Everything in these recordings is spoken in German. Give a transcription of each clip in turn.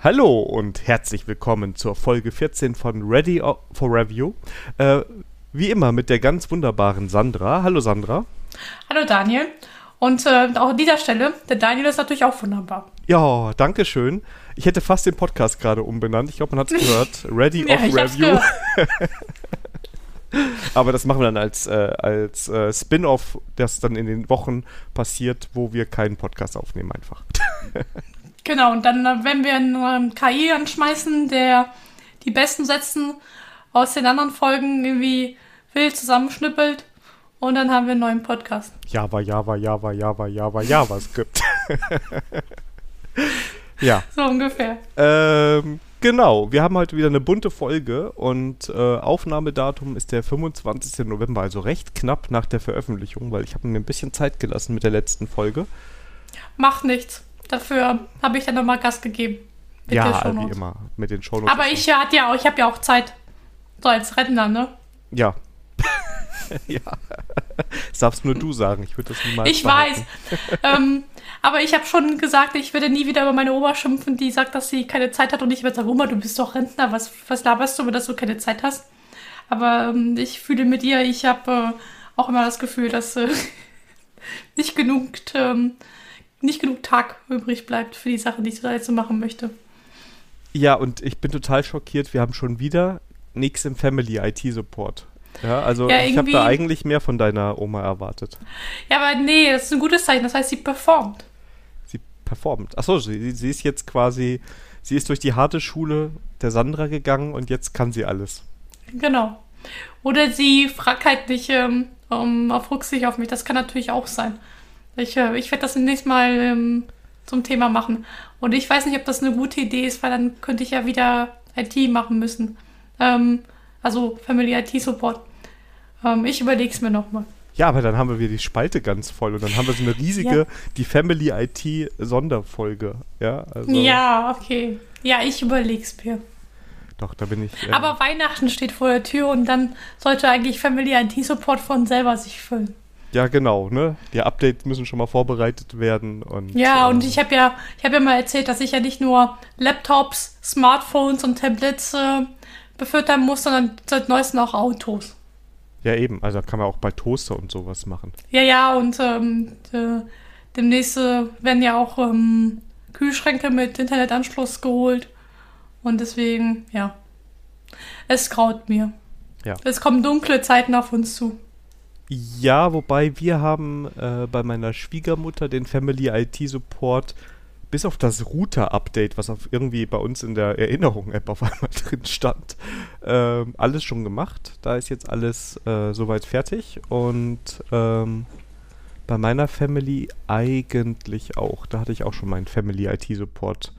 Hallo und herzlich willkommen zur Folge 14 von Ready for Review. Äh, wie immer mit der ganz wunderbaren Sandra. Hallo Sandra. Hallo Daniel. Und äh, auch an dieser Stelle, der Daniel ist natürlich auch wunderbar. Ja, danke schön. Ich hätte fast den Podcast gerade umbenannt. Ich glaube, man hat es gehört. Ready ja, of Review. Aber das machen wir dann als, äh, als äh, Spin-off, das dann in den Wochen passiert, wo wir keinen Podcast aufnehmen einfach. genau, und dann, äh, wenn wir einen KI anschmeißen, der die besten Sätzen aus den anderen Folgen irgendwie wild zusammenschnippelt und dann haben wir einen neuen Podcast. Java, Java, Java, Java, Java, JavaScript. ja. So ungefähr. Ähm, genau, wir haben heute wieder eine bunte Folge und äh, Aufnahmedatum ist der 25. November, also recht knapp nach der Veröffentlichung, weil ich habe mir ein bisschen Zeit gelassen mit der letzten Folge. Macht nichts. Dafür habe ich dann nochmal Gas gegeben. ja, wie immer, mit den Shownotes. Aber ich, ja, ja, ich habe ja auch Zeit. So als Rentner, ne? Ja. ja. Das darfst nur du sagen. Ich würde das niemals Ich behalten. weiß. ähm, aber ich habe schon gesagt, ich würde nie wieder über meine Oma schimpfen, die sagt, dass sie keine Zeit hat. Und ich werde sagen, Oma, du bist doch Rentner. Was, was laberst du, dass du keine Zeit hast? Aber ähm, ich fühle mit ihr, ich habe äh, auch immer das Gefühl, dass äh, nicht genug, ähm, nicht genug Tag übrig bleibt für die Sachen, die ich da jetzt so machen möchte. Ja, und ich bin total schockiert. Wir haben schon wieder nichts im Family IT Support. Ja, also ja, ich habe da eigentlich mehr von deiner Oma erwartet. Ja, aber nee, das ist ein gutes Zeichen. Das heißt, sie performt. Sie performt. Achso, sie, sie ist jetzt quasi, sie ist durch die harte Schule der Sandra gegangen und jetzt kann sie alles. Genau. Oder sie fragt halt nicht ähm, auf Rücksicht auf mich. Das kann natürlich auch sein. Ich, äh, ich werde das nächstes Mal ähm, zum Thema machen. Und ich weiß nicht, ob das eine gute Idee ist, weil dann könnte ich ja wieder IT machen müssen. Ähm, also Family IT Support. Ähm, ich überlege es mir nochmal. Ja, aber dann haben wir wieder die Spalte ganz voll und dann haben wir so eine riesige, ja. die Family IT Sonderfolge. Ja, also ja okay. Ja, ich überlege es mir. Doch, da bin ich. Äh aber Weihnachten steht vor der Tür und dann sollte eigentlich Family IT Support von selber sich füllen. Ja, genau, ne? Die Updates müssen schon mal vorbereitet werden und. Ja, äh, und ich habe ja, ich habe ja mal erzählt, dass ich ja nicht nur Laptops, Smartphones und Tablets äh, befüttern muss, sondern seit neuestem auch Autos. Ja, eben. Also kann man auch bei Toaster und sowas machen. Ja, ja, und ähm, de, demnächst äh, werden ja auch ähm, Kühlschränke mit Internetanschluss geholt. Und deswegen, ja. Es graut mir. Ja. Es kommen dunkle Zeiten auf uns zu. Ja, wobei wir haben äh, bei meiner Schwiegermutter den Family IT Support bis auf das Router-Update, was auf irgendwie bei uns in der Erinnerung-App auf einmal drin stand, ähm, alles schon gemacht. Da ist jetzt alles äh, soweit fertig und ähm, bei meiner Family eigentlich auch. Da hatte ich auch schon meinen Family IT-Support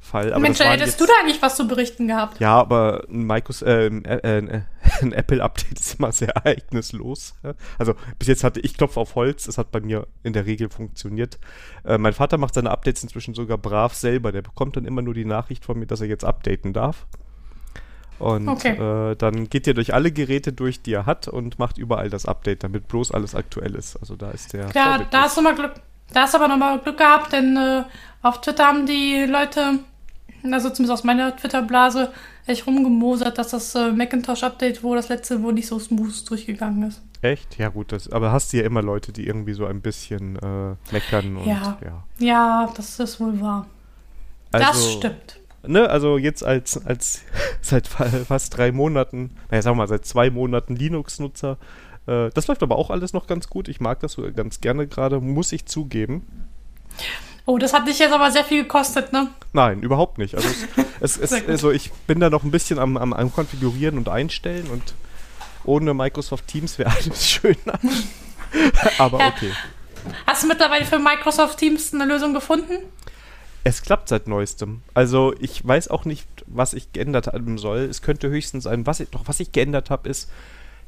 Fall. Aber Mensch, hättest jetzt, du da eigentlich was zu berichten gehabt? Ja, aber ein, Microsoft, äh, äh, ein Apple-Update ist immer sehr ereignislos. Also bis jetzt hatte ich Klopf auf Holz, es hat bei mir in der Regel funktioniert. Äh, mein Vater macht seine Updates inzwischen sogar brav selber. Der bekommt dann immer nur die Nachricht von mir, dass er jetzt updaten darf. Und okay. äh, dann geht er durch alle Geräte durch, die er hat und macht überall das Update, damit bloß alles aktuell ist. Also da ist der. Ja, da hast du mal Glück. Da hast du aber nochmal Glück gehabt, denn äh, auf Twitter haben die Leute also zumindest aus meiner Twitter-Blase, echt rumgemosert, dass das äh, Macintosh-Update, wo das letzte wohl nicht so smooth durchgegangen ist. Echt? Ja, gut, das, aber hast du ja immer Leute, die irgendwie so ein bisschen äh, meckern und ja. ja. Ja, das ist wohl wahr. Also, das stimmt. Ne, also jetzt als, als seit fast drei Monaten, naja, sagen wir mal, seit zwei Monaten Linux-Nutzer. Äh, das läuft aber auch alles noch ganz gut. Ich mag das so ganz gerne gerade, muss ich zugeben. Oh, das hat dich jetzt aber sehr viel gekostet, ne? Nein, überhaupt nicht. Also, es, es, es, also ich bin da noch ein bisschen am, am, am Konfigurieren und Einstellen und ohne Microsoft Teams wäre alles schöner. aber okay. Hast du mittlerweile für Microsoft Teams eine Lösung gefunden? Es klappt seit neuestem. Also ich weiß auch nicht, was ich geändert haben soll. Es könnte höchstens sein, was ich, doch was ich geändert habe, ist,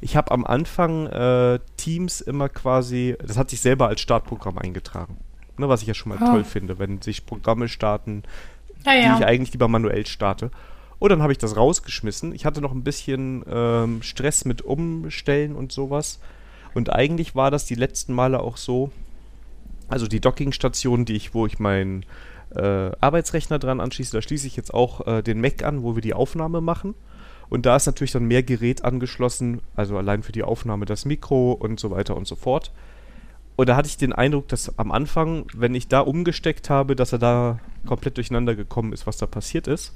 ich habe am Anfang äh, Teams immer quasi, das hat sich selber als Startprogramm eingetragen. Ne, was ich ja schon mal oh. toll finde, wenn sich Programme starten, ja, ja. die ich eigentlich lieber manuell starte. Und dann habe ich das rausgeschmissen. Ich hatte noch ein bisschen ähm, Stress mit Umstellen und sowas. Und eigentlich war das die letzten Male auch so, also die Dockingstation, die ich, wo ich mein äh, Arbeitsrechner dran anschließe. Da schließe ich jetzt auch äh, den Mac an, wo wir die Aufnahme machen. Und da ist natürlich dann mehr Gerät angeschlossen, also allein für die Aufnahme das Mikro und so weiter und so fort. Und da hatte ich den Eindruck, dass am Anfang, wenn ich da umgesteckt habe, dass er da komplett durcheinander gekommen ist, was da passiert ist.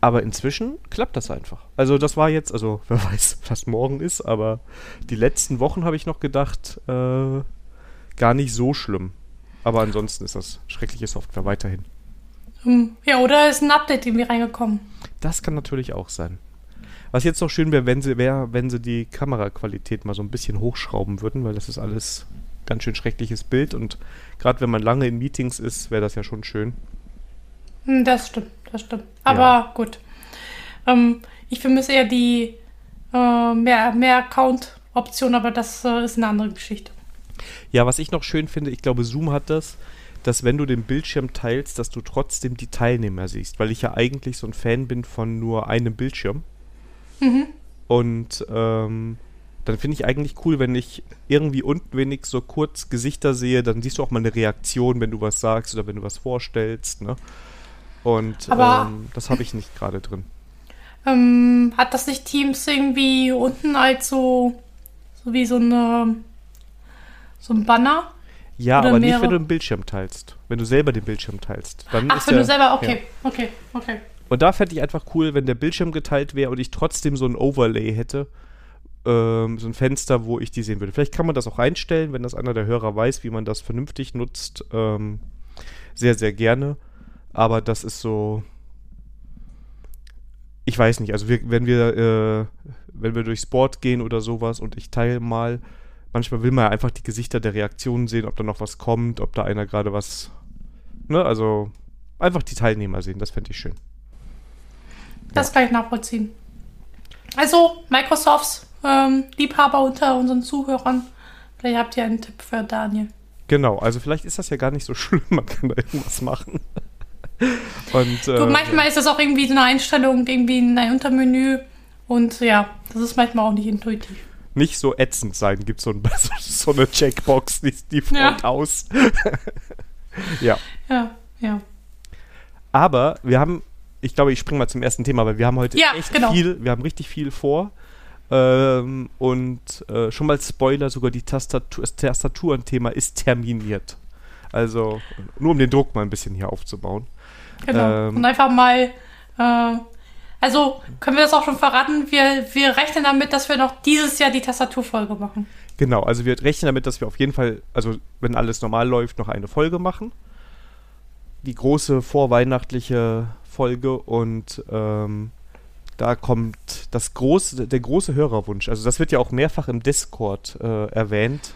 Aber inzwischen klappt das einfach. Also das war jetzt, also wer weiß, was morgen ist, aber die letzten Wochen habe ich noch gedacht, äh, gar nicht so schlimm. Aber ansonsten ist das schreckliche Software weiterhin. Hm, ja, oder ist ein Update irgendwie reingekommen. Das kann natürlich auch sein. Was jetzt noch schön wäre, wenn sie, wär, wenn sie die Kameraqualität mal so ein bisschen hochschrauben würden, weil das ist alles ganz schön schreckliches Bild und gerade wenn man lange in Meetings ist, wäre das ja schon schön. Hm, das stimmt, das stimmt. Aber ja. gut. Ähm, ich vermisse eher die äh, mehr, mehr Account-Option, aber das äh, ist eine andere Geschichte. Ja, was ich noch schön finde, ich glaube, Zoom hat das, dass wenn du den Bildschirm teilst, dass du trotzdem die Teilnehmer siehst, weil ich ja eigentlich so ein Fan bin von nur einem Bildschirm. Mhm. Und ähm, dann finde ich eigentlich cool, wenn ich irgendwie unten wenig so kurz Gesichter sehe, dann siehst du auch mal eine Reaktion, wenn du was sagst oder wenn du was vorstellst. Ne? Und ähm, das habe ich nicht gerade drin. Ähm, hat das nicht Teams irgendwie unten als so, so wie so eine so ein Banner? Ja, aber mehrere? nicht, wenn du den Bildschirm teilst. Wenn du selber den Bildschirm teilst. Dann Ach, wenn der, du selber, okay, ja. okay, okay. Und da fände ich einfach cool, wenn der Bildschirm geteilt wäre und ich trotzdem so ein Overlay hätte, ähm, so ein Fenster, wo ich die sehen würde. Vielleicht kann man das auch einstellen, wenn das einer der Hörer weiß, wie man das vernünftig nutzt. Ähm, sehr, sehr gerne. Aber das ist so. Ich weiß nicht, also wir, wenn wir, äh, wenn wir durch Sport gehen oder sowas und ich teile mal, manchmal will man ja einfach die Gesichter der Reaktionen sehen, ob da noch was kommt, ob da einer gerade was. Ne, also einfach die Teilnehmer sehen, das fände ich schön. Das ja. kann ich nachvollziehen. Also, Microsofts ähm, Liebhaber unter unseren Zuhörern. Vielleicht habt ihr einen Tipp für Daniel. Genau, also vielleicht ist das ja gar nicht so schlimm, man kann da irgendwas machen. Und, äh, du, manchmal ja. ist das auch irgendwie so eine Einstellung, irgendwie in ein Untermenü. Und ja, das ist manchmal auch nicht intuitiv. Nicht so ätzend sein, gibt so, ein, so eine Checkbox, die, die ja. aus. ja. Ja, ja. Aber wir haben, ich glaube, ich springe mal zum ersten Thema, weil wir haben heute ja, echt genau. viel, wir haben richtig viel vor. Ähm, und äh, schon mal Spoiler, sogar die Tastatur, das Tastaturenthema ist terminiert. Also nur um den Druck mal ein bisschen hier aufzubauen. Genau. Ähm, und einfach mal, äh, also können wir das auch schon verraten, wir, wir rechnen damit, dass wir noch dieses Jahr die Tastaturfolge machen. Genau, also wir rechnen damit, dass wir auf jeden Fall, also wenn alles normal läuft, noch eine Folge machen. Die große vorweihnachtliche Folge und ähm, da kommt das große, der große Hörerwunsch. Also das wird ja auch mehrfach im Discord äh, erwähnt.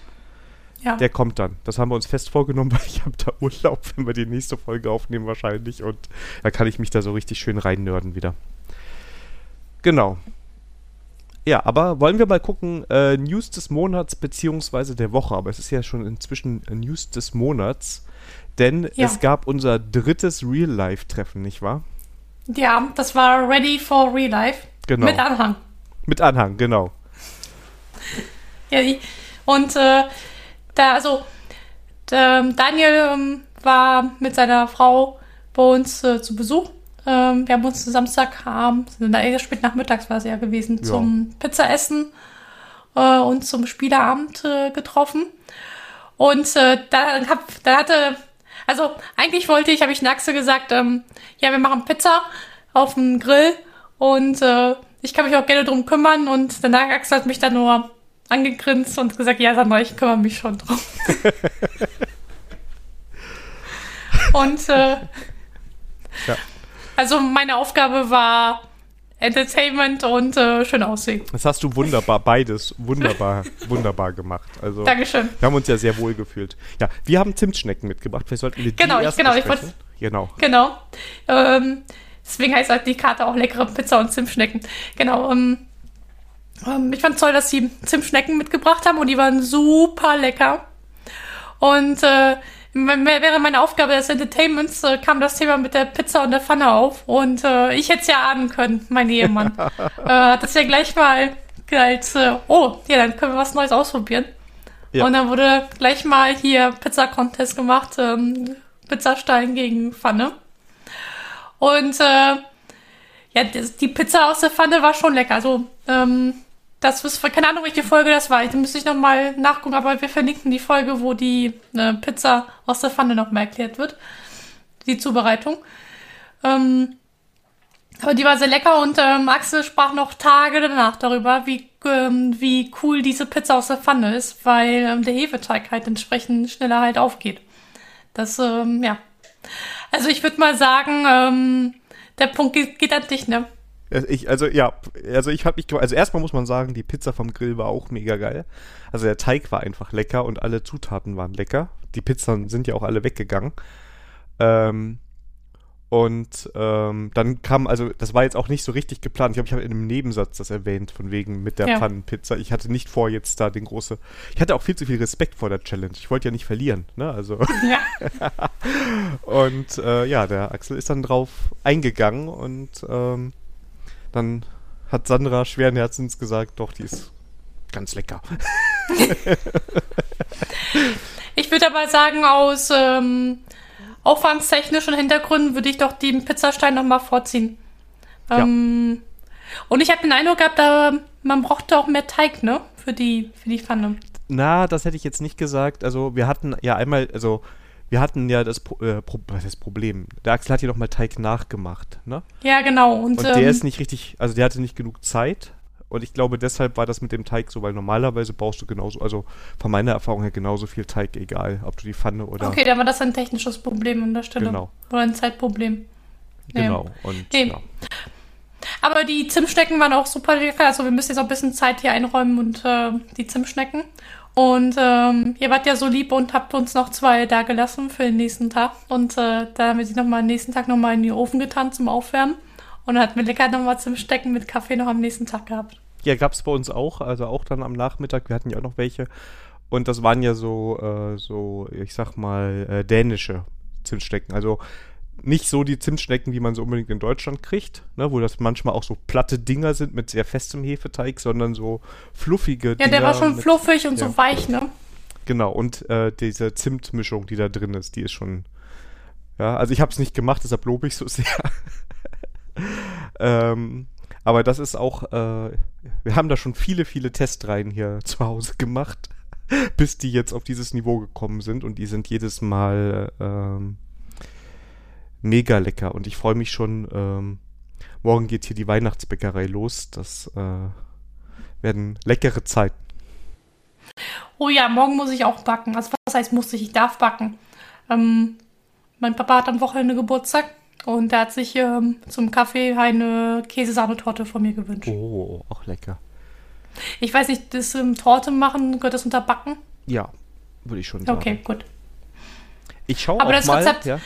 Ja. Der kommt dann. Das haben wir uns fest vorgenommen, weil ich habe da Urlaub, wenn wir die nächste Folge aufnehmen wahrscheinlich. Und da kann ich mich da so richtig schön reinnörden wieder. Genau. Ja, aber wollen wir mal gucken, äh, News des Monats beziehungsweise der Woche. Aber es ist ja schon inzwischen News des Monats. Denn ja. es gab unser drittes Real-Life-Treffen, nicht wahr? Ja, das war Ready for Real Life. Genau. Mit Anhang. Mit Anhang, genau. ja, und äh, da, also, der, Daniel ähm, war mit seiner Frau bei uns äh, zu Besuch. Ähm, wir haben uns Samstagabend, da eher spät nachmittags war es ja gewesen, ja. zum Pizzaessen äh, und zum Spieleabend äh, getroffen. Und äh, da, hab, da hatte also eigentlich wollte ich, habe ich Naxe gesagt, ähm, ja, wir machen Pizza auf dem Grill und äh, ich kann mich auch gerne drum kümmern. Und danach Axel hat mich dann nur angegrinst und gesagt, ja, Sandra, ich kümmere mich schon drum. und äh, ja. also meine Aufgabe war Entertainment und äh, schön aussehen. Das hast du wunderbar, beides wunderbar, wunderbar gemacht. Also, Dankeschön. Wir haben uns ja sehr wohl gefühlt. Ja, wir haben Zimtschnecken mitgebracht. Vielleicht sollten wir die genau, erst ich, genau, ich wollte, Genau. Genau. Ähm, deswegen heißt halt die Karte auch leckere Pizza und Zimtschnecken. Genau. Ähm, ähm, ich fand toll, dass sie Zimtschnecken mitgebracht haben und die waren super lecker. Und äh, während meiner Aufgabe des Entertainments äh, kam das Thema mit der Pizza und der Pfanne auf. Und äh, ich hätte es ja ahnen können, mein Ehemann. äh, hat das ja gleich mal als, äh, oh, ja, dann können wir was Neues ausprobieren. Ja. Und dann wurde gleich mal hier Pizza-Contest gemacht. Ähm, Pizzastein gegen Pfanne. Und äh, ja, die Pizza aus der Pfanne war schon lecker. Also, ähm, das ist, keine Ahnung, welche Folge das war. Da müsste ich nochmal nachgucken, aber wir verlinken die Folge, wo die äh, Pizza aus der Pfanne nochmal erklärt wird. Die Zubereitung. Ähm, aber die war sehr lecker und ähm, Axel sprach noch Tage danach darüber, wie, ähm, wie cool diese Pizza aus der Pfanne ist, weil ähm, der Hefeteig halt entsprechend schneller halt aufgeht. Das, ähm, ja. Also ich würde mal sagen, ähm, der Punkt geht, geht an dich, ne? Ich, also ja, also ich habe mich, also erstmal muss man sagen, die Pizza vom Grill war auch mega geil. Also der Teig war einfach lecker und alle Zutaten waren lecker. Die Pizzen sind ja auch alle weggegangen. Ähm, und ähm, dann kam, also das war jetzt auch nicht so richtig geplant. Ich glaube, ich habe in einem Nebensatz das erwähnt, von wegen mit der ja. Pfannenpizza. Ich hatte nicht vor, jetzt da den große. Ich hatte auch viel zu viel Respekt vor der Challenge. Ich wollte ja nicht verlieren, ne? Also. Ja. und äh, ja, der Axel ist dann drauf eingegangen und ähm, dann hat Sandra schweren Herzens gesagt, doch, die ist ganz lecker. ich würde aber sagen, aus ähm, aufwandstechnischen Hintergründen würde ich doch den Pizzastein nochmal vorziehen. Ähm, ja. Und ich habe den Eindruck gehabt, da, man brauchte auch mehr Teig, ne? Für die, für die Pfanne. Na, das hätte ich jetzt nicht gesagt. Also, wir hatten ja einmal, also, wir hatten ja das äh, Pro was heißt Problem. Der Axel hat hier nochmal Teig nachgemacht, ne? Ja, genau. Und, Und der ähm, ist nicht richtig, also der hatte nicht genug Zeit. Und ich glaube, deshalb war das mit dem Teig so, weil normalerweise brauchst du genauso, also von meiner Erfahrung her genauso viel Teig, egal ob du die Pfanne oder. Okay, dann war das ein technisches Problem an der Stelle. Genau. Oder ein Zeitproblem. Genau. Ja. Und nee. ja. Aber die Zimtschnecken waren auch super lecker. Also wir müssen jetzt auch ein bisschen Zeit hier einräumen und äh, die Zimtschnecken. Und ähm, ihr wart ja so lieb und habt uns noch zwei da gelassen für den nächsten Tag. Und äh, da haben wir sie nochmal am nächsten Tag nochmal in den Ofen getan zum Aufwärmen. Und dann hatten wir lecker nochmal zum Stecken mit Kaffee noch am nächsten Tag gehabt. Ja, gab es bei uns auch, also auch dann am Nachmittag. Wir hatten ja auch noch welche. Und das waren ja so, äh, so ich sag mal, äh, dänische Zimtschnecken. Also nicht so die Zimtschnecken, wie man so unbedingt in Deutschland kriegt, ne, wo das manchmal auch so platte Dinger sind mit sehr festem Hefeteig, sondern so fluffige Ja, der war schon mit, fluffig und ja. so weich, ne? Genau, und äh, diese Zimtmischung, die da drin ist, die ist schon. Ja, also ich habe es nicht gemacht, deshalb lobe ich so sehr. ähm, aber das ist auch, äh, wir haben da schon viele, viele Testreihen hier zu Hause gemacht, bis die jetzt auf dieses Niveau gekommen sind und die sind jedes Mal ähm, mega lecker und ich freue mich schon. Ähm, morgen geht hier die Weihnachtsbäckerei los. Das äh, werden leckere Zeiten. Oh ja, morgen muss ich auch backen. Also was heißt muss ich? Ich darf backen. Ähm, mein Papa hat am Wochenende Geburtstag und er hat sich ähm, zum Kaffee eine Käsesahnetorte von mir gewünscht. Oh, auch lecker. Ich weiß nicht, das ähm, Torte machen, gehört das unter Backen? Ja, würde ich schon sagen. Okay, gut. Ich schaue aber auch das mal, Rezept, ja.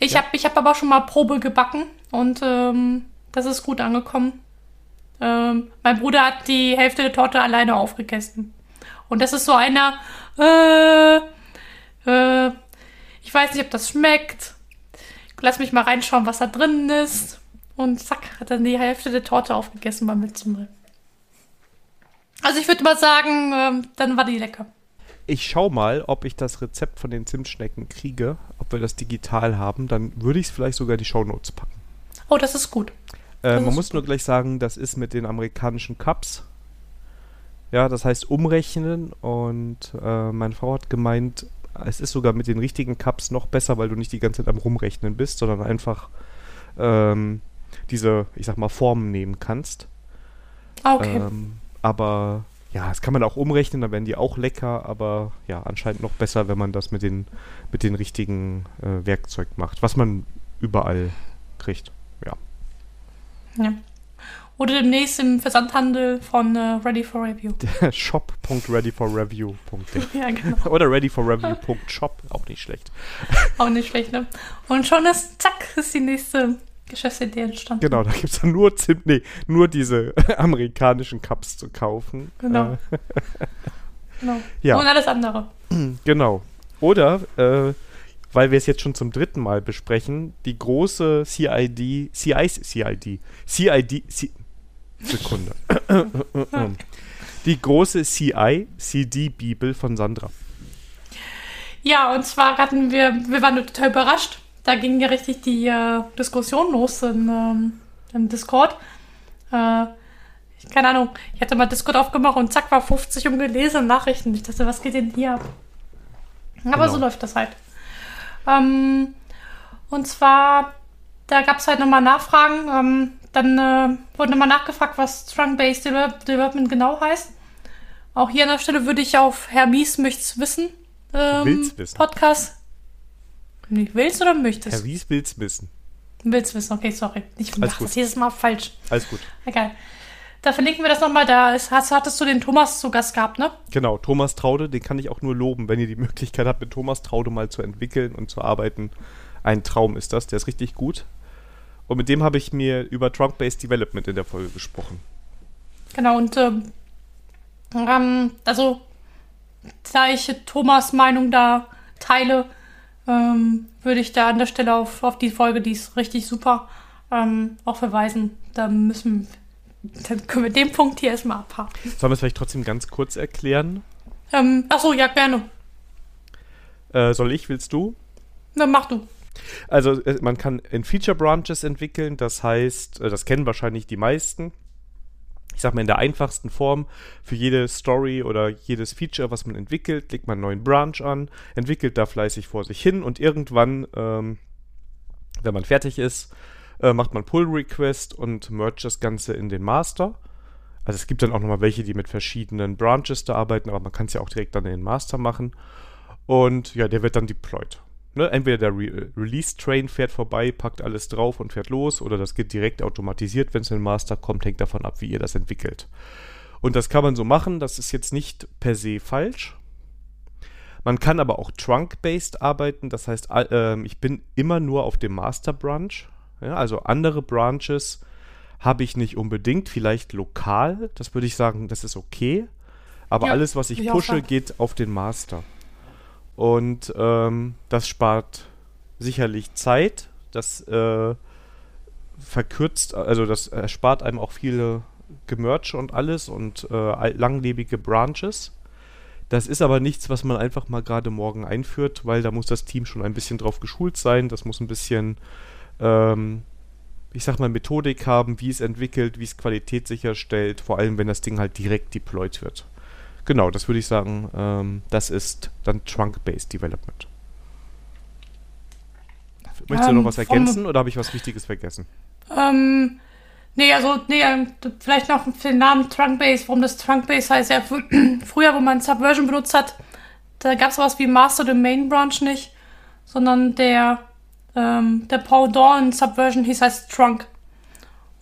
Ich ja. habe ich hab aber schon mal Probe gebacken und ähm, das ist gut angekommen. Ähm, mein Bruder hat die Hälfte der Torte alleine aufgegessen. Und das ist so einer, äh, äh, ich weiß nicht, ob das schmeckt lass mich mal reinschauen, was da drin ist. Und zack, hat dann die Hälfte der Torte aufgegessen beim letzten Mal. Also ich würde mal sagen, ähm, dann war die lecker. Ich schau mal, ob ich das Rezept von den Zimtschnecken kriege, ob wir das digital haben. Dann würde ich es vielleicht sogar in die Shownotes packen. Oh, das ist gut. Äh, man muss gut. nur gleich sagen, das ist mit den amerikanischen Cups. Ja, das heißt umrechnen und äh, meine Frau hat gemeint, es ist sogar mit den richtigen Cups noch besser, weil du nicht die ganze Zeit am Rumrechnen bist, sondern einfach ähm, diese, ich sag mal, Formen nehmen kannst. Ah, okay. Ähm, aber ja, das kann man auch umrechnen, dann werden die auch lecker, aber ja, anscheinend noch besser, wenn man das mit den, mit den richtigen äh, Werkzeug macht, was man überall kriegt. Ja. Ja. Oder demnächst im Versandhandel von uh, Ready for Review. Shop.readyforreview.de ja, genau. Oder readyforreview.shop, auch nicht schlecht. Auch nicht schlecht, ne? Und schon ist, zack, ist die nächste Geschäftsidee entstanden. Genau, da gibt es dann nur, Zimt, nee, nur diese amerikanischen Cups zu kaufen. Genau. Äh. genau. Ja. Und alles andere. Genau. Oder, äh, weil wir es jetzt schon zum dritten Mal besprechen, die große CID, CI, CID, CID, C, Sekunde. Die große CI-CD-Bibel von Sandra. Ja, und zwar hatten wir, wir waren total überrascht. Da ging ja richtig die äh, Diskussion los in, ähm, im Discord. Äh, ich, keine Ahnung, ich hatte mal Discord aufgemacht und zack war 50 ungelesene Nachrichten. Ich dachte, was geht denn hier ab? Aber genau. so läuft das halt. Ähm, und zwar, da gab es halt nochmal Nachfragen. Ähm, dann äh, wurde nochmal nachgefragt, was Trunk-Based Development genau heißt. Auch hier an der Stelle würde ich auf Herr Mies möcht's wissen. Ähm, willst Podcast. Willst oder möchtest? Herr Mies will's wissen. Willst wissen, okay, sorry. Ich mache das jedes Mal falsch. Alles gut. Egal. Da verlinken wir das nochmal. Da ist, hast, hattest du den Thomas zu Gast gehabt, ne? Genau, Thomas Traude, den kann ich auch nur loben, wenn ihr die Möglichkeit habt, mit Thomas Traude mal zu entwickeln und zu arbeiten. Ein Traum ist das, der ist richtig gut. Und mit dem habe ich mir über Trunk-Based Development in der Folge gesprochen. Genau, und ähm, ähm, also da ich Thomas Meinung da teile, ähm, würde ich da an der Stelle auf, auf die Folge, die ist richtig super, ähm, auch verweisen. Da müssen dann können wir den Punkt hier erstmal abhaken. Sollen wir es vielleicht trotzdem ganz kurz erklären? Ähm, achso, ja, gerne. Äh, soll ich, willst du? Na, mach du. Also äh, man kann in Feature Branches entwickeln, das heißt, äh, das kennen wahrscheinlich die meisten. Ich sag mal in der einfachsten Form, für jede Story oder jedes Feature, was man entwickelt, legt man einen neuen Branch an, entwickelt da fleißig vor sich hin und irgendwann, ähm, wenn man fertig ist, äh, macht man Pull Request und merge das Ganze in den Master. Also es gibt dann auch nochmal welche, die mit verschiedenen Branches da arbeiten, aber man kann es ja auch direkt dann in den Master machen. Und ja, der wird dann deployed. Ne? Entweder der Re Release-Train fährt vorbei, packt alles drauf und fährt los, oder das geht direkt automatisiert, wenn es in den Master kommt, hängt davon ab, wie ihr das entwickelt. Und das kann man so machen, das ist jetzt nicht per se falsch. Man kann aber auch Trunk-based arbeiten, das heißt, äh, ich bin immer nur auf dem Master-Branch ja, also andere Branches habe ich nicht unbedingt, vielleicht lokal, das würde ich sagen, das ist okay. Aber ja, alles, was ich pushe, geht auf den Master. Und ähm, das spart sicherlich Zeit, das äh, verkürzt, also das erspart einem auch viele Gemerge und alles und äh, langlebige Branches. Das ist aber nichts, was man einfach mal gerade morgen einführt, weil da muss das Team schon ein bisschen drauf geschult sein, das muss ein bisschen ähm, ich sag mal, Methodik haben, wie es entwickelt, wie es Qualität sicherstellt, vor allem wenn das Ding halt direkt deployed wird. Genau, das würde ich sagen, ähm, das ist dann Trunk-Based Development. Möchtest du noch was ähm, ergänzen oder habe ich was Wichtiges vergessen? Ähm, nee, also, nee, ähm, vielleicht noch für den Namen Trunk-Based, warum das Trunk-Based heißt. Ja, früher, wo man Subversion benutzt hat, da gab es sowas wie Master the Main Branch nicht, sondern der ähm, der Pendant Subversion hieß heißt Trunk.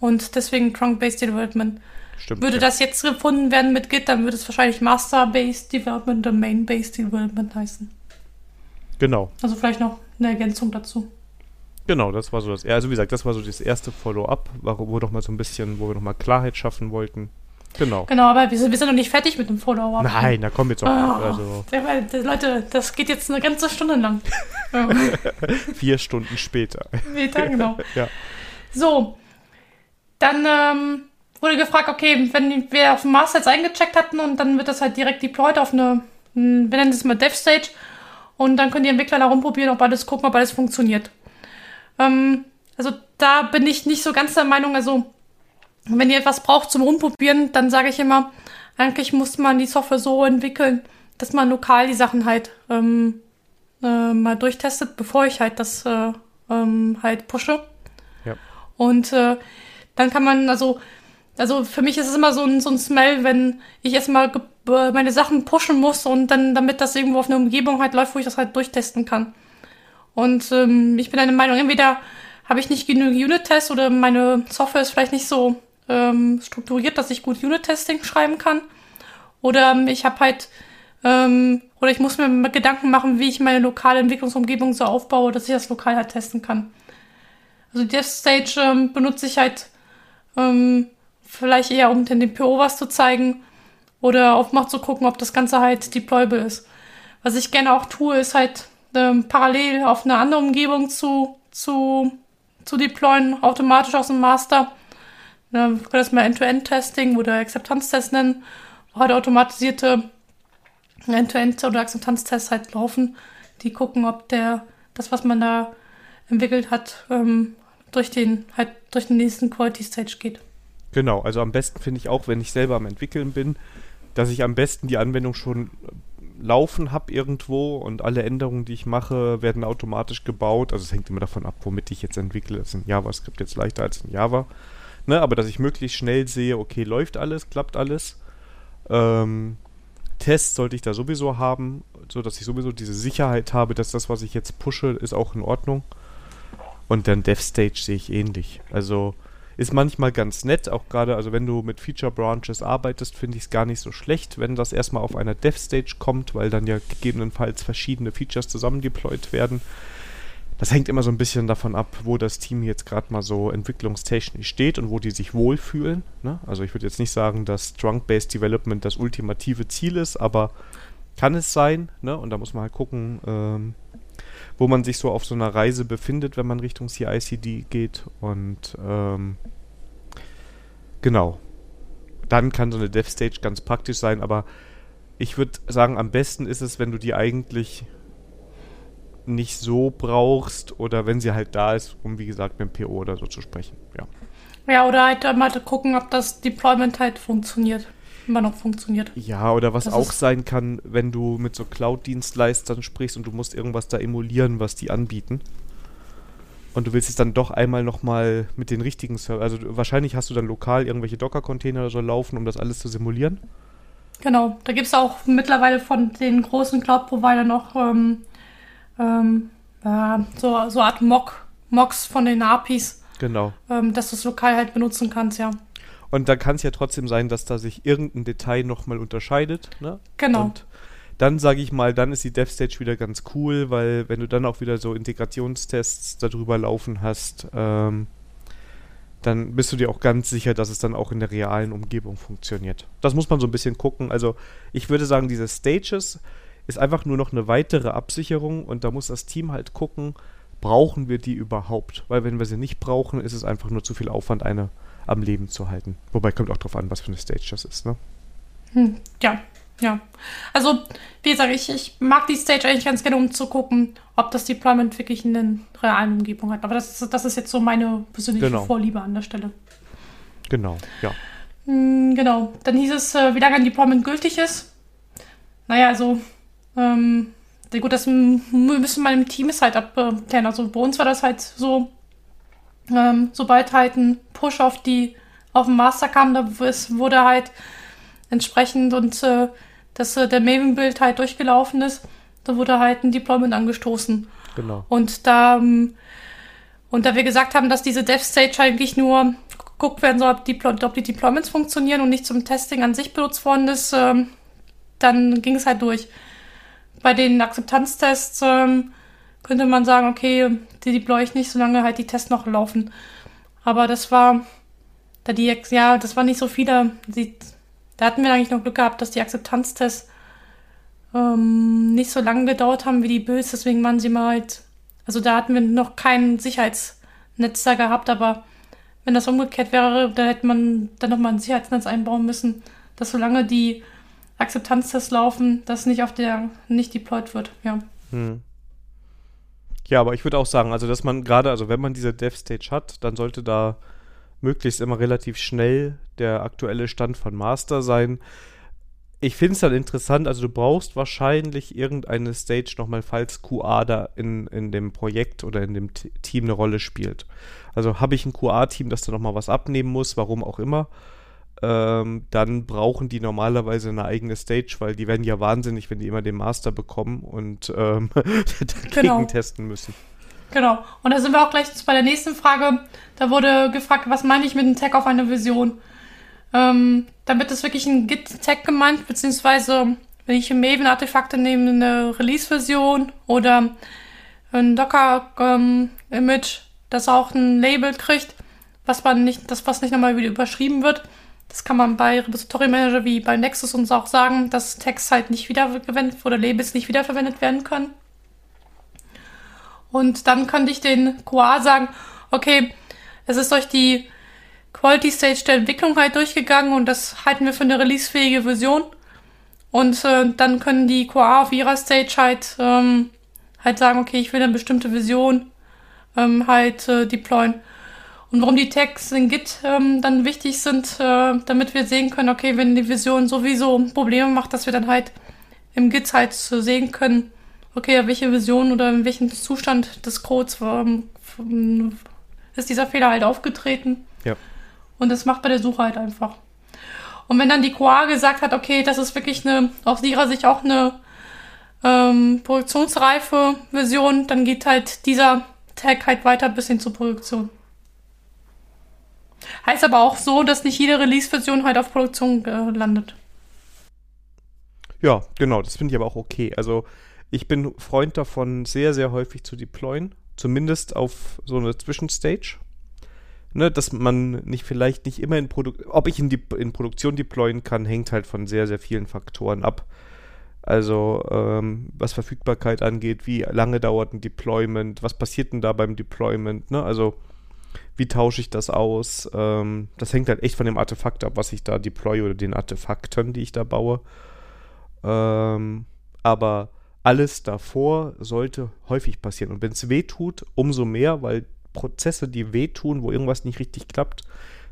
Und deswegen Trunk-Based Development. Stimmt, würde ja. das jetzt gefunden werden mit Git, dann würde es wahrscheinlich Master-Based Development oder Main-Based Development heißen. Genau. Also vielleicht noch eine Ergänzung dazu. Genau, das war so das. Also wie gesagt, das war so das erste Follow-up, wo doch mal so ein bisschen, wo wir noch mal Klarheit schaffen wollten. Genau. Genau, aber wir sind, wir sind noch nicht fertig mit dem Follow-up. Nein, da kommen wir jetzt auch. Oh, also. Leute, das geht jetzt eine ganze Stunde lang. Vier Stunden später. Später, genau. ja. So, dann ähm, wurde gefragt, okay, wenn wir auf dem Master jetzt eingecheckt hatten und dann wird das halt direkt deployed auf eine, wir nennen es mal Dev Stage und dann können die Entwickler da rumprobieren, ob alles gucken, ob alles funktioniert. Ähm, also da bin ich nicht so ganz der Meinung, also wenn ihr etwas braucht zum Rumprobieren, dann sage ich immer, eigentlich muss man die Software so entwickeln, dass man lokal die Sachen halt ähm, äh, mal durchtestet, bevor ich halt das äh, ähm, halt pushe. Ja. Und äh, dann kann man, also, also für mich ist es immer so ein, so ein Smell, wenn ich erstmal meine Sachen pushen muss und dann, damit das irgendwo auf einer Umgebung halt läuft, wo ich das halt durchtesten kann. Und ähm, ich bin der Meinung, entweder habe ich nicht genug Unit-Tests oder meine Software ist vielleicht nicht so ähm, strukturiert, dass ich gut Unit-Testing schreiben kann. Oder ähm, ich habe halt, ähm, oder ich muss mir Gedanken machen, wie ich meine lokale Entwicklungsumgebung so aufbaue, dass ich das lokal halt testen kann. Also Dev Stage ähm, benutze ich halt ähm, vielleicht eher, um den PO was zu zeigen oder auf Macht zu gucken, ob das Ganze halt deployable ist. Was ich gerne auch tue, ist halt ähm, parallel auf eine andere Umgebung zu, zu, zu deployen, automatisch aus dem Master Ne, wir können das mal End-to-End-Testing oder Akzeptanztest nennen, wo halt automatisierte End-to-End- oder Akzeptanztests halt laufen, die gucken, ob der, das, was man da entwickelt hat, ähm, durch den, halt durch den nächsten Quality Stage geht. Genau, also am besten finde ich auch, wenn ich selber am entwickeln bin, dass ich am besten die Anwendung schon laufen habe irgendwo und alle Änderungen, die ich mache, werden automatisch gebaut. Also es hängt immer davon ab, womit ich jetzt entwickle. Das ist in JavaScript jetzt leichter als in Java. Ne, aber dass ich möglichst schnell sehe, okay, läuft alles, klappt alles. Ähm, Tests sollte ich da sowieso haben, so dass ich sowieso diese Sicherheit habe, dass das, was ich jetzt pushe, ist auch in Ordnung. Und dann Dev Stage sehe ich ähnlich. Also ist manchmal ganz nett, auch gerade, also wenn du mit Feature Branches arbeitest, finde ich es gar nicht so schlecht, wenn das erstmal auf einer Dev Stage kommt, weil dann ja gegebenenfalls verschiedene Features zusammen deployed werden. Das hängt immer so ein bisschen davon ab, wo das Team jetzt gerade mal so entwicklungstechnisch steht und wo die sich wohlfühlen. Ne? Also ich würde jetzt nicht sagen, dass Trunk-Based Development das ultimative Ziel ist, aber kann es sein. Ne? Und da muss man halt gucken, ähm, wo man sich so auf so einer Reise befindet, wenn man Richtung CICD geht. Und ähm, genau. Dann kann so eine Dev Stage ganz praktisch sein, aber ich würde sagen, am besten ist es, wenn du die eigentlich nicht so brauchst oder wenn sie halt da ist, um wie gesagt mit dem PO oder so zu sprechen. Ja. Ja, oder halt mal gucken, ob das Deployment halt funktioniert immer noch funktioniert. Ja, oder was das auch sein kann, wenn du mit so Cloud-Dienstleistern sprichst und du musst irgendwas da emulieren, was die anbieten. Und du willst es dann doch einmal nochmal mit den richtigen Server. Also wahrscheinlich hast du dann lokal irgendwelche Docker-Container oder so laufen, um das alles zu simulieren. Genau, da gibt es auch mittlerweile von den großen Cloud-Providern noch ähm, ähm, äh, so, so Art Mock, Mocks von den APIs. Genau. Ähm, dass du es lokal halt benutzen kannst, ja. Und dann kann es ja trotzdem sein, dass da sich irgendein Detail nochmal unterscheidet. Ne? Genau. Und dann sage ich mal, dann ist die Dev Stage wieder ganz cool, weil wenn du dann auch wieder so Integrationstests darüber laufen hast, ähm, dann bist du dir auch ganz sicher, dass es dann auch in der realen Umgebung funktioniert. Das muss man so ein bisschen gucken. Also ich würde sagen, diese Stages ist einfach nur noch eine weitere Absicherung und da muss das Team halt gucken, brauchen wir die überhaupt? Weil wenn wir sie nicht brauchen, ist es einfach nur zu viel Aufwand, eine am Leben zu halten. Wobei kommt auch darauf an, was für eine Stage das ist, ne? Hm, ja, ja. Also, wie gesagt, ich, ich mag die Stage eigentlich ganz gerne, um zu gucken, ob das Deployment wirklich in der realen Umgebung hat. Aber das ist, das ist jetzt so meine persönliche genau. Vorliebe an der Stelle. Genau, ja. Hm, genau. Dann hieß es, äh, wie lange ein Deployment gültig ist. Naja, also, ähm, gut, das müssen wir im Team ist halt abklären. Also bei uns war das halt so, ähm, sobald halt ein Push auf die auf den Master kam, da wurde halt entsprechend und äh, dass äh, der Maven-Bild halt durchgelaufen ist, da wurde halt ein Deployment angestoßen. Genau. Und da ähm, und da wir gesagt haben, dass diese Dev Stage eigentlich nur geguckt werden soll, ob die, ob die Deployments funktionieren und nicht zum Testing an sich benutzt worden ist, ähm, dann ging es halt durch. Bei den Akzeptanztests ähm, könnte man sagen, okay, die deploy ich nicht, solange halt die Tests noch laufen. Aber das war, da die, ja, das war nicht so viele. Die, da hatten wir eigentlich noch Glück gehabt, dass die Akzeptanztests ähm, nicht so lange gedauert haben wie die Builds, deswegen waren sie mal halt, also da hatten wir noch kein Sicherheitsnetz da gehabt, aber wenn das umgekehrt wäre, da hätte man dann nochmal ein Sicherheitsnetz einbauen müssen, dass solange die Akzeptanztests laufen, das nicht auf der, nicht deployed wird, ja. Hm. Ja, aber ich würde auch sagen, also dass man gerade, also wenn man diese Dev Stage hat, dann sollte da möglichst immer relativ schnell der aktuelle Stand von Master sein. Ich finde es dann interessant, also du brauchst wahrscheinlich irgendeine Stage nochmal, falls QA da in, in dem Projekt oder in dem T Team eine Rolle spielt. Also habe ich ein QA-Team, das da nochmal was abnehmen muss, warum auch immer ähm, dann brauchen die normalerweise eine eigene Stage, weil die werden ja wahnsinnig, wenn die immer den Master bekommen und ähm, dagegen genau. testen müssen. Genau. Und da sind wir auch gleich bei der nächsten Frage. Da wurde gefragt, was meine ich mit einem Tag auf einer Version? Ähm, damit ist wirklich ein Git-Tag gemeint, beziehungsweise wenn ich Maven-Artefakte nehme, eine Release-Version oder ein Docker-Image, ähm, das auch ein Label kriegt, was man nicht, das was nicht nochmal wieder überschrieben wird, das kann man bei Repository Manager wie bei Nexus uns auch sagen, dass Tags halt nicht wiederverwendet oder Labels nicht wiederverwendet werden können. Und dann könnte ich den QA sagen, okay, es ist durch die Quality Stage der Entwicklung halt durchgegangen und das halten wir für eine releasefähige Version. Und äh, dann können die QA auf ihrer Stage halt ähm, halt sagen, okay, ich will eine bestimmte Vision ähm, halt äh, deployen. Und warum die Tags in Git ähm, dann wichtig sind, äh, damit wir sehen können, okay, wenn die Vision sowieso Probleme macht, dass wir dann halt im Git halt sehen können, okay, welche Vision oder in welchem Zustand des Codes ähm, ist dieser Fehler halt aufgetreten. Ja. Und das macht bei der Suche halt einfach. Und wenn dann die QA gesagt hat, okay, das ist wirklich eine, aus ihrer Sicht auch eine ähm, produktionsreife Version, dann geht halt dieser Tag halt weiter bis hin zur Produktion. Heißt aber auch so, dass nicht jede Release-Version halt auf Produktion äh, landet. Ja, genau, das finde ich aber auch okay. Also ich bin Freund davon, sehr, sehr häufig zu deployen. Zumindest auf so eine Zwischenstage. Ne, dass man nicht vielleicht nicht immer in Produktion, ob ich in, die, in Produktion deployen kann, hängt halt von sehr, sehr vielen Faktoren ab. Also ähm, was Verfügbarkeit angeht, wie lange dauert ein Deployment, was passiert denn da beim Deployment, ne? Also wie tausche ich das aus? Ähm, das hängt halt echt von dem Artefakt ab, was ich da deploye oder den Artefakten, die ich da baue. Ähm, aber alles davor sollte häufig passieren. Und wenn es weh tut, umso mehr, weil Prozesse, die wehtun, wo irgendwas nicht richtig klappt,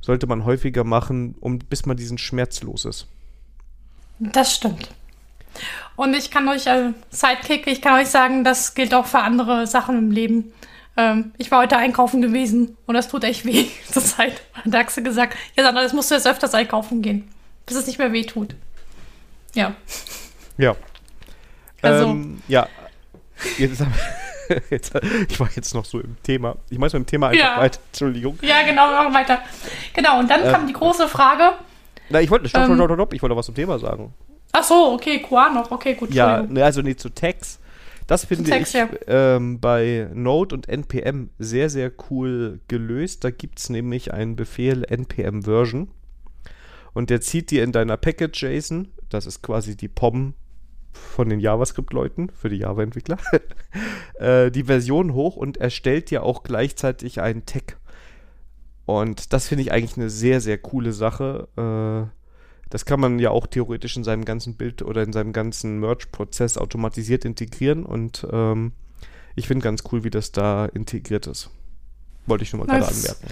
sollte man häufiger machen, um, bis man diesen Schmerz los ist. Das stimmt. Und ich kann euch, äh, Sidekick, ich kann euch sagen, das gilt auch für andere Sachen im Leben. Ähm, ich war heute einkaufen gewesen und das tut echt weh zur Zeit. Hat Axel gesagt, ja Sandra, jetzt musst du jetzt öfters einkaufen gehen, bis es nicht mehr weh tut. Ja. Ja. Also. Ähm, ja. Jetzt, jetzt, ich war jetzt noch so im Thema. Ich mache so im Thema einfach Ja. weiter. Entschuldigung. Ja, genau, machen wir weiter. Genau, und dann Ähm. kam die große Frage. Na, ich wollte, stopp, Ähm. stopp, stopp, stopp, ich wollte was zum Thema sagen. Ach so, okay, Qua noch. Okay, gut. Ja, ne, also nee, zu Tags. Das finde ich ja. ähm, bei Node und NPM sehr, sehr cool gelöst. Da gibt es nämlich einen Befehl npm version und der zieht dir in deiner Package.json, das ist quasi die POM von den JavaScript-Leuten, für die Java-Entwickler, äh, die Version hoch und erstellt dir auch gleichzeitig einen Tag. Und das finde ich eigentlich eine sehr, sehr coole Sache. Äh, das kann man ja auch theoretisch in seinem ganzen Bild oder in seinem ganzen Merge-Prozess automatisiert integrieren und ähm, ich finde ganz cool, wie das da integriert ist. Wollte ich nur mal gerade anmerken.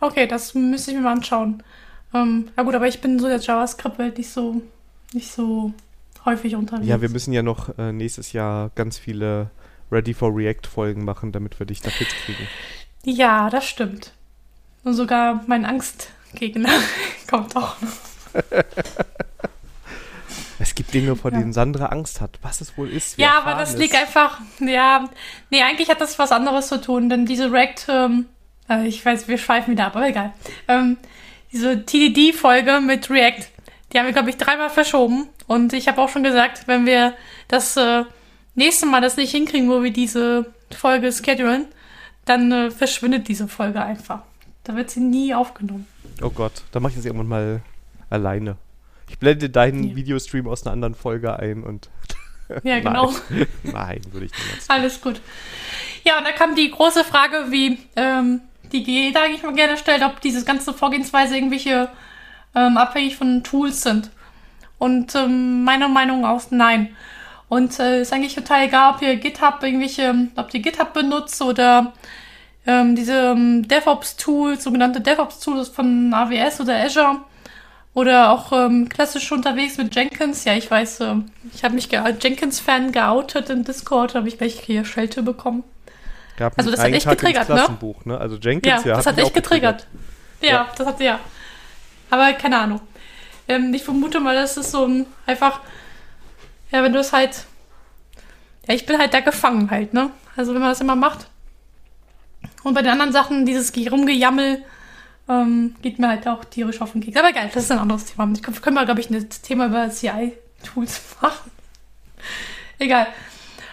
Okay, das müsste ich mir mal anschauen. Ähm, ja gut, aber ich bin so der JavaScript-Welt nicht so, nicht so häufig unterwegs. Ja, wir müssen ja noch äh, nächstes Jahr ganz viele Ready for React-Folgen machen, damit wir dich da fit kriegen. Ja, das stimmt. Und sogar mein Angstgegner kommt auch noch. Es gibt Dinge, vor denen Sandra Angst hat. Was es wohl ist. Ja, aber das es. liegt einfach, ja, nee, eigentlich hat das was anderes zu tun, denn diese React, ähm, äh, ich weiß, wir schweifen wieder ab, aber egal. Ähm, diese TDD-Folge mit React, die haben wir, glaube ich, dreimal verschoben. Und ich habe auch schon gesagt, wenn wir das äh, nächste Mal das nicht hinkriegen, wo wir diese Folge schedulen, dann äh, verschwindet diese Folge einfach. Da wird sie nie aufgenommen. Oh Gott, da mache ich das irgendwann mal alleine. Ich blende deinen Ja. Videostream aus einer anderen Folge ein und. Ja, genau. Nein, würde ich niemals. Alles gut. Ja, und da kam die große Frage, wie ähm, die jeder eigentlich mal gerne stellt, ob diese ganze Vorgehensweise irgendwelche ähm, abhängig von Tools sind. Und ähm, meiner Meinung aus nein. Und äh, ist eigentlich total egal, ob ihr GitHub irgendwelche, ob ihr GitHub benutzt oder ähm, diese ähm, DevOps-Tools, sogenannte DevOps-Tools von AWS oder Azure. Oder auch ähm, klassisch unterwegs mit Jenkins. Ja, ich weiß, ähm, ich habe mich als Jenkins-Fan geoutet im Discord, habe ich gleich hier Schelte bekommen. Gab Also das hat echt ins getriggert, ne? Klassenbuch, ne? Also Jenkins, Ja, ja, das hat hat echt auch getriggert. Ja, Ja. das hat ja. Aber keine Ahnung. Ähm, ich vermute mal, das ist so ein einfach, ja, wenn du es halt, ja, ich bin halt da gefangen halt, ne? Also wenn man das immer macht. Und bei den anderen Sachen, dieses Ge- Rumgejammel, ähm, geht mir halt auch tierisch auf den Keks. Aber egal, das ist ein anderes Thema. Ich glaub, wir können mal, glaube ich, ein Thema über CI-Tools machen. egal.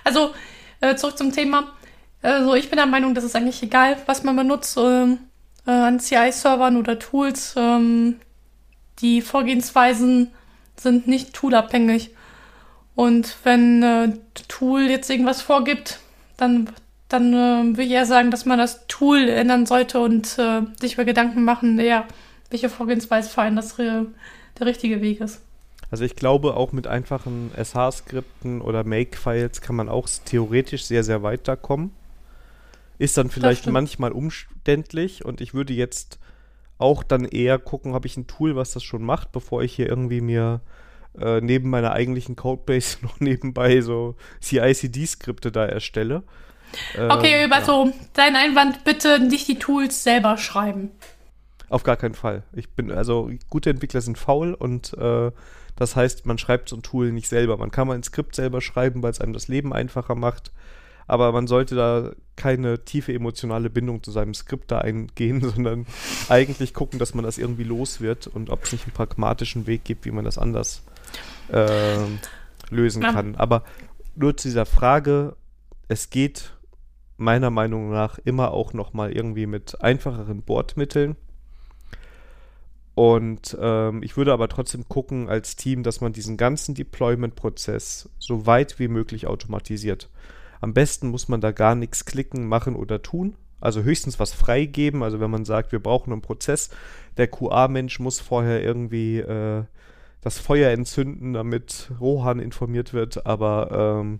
Also, äh, zurück zum Thema. Also, ich bin der Meinung, das ist eigentlich egal, was man benutzt ähm, äh, an CI-Servern oder Tools. Ähm, die Vorgehensweisen sind nicht toolabhängig. Und wenn äh, Tool jetzt irgendwas vorgibt, dann, dann äh, würde ich eher sagen, dass man das Tool ändern sollte und äh, sich über Gedanken machen, ja, welche Vorgehensweise für einen das äh, der richtige Weg ist. Also ich glaube, auch mit einfachen SH-Skripten oder Make-Files kann man auch theoretisch sehr, sehr weit da kommen. Ist dann vielleicht manchmal umständlich und ich würde jetzt auch dann eher gucken, habe ich ein Tool, was das schon macht, bevor ich hier irgendwie mir äh, neben meiner eigentlichen Codebase noch nebenbei so CI-CD-Skripte da erstelle. Okay, ähm, also ja. dein Einwand, bitte nicht die Tools selber schreiben. Auf gar keinen Fall. Ich bin, also gute Entwickler sind faul und äh, das heißt, man schreibt so ein Tool nicht selber. Man kann mal ein Skript selber schreiben, weil es einem das Leben einfacher macht. Aber man sollte da keine tiefe emotionale Bindung zu seinem Skript da eingehen, sondern eigentlich gucken, dass man das irgendwie los wird und ob es nicht einen pragmatischen Weg gibt, wie man das anders äh, lösen ja. kann. Aber nur zu dieser Frage, es geht meiner Meinung nach immer auch noch mal irgendwie mit einfacheren Bordmitteln. Und ähm, ich würde aber trotzdem gucken als Team, dass man diesen ganzen Deployment-Prozess so weit wie möglich automatisiert. Am besten muss man da gar nichts klicken, machen oder tun. Also höchstens was freigeben. Also wenn man sagt, wir brauchen einen Prozess, der QA-Mensch muss vorher irgendwie äh, das Feuer entzünden, damit Rohan informiert wird. Aber ähm,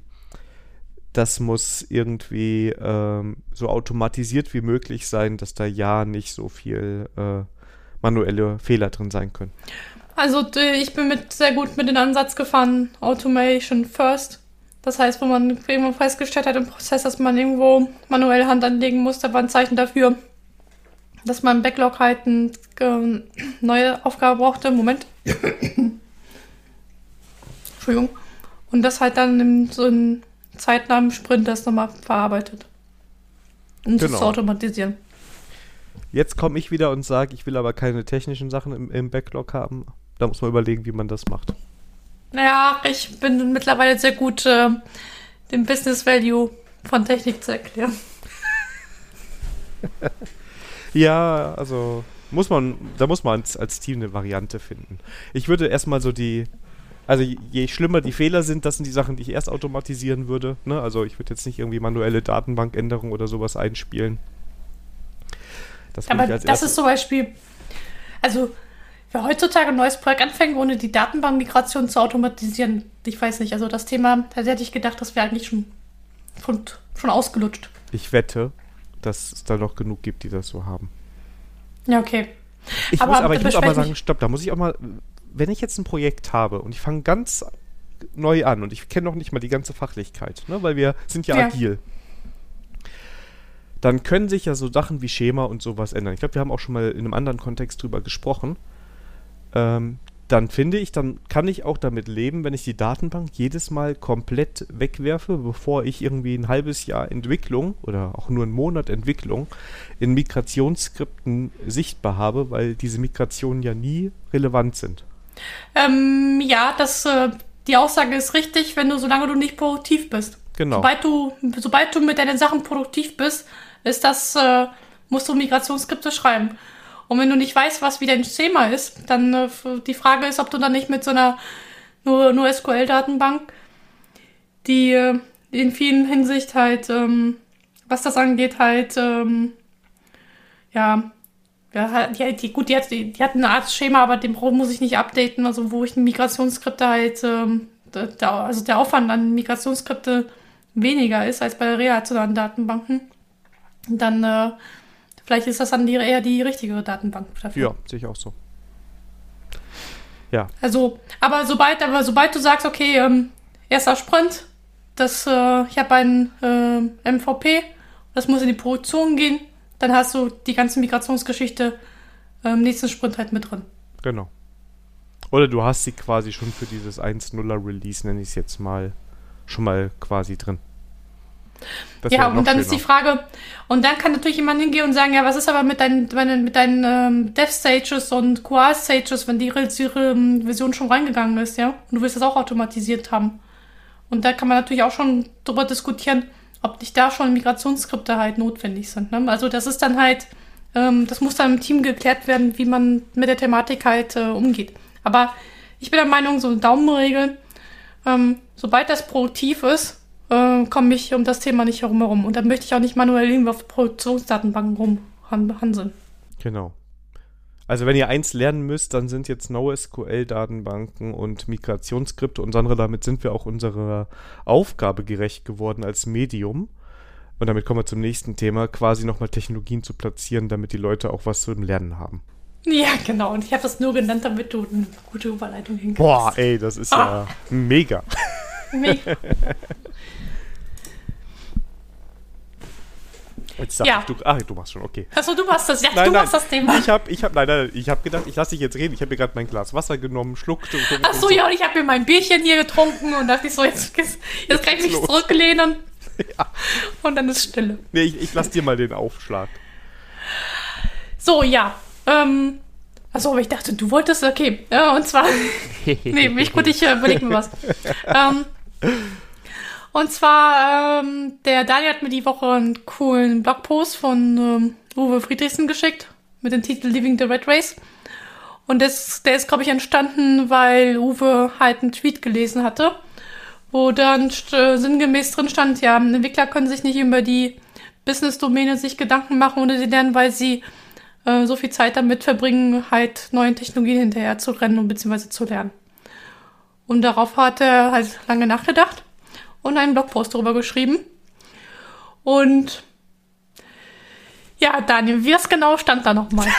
das muss irgendwie ähm, so automatisiert wie möglich sein, dass da ja nicht so viel äh, manuelle Fehler drin sein können. Also ich bin mit sehr gut mit dem Ansatz gefahren, Automation first. Das heißt, wenn man irgendwo festgestellt hat im Prozess, dass man irgendwo manuell Hand anlegen muss, da war ein Zeichen dafür, dass man im Backlog halt eine äh, neue Aufgabe brauchte. Moment. Entschuldigung. Und das halt dann in so einem zeitnahen Sprint das nochmal verarbeitet. Um genau. das zu automatisieren. Jetzt komme ich wieder und sage, ich will aber keine technischen Sachen im, im Backlog haben. Da muss man überlegen, wie man das macht. Naja, ich bin mittlerweile sehr gut, äh, den Business Value von Technik zu erklären. ja, also muss man, da muss man als, als Team eine Variante finden. Ich würde erstmal so die, also je schlimmer die Fehler sind, das sind die Sachen, die ich erst automatisieren würde. Ne? Also ich würde jetzt nicht irgendwie manuelle Datenbankänderungen oder sowas einspielen. Das Aber das ist zum Beispiel, also wer heutzutage ein neues Projekt anfängt, ohne die Datenbankmigration zu automatisieren, ich weiß nicht. Also das Thema, da hätte ich gedacht, das wäre eigentlich schon, schon, schon ausgelutscht. Ich wette, dass es da noch genug gibt, die das so haben. Ja, okay. Ich aber, muss aber, ich muss auch mal sagen, stopp, da muss ich auch mal, wenn ich jetzt ein Projekt habe und ich fange ganz neu an und ich kenne noch nicht mal die ganze Fachlichkeit, ne, weil wir sind ja, ja. agil, dann können sich ja so Sachen wie Schema und sowas ändern. Ich glaube, wir haben auch schon mal in einem anderen Kontext drüber gesprochen. Ähm, dann finde ich, dann kann ich auch damit leben, wenn ich die Datenbank jedes Mal komplett wegwerfe, bevor ich irgendwie ein halbes Jahr Entwicklung oder auch nur einen Monat Entwicklung in Migrationsskripten sichtbar habe, weil diese Migrationen ja nie relevant sind. Ähm, ja, das, äh, die Aussage ist richtig, wenn du, solange du nicht produktiv bist. Genau. Sobald du, sobald du mit deinen Sachen produktiv bist, ist das, äh, musst du Migrationsskripte schreiben. Und wenn du nicht weißt, was wie dein Schema ist, dann äh, die Frage ist, ob du dann nicht mit so einer nur, nur SQL-Datenbank, die äh, in vielen Hinsicht halt, ähm, was das angeht, halt, ähm, ja, ja, die, die, gut, die hat, die, die hat eine Art Schema, aber den muss ich nicht updaten, also wo ich ein Migrationsskripte halt, ähm, der, also der Aufwand an Migrationsskripte weniger ist als bei relationalen Datenbanken, dann äh, vielleicht ist das dann die, eher die richtige Datenbank dafür. Ja, sehe ich auch so. Ja. Also, aber sobald, aber sobald du sagst, okay, ähm, erster Sprint, das, äh, ich habe einen äh, MVP, das muss in die Produktion gehen, dann hast du die ganze Migrationsgeschichte im nächsten Sprint halt mit drin. Genau. Oder du hast sie quasi schon für dieses 1.0er Release, nenne ich es jetzt mal, schon mal quasi drin. Das ja, und dann schöner. ist die Frage, und dann kann natürlich jemand hingehen und sagen, ja, was ist aber mit deinen, mit deinen ähm, Dev-Stages und QA-Stages, wenn die ihre ähm, Version schon reingegangen ist, ja? Und du willst das auch automatisiert haben. Und da kann man natürlich auch schon drüber diskutieren, ob nicht da schon Migrationsskripte halt notwendig sind. Ne? Also das ist dann halt, ähm, das muss dann im Team geklärt werden, wie man mit der Thematik halt äh, umgeht. Aber ich bin der Meinung, so eine Daumenregel, ähm, sobald das produktiv ist, äh, komme ich um das Thema nicht herum herum. Und dann möchte ich auch nicht manuell irgendwo auf Produktionsdatenbanken rumhanseln. Genau. Also wenn ihr eins lernen müsst, dann sind jetzt NoSQL-Datenbanken und Migrationsskripte und andere, damit sind wir auch unserer Aufgabe gerecht geworden als Medium. Und damit kommen wir zum nächsten Thema, quasi nochmal Technologien zu platzieren, damit die Leute auch was zum Lernen haben. Ja, genau. Und ich habe das nur genannt, damit du eine gute Überleitung hinkriegst. Boah, ey, das ist ah. ja mega. Mega. Jetzt ja. ich, du, ach, du machst schon, okay. Achso, du machst das, ja, nein, du nein, machst das Thema. Ich habe, ich habe, leider, ich habe gedacht, ich lasse dich jetzt reden. Ich habe mir gerade mein Glas Wasser genommen, schluckte. Und Achso, und so. ja, und ich habe mir mein Bierchen hier getrunken und dachte ich so, jetzt, jetzt, jetzt kann ich mich los. zurücklehnen. Ja. Und dann ist Stille. Nee, ich, ich lasse dir mal den Aufschlag. So, ja. Ähm, Achso, aber ich dachte, du wolltest, okay. Ja, und zwar, nee, mich gut, ich äh, überlege mir was. ähm, und zwar, ähm, der Daniel hat mir die Woche einen coolen Blogpost von ähm, Uwe Friedrichsen geschickt mit dem Titel Living the Red Race. Und das, der ist, glaube ich, entstanden, weil Uwe halt einen Tweet gelesen hatte, wo dann äh, sinngemäß drin stand, ja, Entwickler können sich nicht über die Business-Domäne sich Gedanken machen oder sie lernen, weil sie äh, so viel Zeit damit verbringen, halt neuen Technologien hinterher zu rennen und beziehungsweise zu lernen. Und darauf hat er halt lange nachgedacht und einen Blogpost darüber geschrieben. Und ja, Daniel, wie es genau stand da nochmal?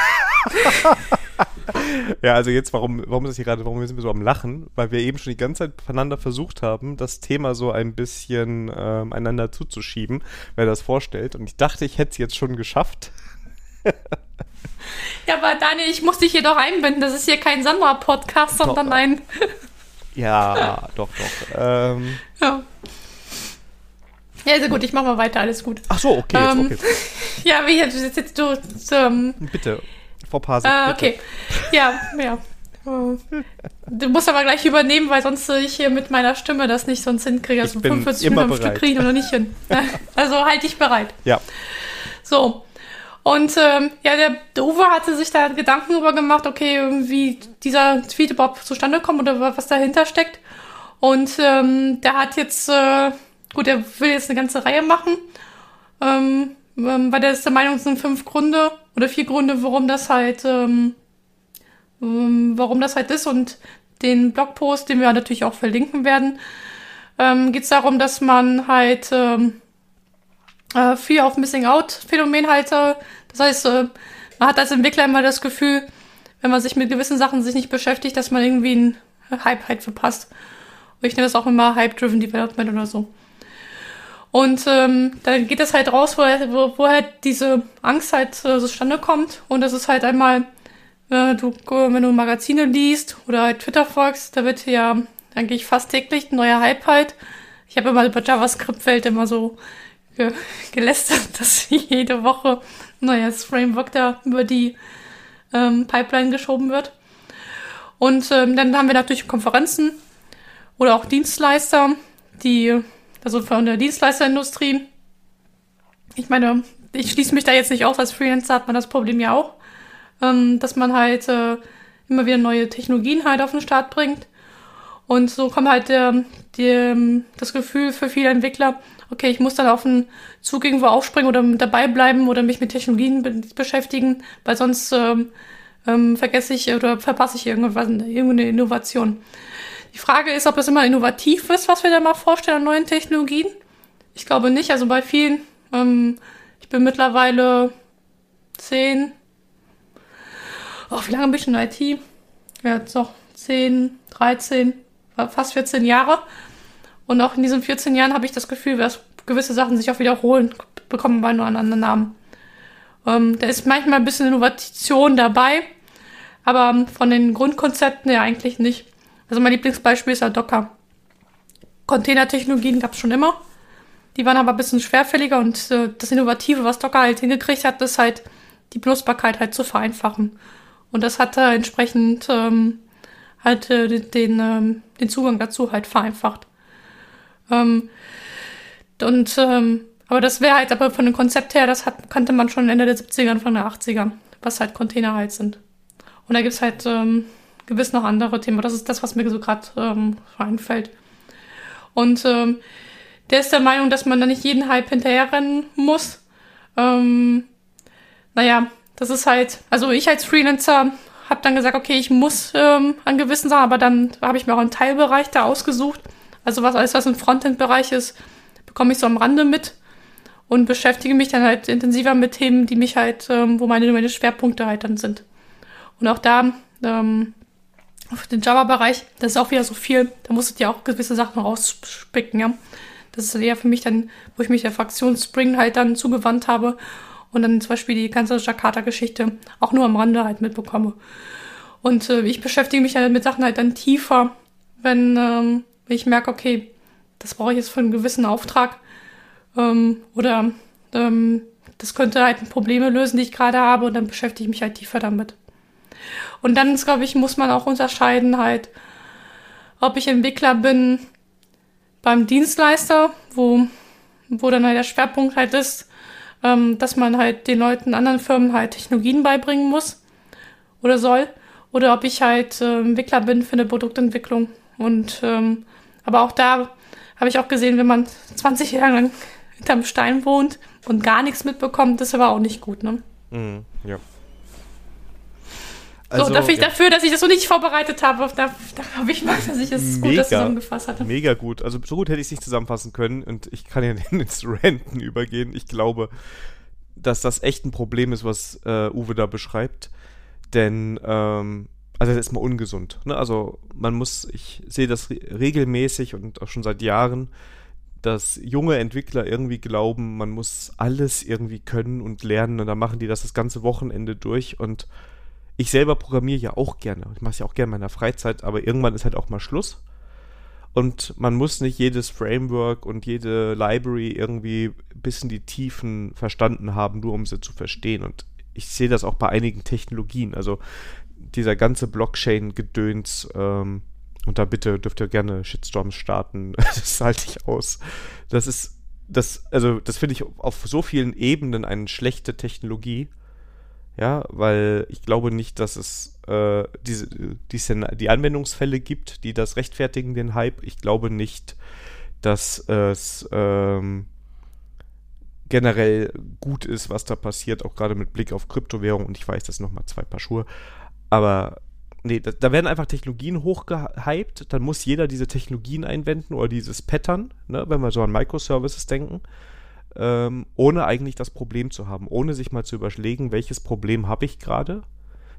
ja, also jetzt, warum, warum ist das hier gerade, warum sind wir so am Lachen? Weil wir eben schon die ganze Zeit voneinander versucht haben, das Thema so ein bisschen ähm, einander zuzuschieben, wer das vorstellt. Und ich dachte, ich hätte es jetzt schon geschafft. Ja, aber Daniel, ich muss dich hier doch einbinden. Das ist hier kein Sandra-Podcast, sondern ein. Ja, doch, doch. Ähm. Ja. Ja, also gut, ich mach mal weiter, alles gut. Ach so, okay, jetzt, ähm, okay. Ja, wie jetzt, jetzt, jetzt du. Ähm, bitte, Frau Pase. Äh, okay. Ja, ja. Du musst aber gleich übernehmen, weil sonst ich hier mit meiner Stimme das nicht sonst hinkriege. Also 45 Minuten am Stück kriegen oder nicht hin. Also halt dich bereit. Ja. So. Und ähm, ja, der, der Uwe hatte sich da Gedanken darüber gemacht, okay, wie dieser Tweet überhaupt zustande kommt oder was dahinter steckt. Und ähm, der hat jetzt, äh, gut, er will jetzt eine ganze Reihe machen, ähm, ähm, weil der ist der Meinung, es sind fünf Gründe oder vier Gründe, warum das halt, ähm, ähm, warum das halt ist. Und den Blogpost, den wir natürlich auch verlinken werden, ähm, geht es darum, dass man halt ähm, äh, viel auf Missing Out Phänomen halt äh, das heißt, äh, man hat als Entwickler immer das Gefühl, wenn man sich mit gewissen Sachen sich nicht beschäftigt, dass man irgendwie einen Hype halt verpasst. Und ich nenne das auch immer Hype-Driven Development oder so. Und ähm, dann geht es halt raus, woher, wo, woher diese Angst halt äh, zustande kommt. Und das ist halt einmal, äh, du, wenn du Magazine liest oder halt Twitter folgst, da wird ja eigentlich fast täglich ein neuer Hype halt. Ich habe immer über JavaScript-Welt immer so ge gelästert, dass jede Woche neues Framework da über die ähm, Pipeline geschoben wird. Und ähm, dann haben wir natürlich Konferenzen oder auch Dienstleister, die, also von der Dienstleisterindustrie. Ich meine, ich schließe mich da jetzt nicht aus, als Freelancer hat man das Problem ja auch, ähm, dass man halt äh, immer wieder neue Technologien halt auf den Start bringt. Und so kommt halt der, der, das Gefühl für viele Entwickler, okay, ich muss dann auf einen Zug irgendwo aufspringen oder dabei bleiben oder mich mit Technologien be beschäftigen, weil sonst ähm, ähm, vergesse ich oder verpasse ich irgendwas, irgendeine Innovation. Die Frage ist, ob es immer innovativ ist, was wir da mal vorstellen an neuen Technologien. Ich glaube nicht. Also bei vielen, ähm, ich bin mittlerweile zehn, oh, wie lange bin ich in IT? Ja, noch zehn, 13, fast 14 Jahre. Und auch in diesen 14 Jahren habe ich das Gefühl, dass gewisse Sachen sich auch wiederholen, bekommen wir nur einen anderen Namen. Ähm, da ist manchmal ein bisschen Innovation dabei, aber von den Grundkonzepten ja eigentlich nicht. Also mein Lieblingsbeispiel ist ja Docker. Containertechnologien gab es schon immer. Die waren aber ein bisschen schwerfälliger und äh, das Innovative, was Docker halt hingekriegt hat, ist halt die Benutzbarkeit halt zu vereinfachen. Und das hat äh, entsprechend ähm, halt äh, den, ähm, den Zugang dazu halt vereinfacht. Ähm, und, ähm, aber das wäre halt aber von dem Konzept her, das hat, kannte man schon Ende der 70er, Anfang der 80er, was halt Container halt sind. Und da gibt's halt ähm, gewiss noch andere Themen. Das ist das, was mir so gerade ähm, einfällt. Und ähm, der ist der Meinung, dass man da nicht jeden Hype hinterherrennen muss. Ähm, naja, das ist halt, also ich als Freelancer habe dann gesagt, okay, ich muss ähm, an gewissen Sachen, aber dann habe ich mir auch einen Teilbereich da ausgesucht. Also was alles, was im Frontend-Bereich ist, bekomme ich so am Rande mit und beschäftige mich dann halt intensiver mit Themen, die mich halt, ähm, wo meine, meine Schwerpunkte halt dann sind. Und auch da, ähm, auf den Java-Bereich, das ist auch wieder so viel, da musstet ihr auch gewisse Sachen rauspicken, ja. Das ist eher für mich dann, wo ich mich der Fraktion Spring halt dann zugewandt habe und dann zum Beispiel die ganze Jakarta-Geschichte auch nur am Rande halt mitbekomme. Und äh, ich beschäftige mich halt mit Sachen halt dann tiefer, wenn, ähm, wenn ich merke, okay, das brauche ich jetzt für einen gewissen Auftrag ähm, oder ähm, das könnte halt Probleme lösen, die ich gerade habe und dann beschäftige ich mich halt tiefer damit. Und dann, glaube ich, muss man auch unterscheiden halt, ob ich Entwickler bin beim Dienstleister, wo, wo dann halt der Schwerpunkt halt ist, ähm, dass man halt den Leuten, anderen Firmen halt Technologien beibringen muss oder soll, oder ob ich halt äh, Entwickler bin für eine Produktentwicklung. Und ähm, aber auch da habe ich auch gesehen, wenn man 20 Jahre lang hinterm Stein wohnt und gar nichts mitbekommt, das ist aber auch nicht gut, ne? Mhm, ja. Also, so, dafür, ja. dafür, dass ich das so nicht vorbereitet habe, da, da habe ich mal, dass ich es gut zusammengefasst hatte. Mega gut. Also so gut hätte ich es nicht zusammenfassen können und ich kann ja ins Renten übergehen. Ich glaube, dass das echt ein Problem ist, was äh, Uwe da beschreibt. Denn, ähm, also ist mal ungesund. Ne? Also man muss, ich sehe das re regelmäßig und auch schon seit Jahren, dass junge Entwickler irgendwie glauben, man muss alles irgendwie können und lernen und dann machen die das das ganze Wochenende durch und ich selber programmiere ja auch gerne. Ich mache es ja auch gerne in meiner Freizeit, aber irgendwann ist halt auch mal Schluss. Und man muss nicht jedes Framework und jede Library irgendwie bis in die Tiefen verstanden haben, nur um sie zu verstehen. Und ich sehe das auch bei einigen Technologien. Also dieser ganze Blockchain-Gedöns, ähm, und da bitte dürft ihr gerne Shitstorms starten. das halte ich aus. Das ist, das, also, das finde ich auf so vielen Ebenen eine schlechte Technologie. Ja, weil ich glaube nicht, dass es äh, diese, diese, die Anwendungsfälle gibt, die das rechtfertigen, den Hype. Ich glaube nicht, dass es ähm, generell gut ist, was da passiert, auch gerade mit Blick auf Kryptowährung. Und ich weiß, das sind nochmal zwei Paar Schuhe. Aber nee, da, da, werden einfach Technologien hochgehypt. Dann muss jeder diese Technologien einwenden oder dieses Pattern, ne, wenn wir so an Microservices denken ähm, ohne eigentlich das Problem zu haben, ohne sich mal zu überlegen, welches Problem habe ich gerade,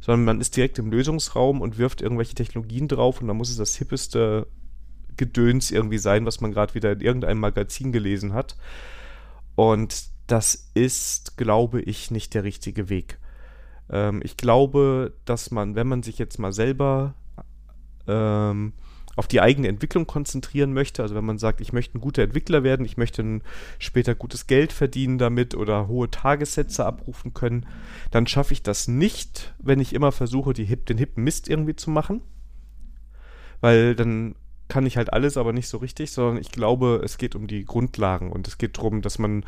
sondern man ist direkt im Lösungsraum und wirft irgendwelche Technologien drauf und dann muss es das hippeste Gedöns irgendwie sein, was man gerade wieder in irgendeinem Magazin gelesen hat. Und das ist, glaube ich, nicht der richtige Weg. Ähm, ich glaube, dass man, wenn man sich jetzt mal selber ähm, auf die eigene Entwicklung konzentrieren möchte, also wenn man sagt, ich möchte ein guter Entwickler werden, ich möchte ein, später gutes Geld verdienen damit oder hohe Tagessätze abrufen können, dann schaffe ich das nicht, wenn ich immer versuche, die Hip, den hippen Mist irgendwie zu machen. Weil dann kann ich halt alles, aber nicht so richtig, sondern ich glaube, es geht um die Grundlagen und es geht darum, dass man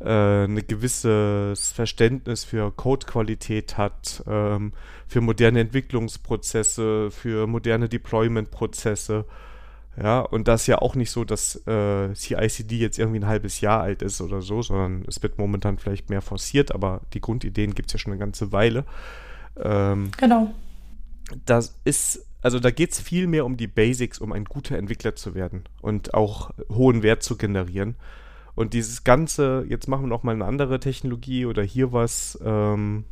äh, ein gewisses Verständnis für Codequalität hat, ähm, für moderne Entwicklungsprozesse, für moderne Deployment-Prozesse. Ja, und das ist ja auch nicht so, dass äh, CICD jetzt irgendwie ein halbes Jahr alt ist oder so, sondern es wird momentan vielleicht mehr forciert, aber die Grundideen gibt es ja schon eine ganze Weile. Ähm, genau. Das ist, also da geht es viel mehr um die Basics, um ein guter Entwickler zu werden und auch hohen Wert zu generieren. Und dieses Ganze, jetzt machen wir noch mal eine andere Technologie oder hier was, ähm,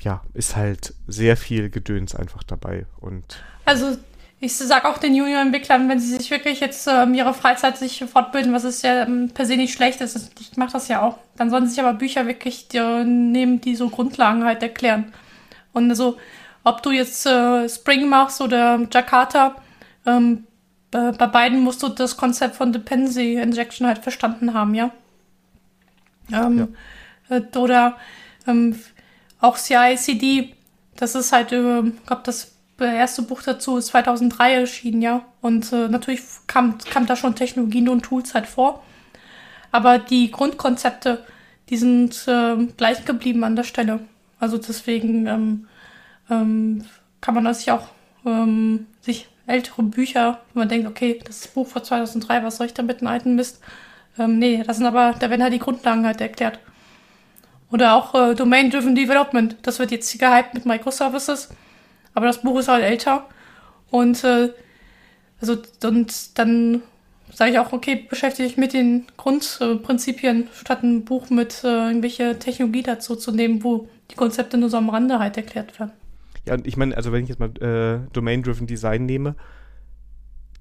ja, ist halt sehr viel Gedöns einfach dabei. Und also ich sage auch den Junior-Entwicklern, wenn sie sich wirklich jetzt ähm, ihre Freizeit sich fortbilden, was ist ja ähm, per se nicht schlecht ist, ich mache das ja auch, dann sollen sich aber Bücher wirklich die, nehmen, die so Grundlagen halt erklären. Und also, ob du jetzt äh, Spring machst oder Jakarta, ähm, bei, bei beiden musst du das Konzept von Dependency Injection halt verstanden haben, ja. Ähm, ja. Äh, oder ähm, auch CI/CD, das ist halt, äh, ich glaube, das erste Buch dazu ist 2003 erschienen, ja. Und äh, natürlich kam, kam da schon Technologien und Tools halt vor. Aber die Grundkonzepte, die sind äh, gleich geblieben an der Stelle. Also deswegen ähm, ähm, kann man das sich auch ähm, sich ältere Bücher, wo man denkt, okay, das ist Buch von 2003, was soll ich damit einen alten Mist? Ähm, nee, das sind aber, da werden halt die Grundlagen halt erklärt. Oder auch äh, Domain-Driven Development. Das wird jetzt gehypt mit Microservices. Aber das Buch ist halt älter. Und äh, also und dann sage ich auch, okay, beschäftige ich mit den Grundprinzipien, statt ein Buch mit äh, irgendwelche Technologie dazu zu nehmen, wo die Konzepte nur so am Rande halt erklärt werden. Ja, und ich meine, also wenn ich jetzt mal äh, Domain-Driven Design nehme,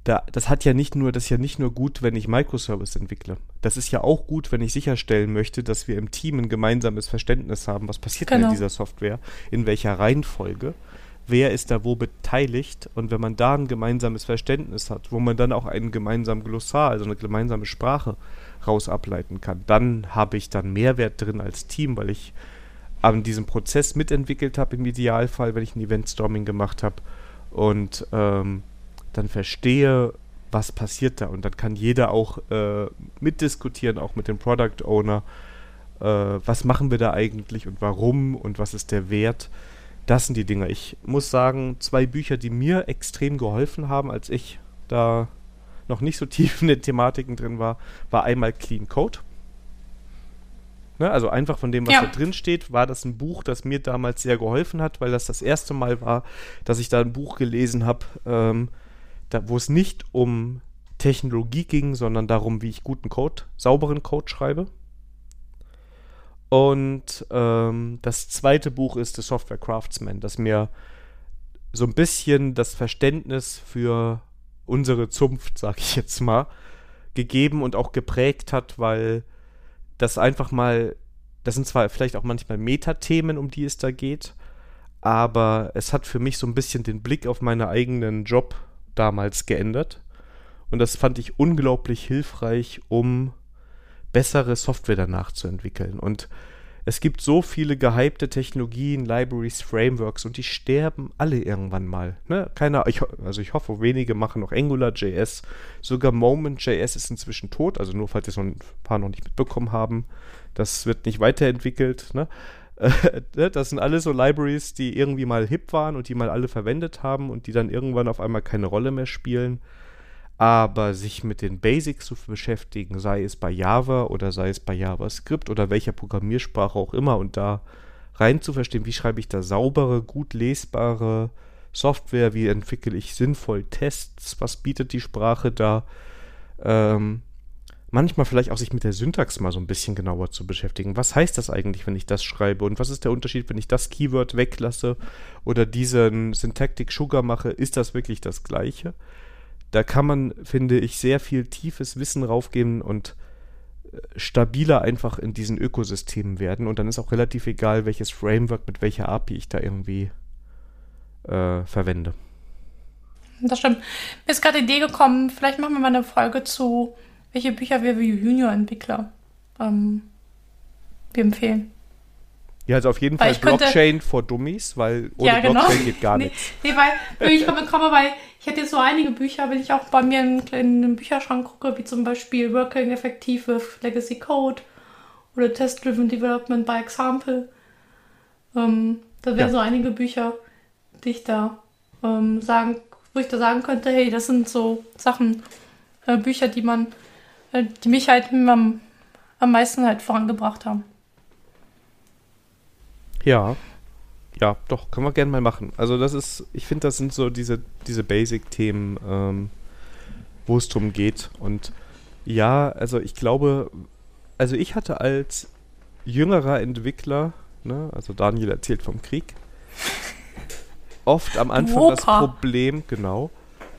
da, das hat ja nicht nur, das ist ja nicht nur gut, wenn ich Microservice entwickle. Das ist ja auch gut, wenn ich sicherstellen möchte, dass wir im Team ein gemeinsames Verständnis haben, was passiert genau. in dieser Software, in welcher Reihenfolge, wer ist da wo beteiligt und wenn man da ein gemeinsames Verständnis hat, wo man dann auch einen gemeinsamen Glossar, also eine gemeinsame Sprache raus ableiten kann, dann habe ich dann Mehrwert drin als Team, weil ich an diesem Prozess mitentwickelt habe, im Idealfall, wenn ich ein Event-Storming gemacht habe und ähm, dann verstehe, was passiert da. Und dann kann jeder auch äh, mitdiskutieren, auch mit dem Product Owner, äh, was machen wir da eigentlich und warum und was ist der Wert. Das sind die Dinge. Ich muss sagen, zwei Bücher, die mir extrem geholfen haben, als ich da noch nicht so tief in den Thematiken drin war, war einmal Clean Code. Ne, also einfach von dem, was ja. da drin steht, war das ein Buch, das mir damals sehr geholfen hat, weil das das erste Mal war, dass ich da ein Buch gelesen habe, ähm, wo es nicht um Technologie ging, sondern darum, wie ich guten Code, sauberen Code schreibe. Und ähm, das zweite Buch ist The Software Craftsman, das mir so ein bisschen das Verständnis für unsere Zunft, sag ich jetzt mal, gegeben und auch geprägt hat, weil das einfach mal, das sind zwar vielleicht auch manchmal Metathemen, um die es da geht, aber es hat für mich so ein bisschen den Blick auf meinen eigenen Job damals geändert. Und das fand ich unglaublich hilfreich, um bessere Software danach zu entwickeln. Und es gibt so viele gehypte Technologien, Libraries, Frameworks und die sterben alle irgendwann mal. Ne? Keiner, ich, also ich hoffe, wenige machen noch AngularJS. Sogar Moment.js ist inzwischen tot, also nur falls ihr es noch ein paar noch nicht mitbekommen haben. Das wird nicht weiterentwickelt. Ne? Ne, das sind alles so Libraries, die irgendwie mal hip waren und die mal alle verwendet haben und die dann irgendwann auf einmal keine Rolle mehr spielen. Aber sich mit den Basics zu beschäftigen, sei es bei Java oder sei es bei JavaScript oder welcher Programmiersprache auch immer und da rein zu verstehen, wie schreibe ich da saubere, gut lesbare Software, wie entwickle ich sinnvoll Tests, was bietet die Sprache da, ähm, manchmal vielleicht auch sich mit der Syntax mal so ein bisschen genauer zu beschäftigen. Was heißt das eigentlich, wenn ich das schreibe? Und was ist der Unterschied, wenn ich das Keyword weglasse oder diesen Syntactic Sugar mache? Ist das wirklich das Gleiche? Da kann man, finde ich, sehr viel tiefes Wissen raufgeben und äh, stabiler einfach in diesen Ökosystemen werden. Und dann ist auch relativ egal, welches Framework mit welcher API ich da irgendwie äh, verwende. Das stimmt. Mir ist gerade die Idee gekommen, vielleicht machen wir mal eine Folge zu welche Bücher wir wie Junior-Entwickler ähm, empfehlen. Ja, also auf jeden weil Fall Blockchain könnte, for Dummies, weil ohne ja, genau. Blockchain geht gar nee, nichts. Nee, weil ich komme, komme, weil ich hätte jetzt so einige Bücher, wenn ich auch bei mir in, in einem Bücherschrank gucke, wie zum Beispiel Working Effective with Legacy Code oder Test Driven Development by Example. Ähm, da wären ja. so einige Bücher, die ich da ähm, sagen, wo ich da sagen könnte, hey, das sind so Sachen, äh, Bücher, die man äh, die mich halt am, am meisten halt vorangebracht haben. Ja. Ja, doch, können wir gerne mal machen. Also das ist, ich finde, das sind so diese, diese Basic-Themen, ähm, wo es drum geht. Und ja, also ich glaube, also ich hatte als jüngerer Entwickler, ne, also Daniel erzählt vom Krieg, oft am Anfang Opa. das Problem, genau,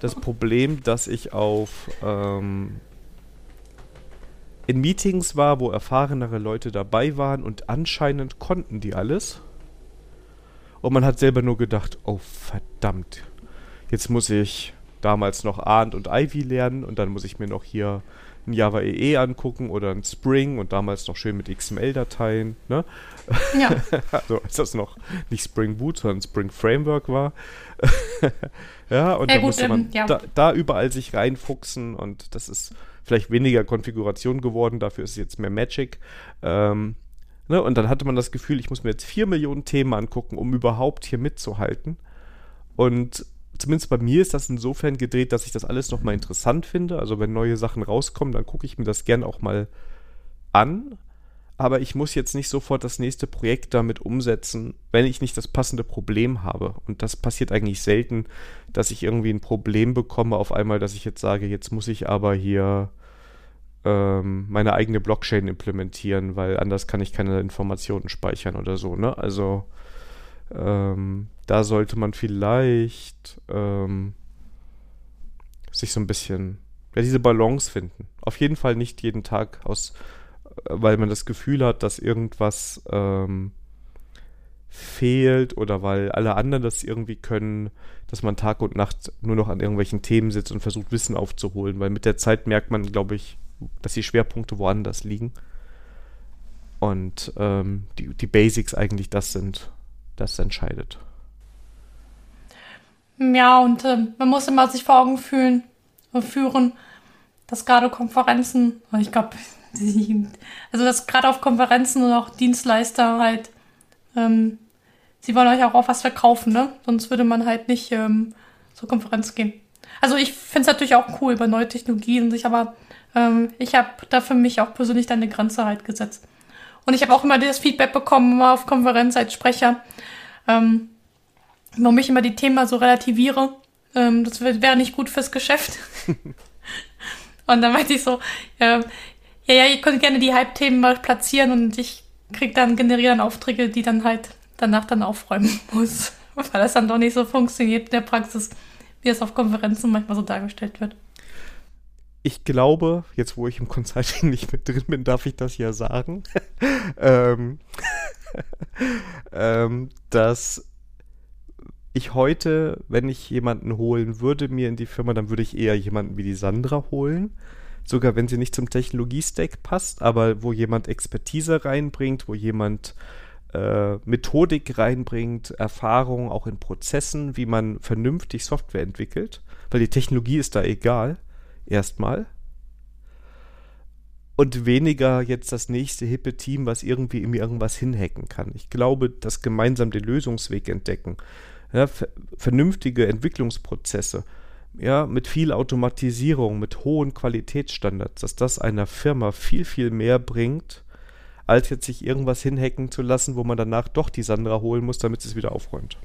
das Problem, dass ich auf ähm, in Meetings war, wo erfahrenere Leute dabei waren und anscheinend konnten die alles. Und man hat selber nur gedacht, oh verdammt, jetzt muss ich damals noch Arndt und Ivy lernen und dann muss ich mir noch hier ein Java EE e angucken oder ein Spring und damals noch schön mit XML-Dateien. Ne? Ja. also als das noch nicht Spring Boot, sondern Spring Framework war. ja, und ja, da musste man ähm, ja. da, da, überall sich reinfuchsen und das ist vielleicht weniger Konfiguration geworden, dafür ist es jetzt mehr Magic. Ähm, ne? Und dann hatte man das Gefühl, ich muss mir jetzt vier Millionen Themen angucken, um überhaupt hier mitzuhalten. Und zumindest bei mir ist das insofern gedreht, dass ich das alles nochmal interessant finde. Also wenn neue Sachen rauskommen, dann gucke ich mir das gern auch mal an. Aber ich muss jetzt nicht sofort das nächste Projekt damit umsetzen, wenn ich nicht das passende Problem habe. Und das passiert eigentlich selten, dass ich irgendwie ein Problem bekomme auf einmal, dass ich jetzt sage, jetzt muss ich aber hier ähm, meine eigene Blockchain implementieren, weil anders kann ich keine Informationen speichern oder so. Ne? Also ähm, da sollte man vielleicht ähm, sich so ein bisschen ja, diese Balance finden. Auf jeden Fall nicht jeden Tag aus, weil man das Gefühl hat, dass irgendwas ähm, fehlt oder weil alle anderen das irgendwie können, dass man Tag und Nacht nur noch an irgendwelchen Themen sitzt und versucht, Wissen aufzuholen, weil mit der Zeit merkt man, glaube ich, dass die Schwerpunkte woanders liegen. Und ähm, die, die Basics eigentlich das sind, das entscheidet. Ja, und äh, man muss immer sich vor Augen fühlen, führen, dass gerade Konferenzen, ich glaube, also dass gerade auf Konferenzen und auch Dienstleister halt, ähm, sie wollen euch auch auf was verkaufen, ne? Sonst würde man halt nicht ähm, zur Konferenz gehen. Also ich finde es natürlich auch cool über neue Technologien, sich aber ähm, ich habe da für mich auch persönlich dann eine Grenze halt gesetzt. Und ich habe auch immer das Feedback bekommen, immer auf Konferenz als Sprecher, ähm, warum ich immer die Themen so relativiere. Ähm, das wäre nicht gut fürs Geschäft. und dann meinte ich so, ja, ja, ja, ihr könnt gerne die Hype-Themen mal platzieren und ich krieg dann, generiere dann Aufträge, die dann halt danach dann aufräumen muss. Weil das dann doch nicht so funktioniert in der Praxis, wie es auf Konferenzen manchmal so dargestellt wird ich glaube, jetzt wo ich im Consulting nicht mit drin bin, darf ich das ja sagen, ähm, ähm, dass ich heute, wenn ich jemanden holen würde, mir in die Firma, dann würde ich eher jemanden wie die Sandra holen. Sogar wenn sie nicht zum Technologie-Stack passt, aber wo jemand Expertise reinbringt, wo jemand äh, Methodik reinbringt, Erfahrung auch in Prozessen, wie man vernünftig Software entwickelt, weil die Technologie ist da egal erstmal. Und weniger jetzt das nächste hippe Team, was irgendwie in irgendwas hinhacken kann. Ich glaube, dass gemeinsam den Lösungsweg entdecken, ja, vernünftige Entwicklungsprozesse, ja, mit viel Automatisierung, mit hohen Qualitätsstandards, dass das einer Firma viel, viel mehr bringt, als jetzt sich irgendwas hinhacken zu lassen, wo man danach doch die Sandra holen muss, damit sie es wieder aufräumt.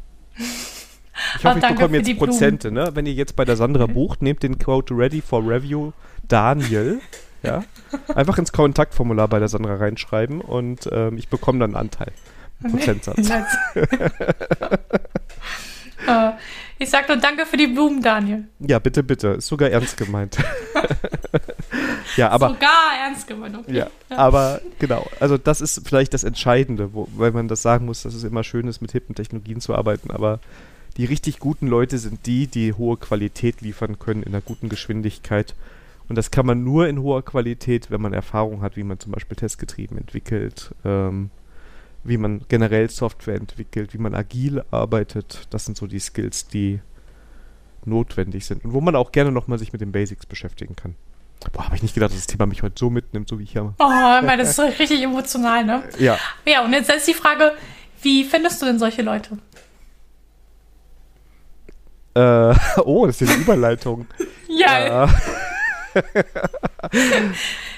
Ich hoffe, ich bekomme jetzt Prozente, ne? Wenn ihr jetzt bei der Sandra bucht, nehmt den Code Ready for Review Daniel. Ja. Einfach ins Kontaktformular bei der Sandra reinschreiben und ähm, ich bekomme dann einen Anteil. Prozentsatz. uh, ich sag nur danke für die Blumen, Daniel. Ja, bitte, bitte. Ist sogar ernst gemeint. ja, aber. Sogar ernst gemeint, okay. Ja, aber genau. Also, das ist vielleicht das Entscheidende, wo, weil man das sagen muss, dass es immer schön ist, mit hippen Technologien zu arbeiten, aber die richtig guten Leute sind die, die hohe Qualität liefern können in einer guten Geschwindigkeit. Und das kann man nur in hoher Qualität, wenn man Erfahrung hat, wie man zum Beispiel testgetrieben entwickelt, ähm, wie man generell Software entwickelt, wie man agil arbeitet. Das sind so die Skills, die notwendig sind und wo man auch gerne nochmal sich mit den Basics beschäftigen kann. Boah, habe ich nicht gedacht, dass das Thema mich heute so mitnimmt, so wie ich habe. Oh, ich meine, das ist richtig emotional, ne? Ja. Ja, und jetzt ist die Frage, wie findest du denn solche Leute? Äh, oh, das ist eine Überleitung. ja. Äh.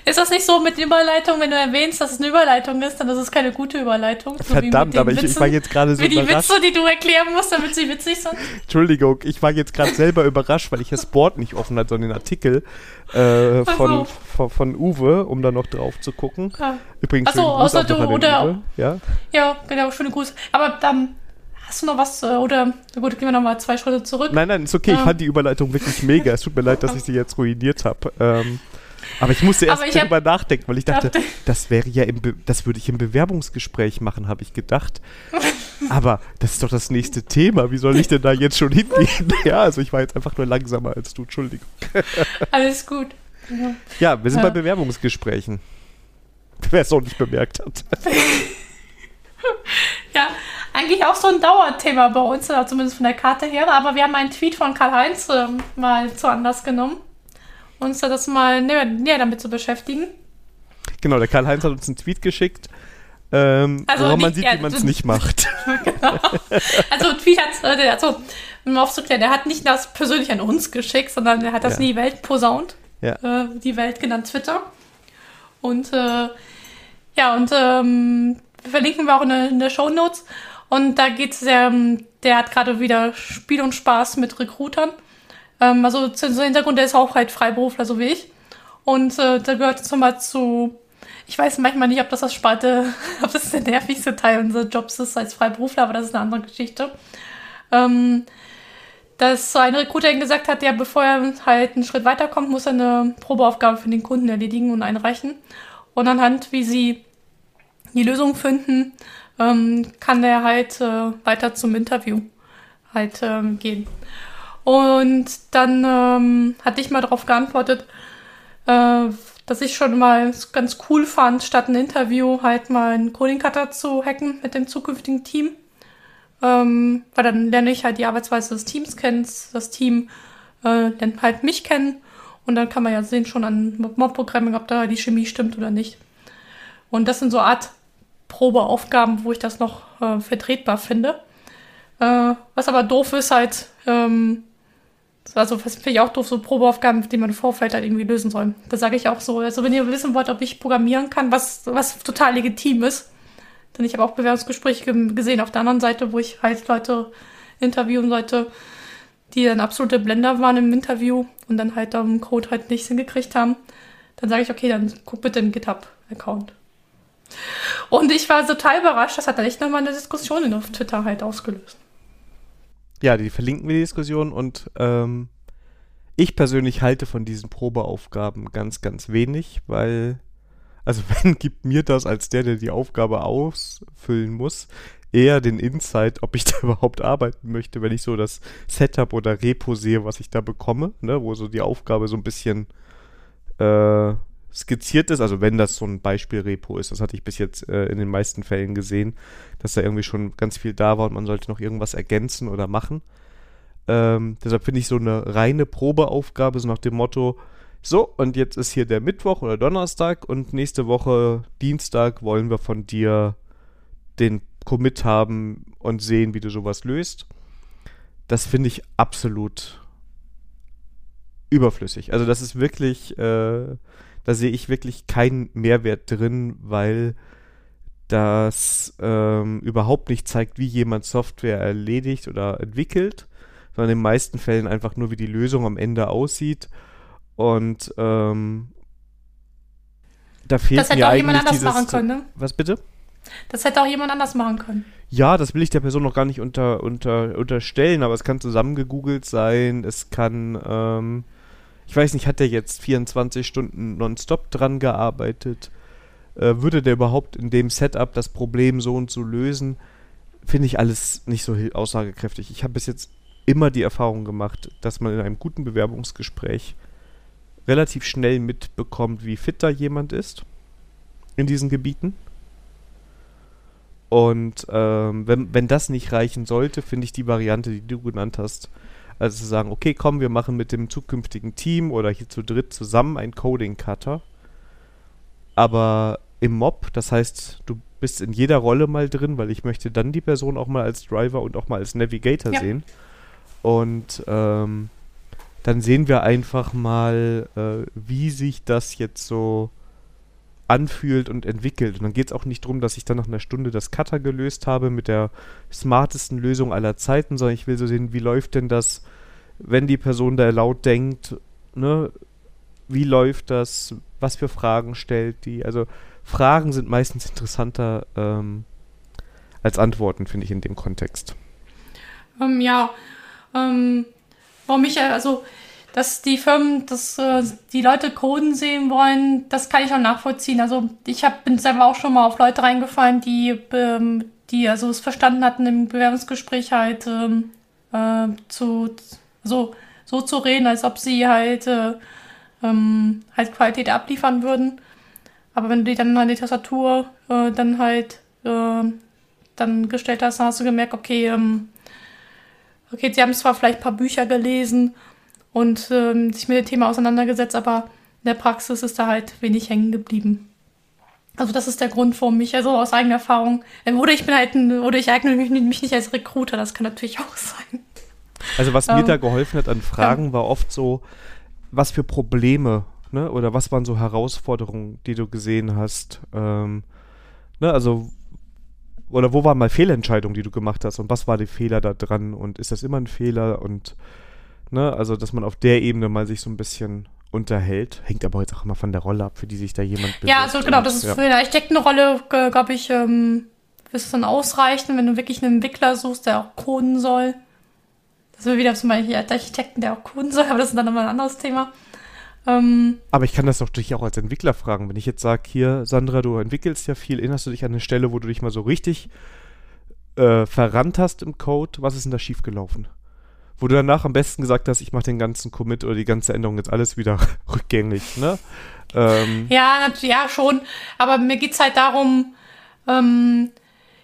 Ist das nicht so mit Überleitung, wenn du erwähnst, dass es eine Überleitung ist, dann ist es keine gute Überleitung? So Verdammt, aber ich, ich, war jetzt gerade so wie die Witze, die du erklären musst, damit sie witzig sind. Entschuldigung, ich war jetzt gerade selber überrascht, weil ich das Board nicht offen hatte, sondern den Artikel äh, von, von, von, Uwe, um da noch drauf zu gucken. Ja. Übrigens, Achso, außer du, oder. Ja? ja, genau, schöne Grüße. Aber dann Hast du noch was? Äh, oder, gut, gehen wir nochmal zwei Schritte zurück. Nein, nein, ist okay. Ja. Ich fand die Überleitung wirklich mega. Es tut mir leid, dass ich sie jetzt ruiniert habe. Ähm, aber ich musste erst darüber hab, nachdenken, weil ich dachte, dachte, das wäre ja im Be das würde ich im Bewerbungsgespräch machen, habe ich gedacht. Aber das ist doch das nächste Thema. Wie soll ich denn da jetzt schon hingehen? ja, also ich war jetzt einfach nur langsamer als du. Entschuldigung. Alles gut. Ja, ja wir sind ja. bei Bewerbungsgesprächen. Wer es auch nicht bemerkt hat. ja, eigentlich auch so ein Dauerthema bei uns, zumindest von der Karte her. Aber wir haben einen Tweet von Karl-Heinz äh, mal zu Anlass genommen, uns das mal näher, näher damit zu beschäftigen. Genau, der Karl-Heinz hat uns einen Tweet geschickt, ähm, also woran man sieht, ja, wie man es nicht macht. genau. Also Tweet hat, äh, also, um aufzuklären, der hat nicht das persönlich an uns geschickt, sondern er hat das ja. in die Welt posaunt. Ja. Äh, die Welt genannt Twitter. Und äh, Ja, und ähm, verlinken wir auch in, in der Show Notes. Und da geht es ja, ähm, der hat gerade wieder Spiel und Spaß mit Recruitern. Ähm, also zu Hintergrund, der ist auch halt Freiberufler, so wie ich. Und äh, da gehört zum Beispiel zu, ich weiß manchmal nicht, ob das das Sparte, ob das der nervigste Teil unseres Jobs ist als Freiberufler, aber das ist eine andere Geschichte. Ähm, dass ein Recruiter gesagt hat, ja, bevor er halt einen Schritt weiterkommt, muss er eine Probeaufgabe für den Kunden erledigen und einreichen. Und anhand, wie sie die Lösung finden, ähm, kann der halt äh, weiter zum Interview halt ähm, gehen. Und dann ähm, hatte ich mal darauf geantwortet, äh, dass ich schon mal ganz cool fand, statt ein Interview halt mal einen Coding Cutter zu hacken mit dem zukünftigen Team. Ähm, weil dann lerne ich halt die Arbeitsweise des Teams kennen, das Team äh, lernt halt mich kennen und dann kann man ja sehen schon an Mob-Programming, ob da die Chemie stimmt oder nicht. Und das sind so Art Probeaufgaben, wo ich das noch äh, vertretbar finde. Äh, was aber doof ist halt, ähm, also was finde ich auch doof, so Probeaufgaben, die man im Vorfeld halt irgendwie lösen soll. Da sage ich auch so, also wenn ihr wissen wollt, ob ich programmieren kann, was, was total legitim ist, denn ich habe auch Bewerbungsgespräche gesehen auf der anderen Seite, wo ich halt Leute interviewen sollte, die dann absolute Blender waren im Interview und dann halt am Code halt nichts hingekriegt haben. Dann sage ich, okay, dann guck bitte im GitHub-Account. Und ich war total überrascht, das hat dann echt nochmal eine Diskussion auf Twitter halt ausgelöst. Ja, die verlinken wir die Diskussion und ähm, ich persönlich halte von diesen Probeaufgaben ganz, ganz wenig, weil, also wenn gibt mir das als der, der die Aufgabe ausfüllen muss, eher den Insight, ob ich da überhaupt arbeiten möchte, wenn ich so das Setup oder Repo sehe, was ich da bekomme, ne, wo so die Aufgabe so ein bisschen äh, skizziert ist, also wenn das so ein Beispielrepo ist, das hatte ich bis jetzt äh, in den meisten Fällen gesehen, dass da irgendwie schon ganz viel da war und man sollte noch irgendwas ergänzen oder machen. Ähm, deshalb finde ich so eine reine Probeaufgabe, so nach dem Motto, so, und jetzt ist hier der Mittwoch oder Donnerstag und nächste Woche Dienstag wollen wir von dir den Commit haben und sehen, wie du sowas löst. Das finde ich absolut überflüssig. Also das ist wirklich, äh, da sehe ich wirklich keinen Mehrwert drin, weil das ähm, überhaupt nicht zeigt, wie jemand Software erledigt oder entwickelt, sondern in den meisten Fällen einfach nur, wie die Lösung am Ende aussieht. Und ähm, da fehlt das hätte mir auch jemand anders dieses, machen können, ne? Was bitte? Das hätte auch jemand anders machen können. Ja, das will ich der Person noch gar nicht unter, unter, unterstellen, aber es kann zusammengegoogelt sein, es kann, ähm, ich weiß nicht, hat der jetzt 24 Stunden nonstop dran gearbeitet? Äh, würde der überhaupt in dem Setup das Problem so und so lösen? Finde ich alles nicht so aussagekräftig. Ich habe bis jetzt immer die Erfahrung gemacht, dass man in einem guten Bewerbungsgespräch relativ schnell mitbekommt, wie fit da jemand ist in diesen Gebieten. Und ähm, wenn, wenn das nicht reichen sollte, finde ich die Variante, die du genannt hast, also zu sagen, okay, komm, wir machen mit dem zukünftigen Team oder hier zu dritt zusammen ein Coding-Cutter. Aber im Mob, das heißt, du bist in jeder Rolle mal drin, weil ich möchte dann die Person auch mal als Driver und auch mal als Navigator Ja. sehen. Und ähm, dann sehen wir einfach mal, äh, wie sich das jetzt so anfühlt und entwickelt. Und dann geht es auch nicht darum, dass ich dann nach einer Stunde das Cutter gelöst habe mit der smartesten Lösung aller Zeiten, sondern ich will so sehen, wie läuft denn das, wenn die Person da laut denkt, ne? Wie läuft das? Was für Fragen stellt die? Also Fragen sind meistens interessanter ähm, als Antworten, finde ich, in dem Kontext. Ähm, ja, ähm, warum ich, äh, also, dass die Firmen, dass äh, die Leute Coden sehen wollen, das kann ich auch nachvollziehen. Also ich hab, bin selber auch schon mal auf Leute reingefallen, die, ähm, die also es verstanden hatten im Bewerbungsgespräch halt ähm, äh, zu so so zu reden, als ob sie halt äh, ähm, halt Qualität abliefern würden. Aber wenn du die dann an die Tastatur äh, dann halt äh, dann gestellt hast, dann hast du gemerkt, okay, ähm, okay, sie haben zwar vielleicht ein paar Bücher gelesen und ähm, sich mit dem Thema auseinandergesetzt, aber in der Praxis ist da halt wenig hängen geblieben. Also das ist der Grund, warum ich, also aus eigener Erfahrung, äh, oder ich bin halt, ein, oder ich eigne mich, mich nicht als Recruiter, das kann natürlich auch sein. Also was mir Ähm, da geholfen hat an Fragen, war oft so, was für Probleme, ne? Oder was waren so Herausforderungen, die du gesehen hast? Ähm, ne, also, oder wo waren mal Fehlentscheidungen, die du gemacht hast und was war der Fehler da dran und ist das immer ein Fehler und, ne, also, dass man auf der Ebene mal sich so ein bisschen unterhält. Hängt aber jetzt auch immer von der Rolle ab, für die sich da jemand bewirbt. Ja, also genau, das ist ja. für eine Architektenrolle, glaube ich, ähm, wird es dann ausreichen, wenn du wirklich einen Entwickler suchst, der auch coden soll. Das ist wieder zum Beispiel Architekten, der auch coden soll, aber das ist dann nochmal ein anderes Thema. Ähm, aber ich kann das doch dich auch als Entwickler fragen. Wenn ich jetzt sage, hier, Sandra, du entwickelst ja viel, erinnerst du dich an eine Stelle, wo du dich mal so richtig äh, verrannt hast im Code, was ist denn da schiefgelaufen? Wo du danach am besten gesagt hast, ich mache den ganzen Commit oder die ganze Änderung jetzt alles wieder rückgängig, ne? Ähm. Ja, ja, schon. Aber mir geht's halt darum, ähm,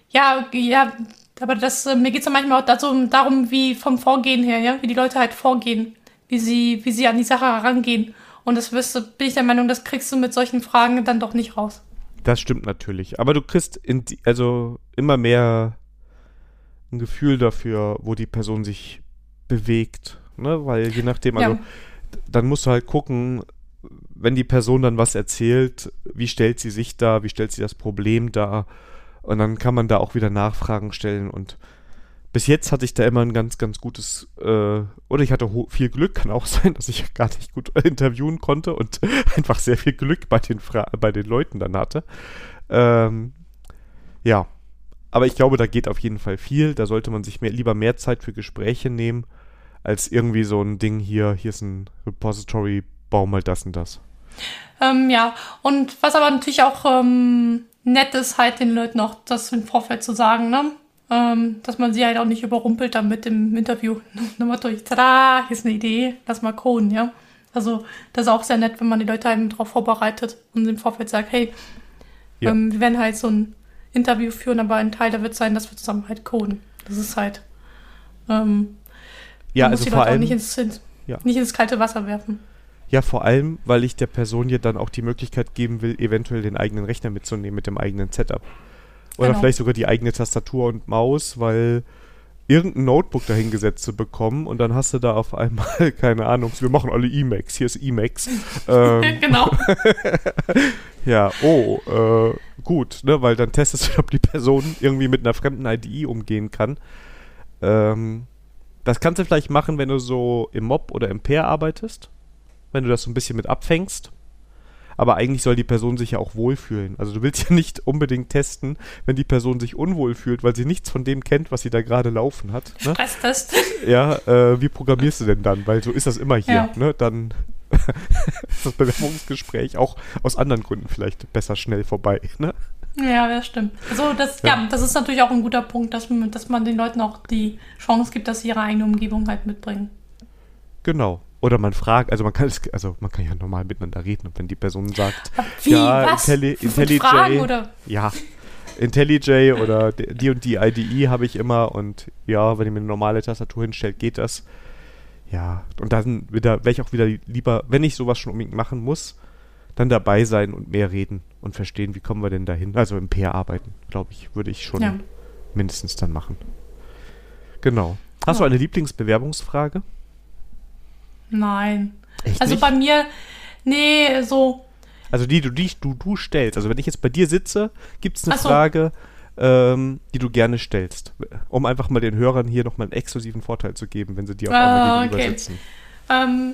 ja, ja, aber das, äh, mir geht's ja manchmal auch dazu, darum, wie vom Vorgehen her, ja, wie die Leute halt vorgehen, wie sie, wie sie an die Sache herangehen. Und das wirst du, bin ich der Meinung, das kriegst du mit solchen Fragen dann doch nicht raus. Das stimmt natürlich. Aber du kriegst die, also immer mehr ein Gefühl dafür, wo die Person sich bewegt. Ne? Weil je nachdem, also ja. dann musst du halt gucken, wenn die Person dann was erzählt, wie stellt sie sich da, wie stellt sie das Problem dar und dann kann man da auch wieder Nachfragen stellen und bis jetzt hatte ich da immer ein ganz, ganz gutes, äh, oder ich hatte viel Glück, kann auch sein, dass ich gar nicht gut interviewen konnte und einfach sehr viel Glück bei den, Fra bei den Leuten dann hatte. Ähm, ja, aber ich glaube, da geht auf jeden Fall viel. Da sollte man sich mehr, lieber mehr Zeit für Gespräche nehmen, als irgendwie so ein Ding hier, hier ist ein Repository, bau mal das und das. Ähm, ja, und was aber natürlich auch ähm, nett ist, halt den Leuten auch das im Vorfeld zu sagen, ne? Ähm, dass man sie halt auch nicht überrumpelt dann mit dem Interview. Nochmal durch, tada, hier ist eine Idee, lass mal coden, ja. Also das ist auch sehr nett, wenn man die Leute eben darauf vorbereitet und im Vorfeld sagt, hey, ja. ähm, wir werden halt so ein Interview führen, aber ein Teil da wird sein, dass wir zusammen halt coden. Das ist halt. Ähm, ja, also vor allem. Nicht ins, ja. nicht ins kalte Wasser werfen. Ja, vor allem, weil ich der Person ja dann auch die Möglichkeit geben will, eventuell den eigenen Rechner mitzunehmen mit dem eigenen Setup. Oder genau. vielleicht sogar die eigene Tastatur und Maus, weil irgendein Notebook dahingesetzt zu bekommen und dann hast du da auf einmal, keine Ahnung, wir machen alle Emacs, hier ist Emacs. ähm, genau. ja, oh, äh, gut, ne, weil dann testest du, ob die Person irgendwie mit einer fremden IDE umgehen kann. Ähm, das kannst du vielleicht machen, wenn du so im Mob oder im Pair arbeitest, wenn du das so ein bisschen mit abfängst. Aber eigentlich soll die Person sich ja auch wohlfühlen. Also du willst ja nicht unbedingt testen, wenn die Person sich unwohl fühlt, weil sie nichts von dem kennt, was sie da gerade laufen hat. Ne? Stresstest. Ja, äh, wie programmierst du denn dann? Weil so ist das immer hier. Ja. Ne? Dann ist das Bewerbungsgespräch auch aus anderen Gründen vielleicht besser schnell vorbei. Ne? Ja, das stimmt. Also das, ja. ja. das ist natürlich auch ein guter Punkt, dass, dass man den Leuten auch die Chance gibt, dass sie ihre eigene Umgebung halt mitbringen. Genau. Oder man fragt, also man kann es, also man kann ja normal miteinander reden und wenn die Person sagt, Wie, ja, was? Intelli IntelliJ, Fragen, oder? ja, IntelliJ oder die und die IDE habe ich immer und ja, wenn ihr mir eine normale Tastatur hinstellt, geht das. Ja, und dann wieder, wäre ich auch wieder lieber, wenn ich sowas schon unbedingt machen muss, dann dabei sein und mehr reden und verstehen, wie kommen wir denn dahin. Also im Pair arbeiten, glaube ich, würde ich schon ja. mindestens dann machen. Genau. Hast ja. du eine Lieblingsbewerbungsfrage? Nein. Echt also nicht? bei mir, nee, so. Also die, du, die du, du stellst. Also wenn ich jetzt bei dir sitze, gibt es eine so. Frage, ähm, die du gerne stellst. Um einfach mal den Hörern hier nochmal einen exklusiven Vorteil zu geben, wenn sie dir auf einmal uh, gegenüber okay. sitzen. Ähm,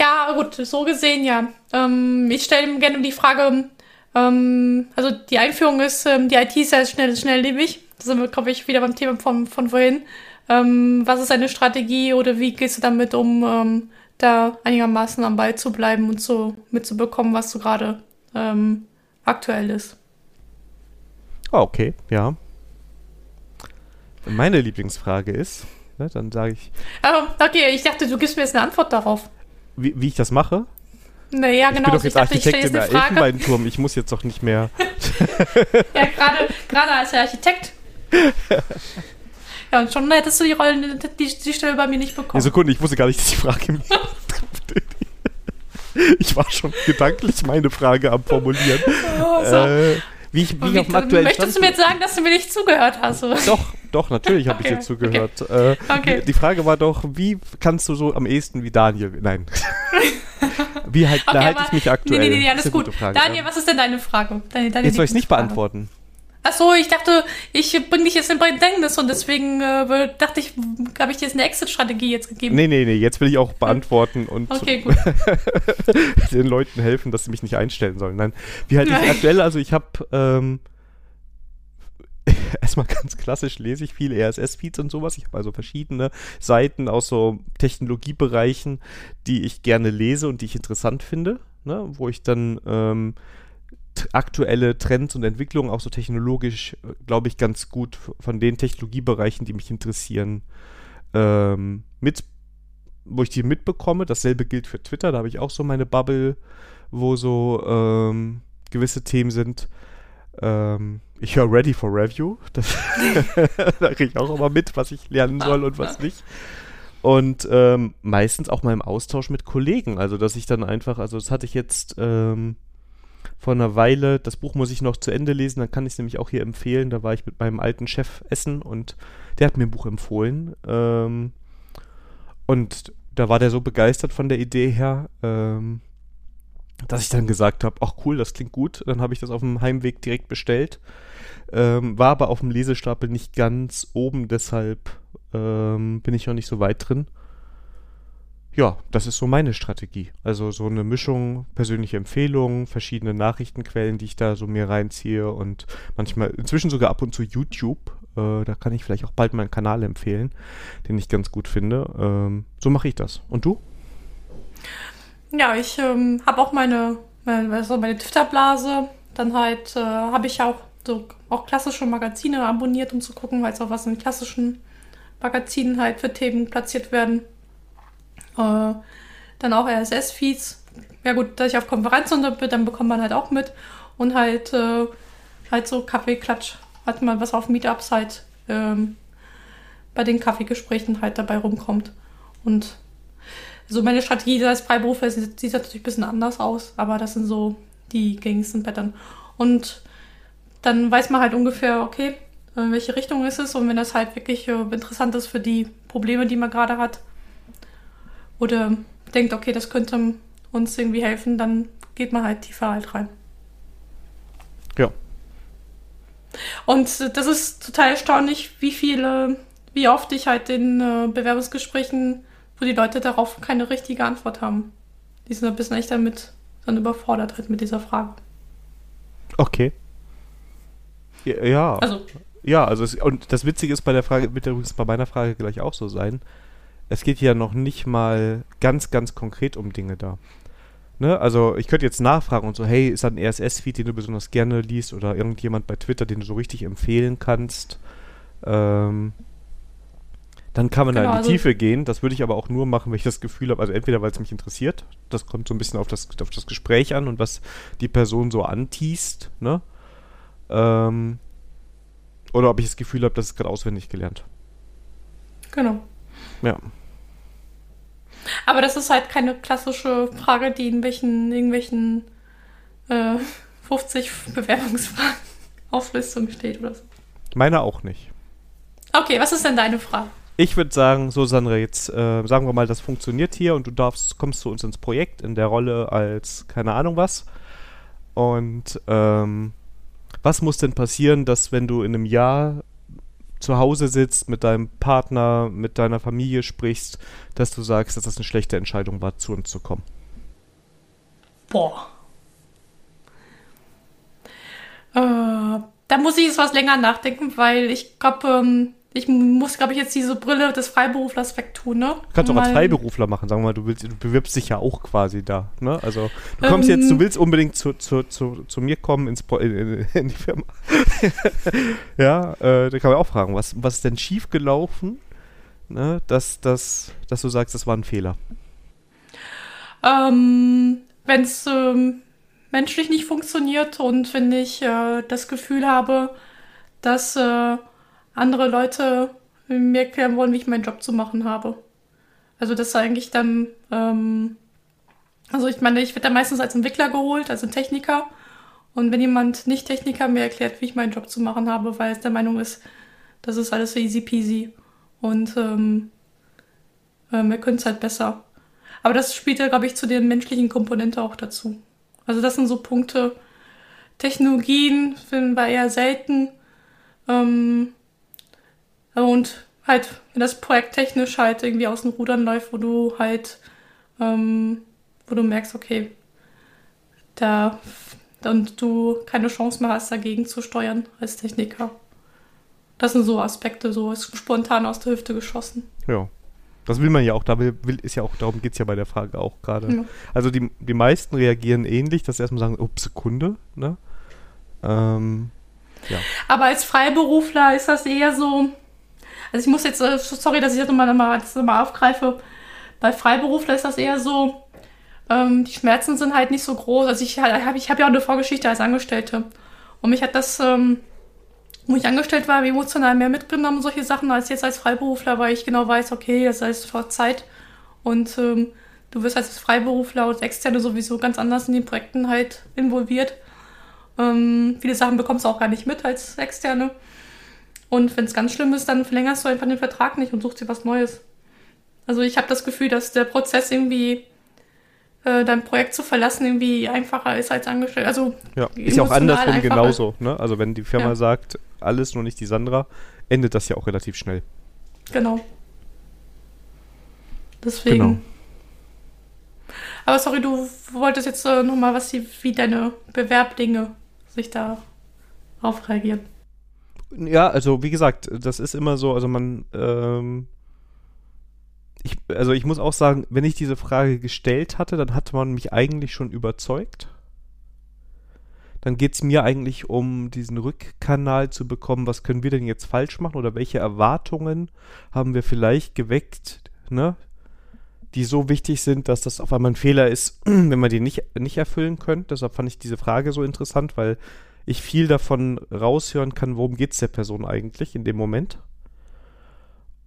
ja, gut, so gesehen, ja. Ähm, ich stelle gerne die Frage, ähm, also die Einführung ist, ähm, die IT ist ja schnell, schnelllebig. Da sind wir, glaube ich, wieder beim Thema von, von vorhin. Ähm, was ist deine Strategie oder wie gehst du damit um, ähm, da einigermaßen am Ball zu bleiben und so mitzubekommen, was so gerade ähm, aktuell ist? Ah, okay, ja. Meine Lieblingsfrage ist, ne, dann sage ich. Oh, okay, ich dachte, du gibst mir jetzt eine Antwort darauf wie, wie ich das mache? Naja, genau. Ich bin doch jetzt dachte, Architekt im Elfenbeinturm. Ich muss jetzt doch nicht mehr. ja, gerade als Architekt. ja, und schon hättest du die Rollen, die, die Stelle bei mir nicht bekommen. Eine Sekunde, ich wusste gar nicht, dass die Frage mir. ich war schon gedanklich meine Frage am Formulieren. Oh, so. äh, wie ich, wie ich auf dem aktuellen Möchtest Stand du mir jetzt sagen, dass du mir nicht zugehört hast? Oder? Doch, doch, natürlich habe okay, ich dir zugehört. Okay. Äh, okay. Die Frage war doch, wie kannst du so am ehesten wie Daniel? Nein. Wie halt, okay, da halte ich mich aktuell. Nee, nee, nee, alles gut. Frage, Daniel, ja. was ist denn deine Frage? Deine, deine jetzt soll ich es nicht beantworten. Ach so, ich dachte, ich bringe dich jetzt in Bedrängnis und deswegen äh, dachte ich, habe ich dir jetzt eine Exit-Strategie jetzt gegeben. Nee, nee, nee, jetzt will ich auch beantworten und okay, den Leuten helfen, dass sie mich nicht einstellen sollen. Nein, wie halt ich aktuell, also ich habe ähm, erstmal ganz klassisch lese ich viel RSS-Feeds und sowas. Ich habe also verschiedene Seiten aus so Technologiebereichen, die ich gerne lese und die ich interessant finde, ne? wo ich dann ähm, aktuelle Trends und Entwicklungen auch so technologisch, glaube ich, ganz gut von den Technologiebereichen, die mich interessieren, ähm, mit, wo ich die mitbekomme. Dasselbe gilt für Twitter, da habe ich auch so meine Bubble, wo so ähm, gewisse Themen sind. Ähm, ich höre Ready for Review. Das da kriege ich auch immer mit, was ich lernen soll und was nicht. Und ähm, meistens auch mal im Austausch mit Kollegen. Also, dass ich dann einfach, also das hatte ich jetzt ähm, vor einer Weile, das Buch muss ich noch zu Ende lesen, dann kann ich es nämlich auch hier empfehlen. Da war ich mit meinem alten Chef essen und der hat mir ein Buch empfohlen. Ähm, und da war der so begeistert von der Idee her, ähm, dass ich dann gesagt habe, ach cool, das klingt gut. Dann habe ich das auf dem Heimweg direkt bestellt. Ähm, war aber auf dem Lesestapel nicht ganz oben, deshalb ähm, bin ich noch nicht so weit drin. Ja, das ist so meine Strategie. Also so eine Mischung persönliche Empfehlungen, verschiedene Nachrichtenquellen, die ich da so mir reinziehe und manchmal inzwischen sogar ab und zu YouTube. Äh, da kann ich vielleicht auch bald meinen Kanal empfehlen, den ich ganz gut finde. Ähm, so mache ich das. Und du? Ja, ich ähm, habe auch meine, meine, also meine Twitter-Blase. Dann halt äh, habe ich auch so auch klassische Magazine abonniert, um zu gucken, halt auch was in klassischen Magazinen halt für Themen platziert werden. Äh, dann auch RSS-Feeds. Ja gut, dass ich auf Konferenzen bin, dann bekommt man halt auch mit. Und halt, äh, halt so Kaffeeklatsch, hat man was auf Meetups halt ähm, bei den Kaffeegesprächen halt dabei rumkommt. Und also meine Strategie als Freiberufler sieht, sieht natürlich ein bisschen anders aus, aber das sind so die gängigsten Pattern. Und dann weiß man halt ungefähr, okay, in welche Richtung ist es und wenn das halt wirklich äh, interessant ist für die Probleme, die man gerade hat oder denkt, okay, das könnte uns irgendwie helfen, dann geht man halt tiefer halt rein. Ja. Und das ist total erstaunlich, wie viele, wie oft ich halt in äh, Bewerbungsgesprächen wo die Leute darauf keine richtige Antwort haben. Die sind ein bisschen echt damit dann überfordert halt mit dieser Frage. Okay. Ja. Also. Ja, also es, und das Witzige ist bei der Frage, wird übrigens bei meiner Frage gleich auch so sein. Es geht ja noch nicht mal ganz, ganz konkret um Dinge da. Ne? Also ich könnte jetzt nachfragen und so, hey, ist da ein RSS-Feed, den du besonders gerne liest oder irgendjemand bei Twitter, den du so richtig empfehlen kannst? Ähm, dann kann man genau, da in die also Tiefe gehen. Das würde ich aber auch nur machen, wenn ich das Gefühl habe, also entweder weil es mich interessiert, das kommt so ein bisschen auf das, auf das Gespräch an und was die Person so antießt, ne? Ähm, oder ob ich das Gefühl habe, das ist gerade auswendig gelernt. Genau. Ja. Aber das ist halt keine klassische Frage, die in welchen, irgendwelchen äh, 50 Bewerbungsfragen Auflistungen steht oder so. Meine auch nicht. Okay, was ist denn deine Frage? Ich würde sagen, so Sandra, jetzt äh, sagen wir mal, das funktioniert hier und du darfst, kommst zu uns ins Projekt in der Rolle als keine Ahnung was. Und ähm, was muss denn passieren, dass wenn du in einem Jahr zu Hause sitzt, mit deinem Partner, mit deiner Familie sprichst, dass du sagst, dass das eine schlechte Entscheidung war, zu uns zu kommen? Boah. Äh, da muss ich jetzt was länger nachdenken, weil ich glaube, ähm, ich muss, glaube ich, jetzt diese Brille des Freiberuflers wegtun, ne? Du kannst auch als Freiberufler machen, sagen wir mal, du, willst, du bewirbst dich ja auch quasi da, ne? Also du kommst ähm, jetzt, du willst unbedingt zu, zu, zu, zu mir kommen ins, in, in die Firma. ja, äh, da kann man auch fragen, was, was ist denn schiefgelaufen, ne? dass, dass, dass du sagst, das war ein Fehler? Ähm, wenn es ähm, menschlich nicht funktioniert und wenn ich äh, das Gefühl habe, dass äh, andere Leute mir erklären wollen, wie ich meinen Job zu machen habe. Also das ist eigentlich dann, ähm, also ich meine, ich werde da meistens als Entwickler geholt, als Techniker. Und wenn jemand nicht Techniker mir erklärt, wie ich meinen Job zu machen habe, weil es der Meinung ist, das ist alles so easy peasy und ähm, ähm, wir können es halt besser. Aber das spielt ja, glaube ich, zu der menschlichen Komponente auch dazu. Also das sind so Punkte. Technologien finden wir eher selten. Ähm, und halt, wenn das Projekt technisch halt irgendwie aus den Rudern läuft, wo du halt, ähm, wo du merkst, okay, da und du keine Chance mehr hast, dagegen zu steuern als Techniker. Das sind so Aspekte, so ist spontan aus der Hüfte geschossen. Ja. Das will man ja auch, da will, will ist ja auch, darum geht es ja bei der Frage auch gerade. Ja. Also die, die meisten reagieren ähnlich, dass sie erstmal sagen, ups, Sekunde, ne? Ähm, ja. Aber als Freiberufler ist das eher so, also ich muss jetzt, äh, sorry, dass ich das nochmal noch mal, mal aufgreife, bei Freiberufler ist das eher so, ähm, die Schmerzen sind halt nicht so groß. Also ich habe ich hab ja auch eine Vorgeschichte als Angestellte. Und mich hat das, ähm, wo ich angestellt war, emotional mehr mitgenommen, solche Sachen, als jetzt als Freiberufler, weil ich genau weiß, okay, das heißt vor Zeit. Und ähm, du wirst als Freiberufler und Externe sowieso ganz anders in den Projekten halt involviert. Ähm, viele Sachen bekommst du auch gar nicht mit als Externe. Und wenn es ganz schlimm ist, dann verlängerst du einfach den Vertrag nicht und suchst dir was Neues. Also ich habe das Gefühl, dass der Prozess irgendwie äh, dein Projekt zu verlassen irgendwie einfacher ist als angestellt. Also ja, ist ja auch andersrum einfacher. genauso. Ne? Also wenn die Firma ja. sagt, alles nur nicht die Sandra, endet das ja auch relativ schnell. Genau. Deswegen. Genau. Aber sorry, du wolltest jetzt äh, nochmal was, wie deine Bewerbdinge sich da drauf reagieren. Ja, also wie gesagt, das ist immer so, also man ähm, ich, also ich muss auch sagen, wenn ich diese Frage gestellt hatte, dann hatte man mich eigentlich schon überzeugt. Dann geht es mir eigentlich um diesen Rückkanal zu bekommen, was können wir denn jetzt falsch machen oder welche Erwartungen haben wir vielleicht geweckt, ne? die so wichtig sind, dass das auf einmal ein Fehler ist, wenn man die nicht, nicht erfüllen könnte. Deshalb fand ich diese Frage so interessant, weil ich viel davon raushören kann, worum geht es der Person eigentlich in dem Moment.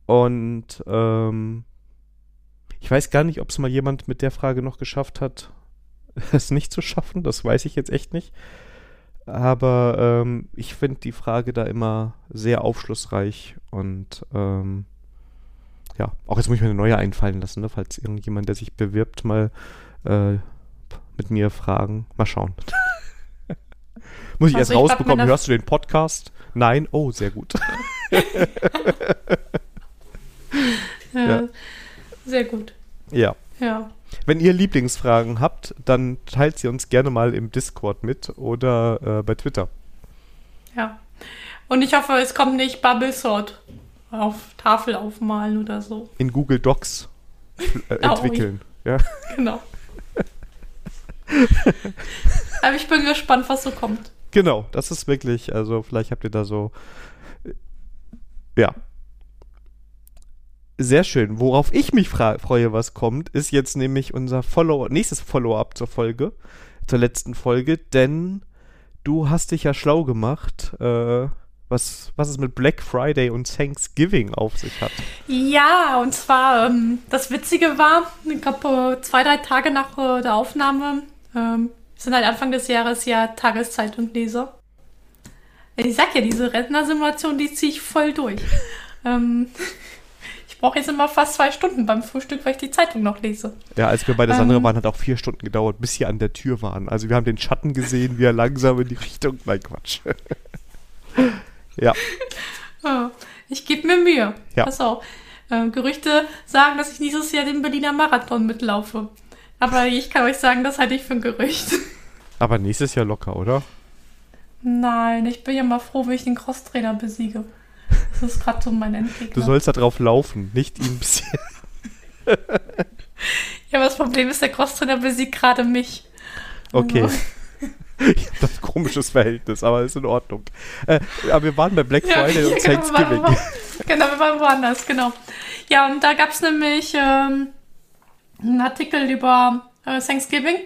Und ähm, ich weiß gar nicht, ob es mal jemand mit der Frage noch geschafft hat, es nicht zu schaffen. Das weiß ich jetzt echt nicht. Aber ähm, ich finde die Frage da immer sehr aufschlussreich und ähm, ja, auch jetzt muss ich mir eine neue einfallen lassen, ne? falls irgendjemand, der sich bewirbt, mal äh, mit mir fragen. Mal schauen. muss ich also erst ich rausbekommen, hörst du den Podcast? Nein? Oh, sehr gut. ja. ja. Sehr gut. Ja. Ja. Wenn ihr Lieblingsfragen habt, dann teilt sie uns gerne mal im Discord mit oder äh, bei Twitter. Ja. Und ich hoffe, es kommt nicht Bubble Sword auf Tafel aufmalen oder so. In Google Docs äh, entwickeln. Oh, ja. Genau. Aber ich bin gespannt, was so kommt. Genau, das ist wirklich, also vielleicht habt ihr da so, äh, ja, sehr schön. Worauf ich mich freue, was kommt, ist jetzt nämlich unser Follow nächstes Follow-up zur Folge, zur letzten Folge, denn du hast dich ja schlau gemacht, äh, was, was es mit Black Friday und Thanksgiving auf sich hat. Ja, und zwar, ähm, das Witzige war, ich glaube, zwei, drei Tage nach äh, der Aufnahme ähm, sind halt Anfang des Jahres ja Tageszeit und Leser. Ich sag ja, diese Rentner-Simulation, die ziehe ich voll durch. ähm, brauche jetzt immer fast zwei Stunden beim Frühstück, weil ich die Zeitung noch lese. Ja, als wir bei der Sandra ähm, waren, hat auch vier Stunden gedauert, bis sie an der Tür waren. Also wir haben den Schatten gesehen, wie er langsam in die Richtung. Nein, Quatsch. ja. Ich gebe mir Mühe. Ja. Pass auf. Äh, Gerüchte sagen, dass ich nächstes Jahr den Berliner Marathon mitlaufe. Aber ich kann euch sagen, das halte ich für ein Gerücht. Aber nächstes Jahr locker, oder? Nein, ich bin ja mal froh, wenn ich den Crosstrainer besiege. Das ist gerade so mein Endgegner. Du sollst da drauf laufen, nicht ihn besiegen. ja, aber das Problem ist, der Crosstrainer besiegt gerade mich. Okay. Also. Ich habe das komisches Verhältnis, aber ist in Ordnung. Äh, aber wir waren bei Black Friday ja, und genau, Thanksgiving. Wir waren, genau, wir waren woanders, genau. Ja, und da gab es nämlich ähm, einen Artikel über äh, Thanksgiving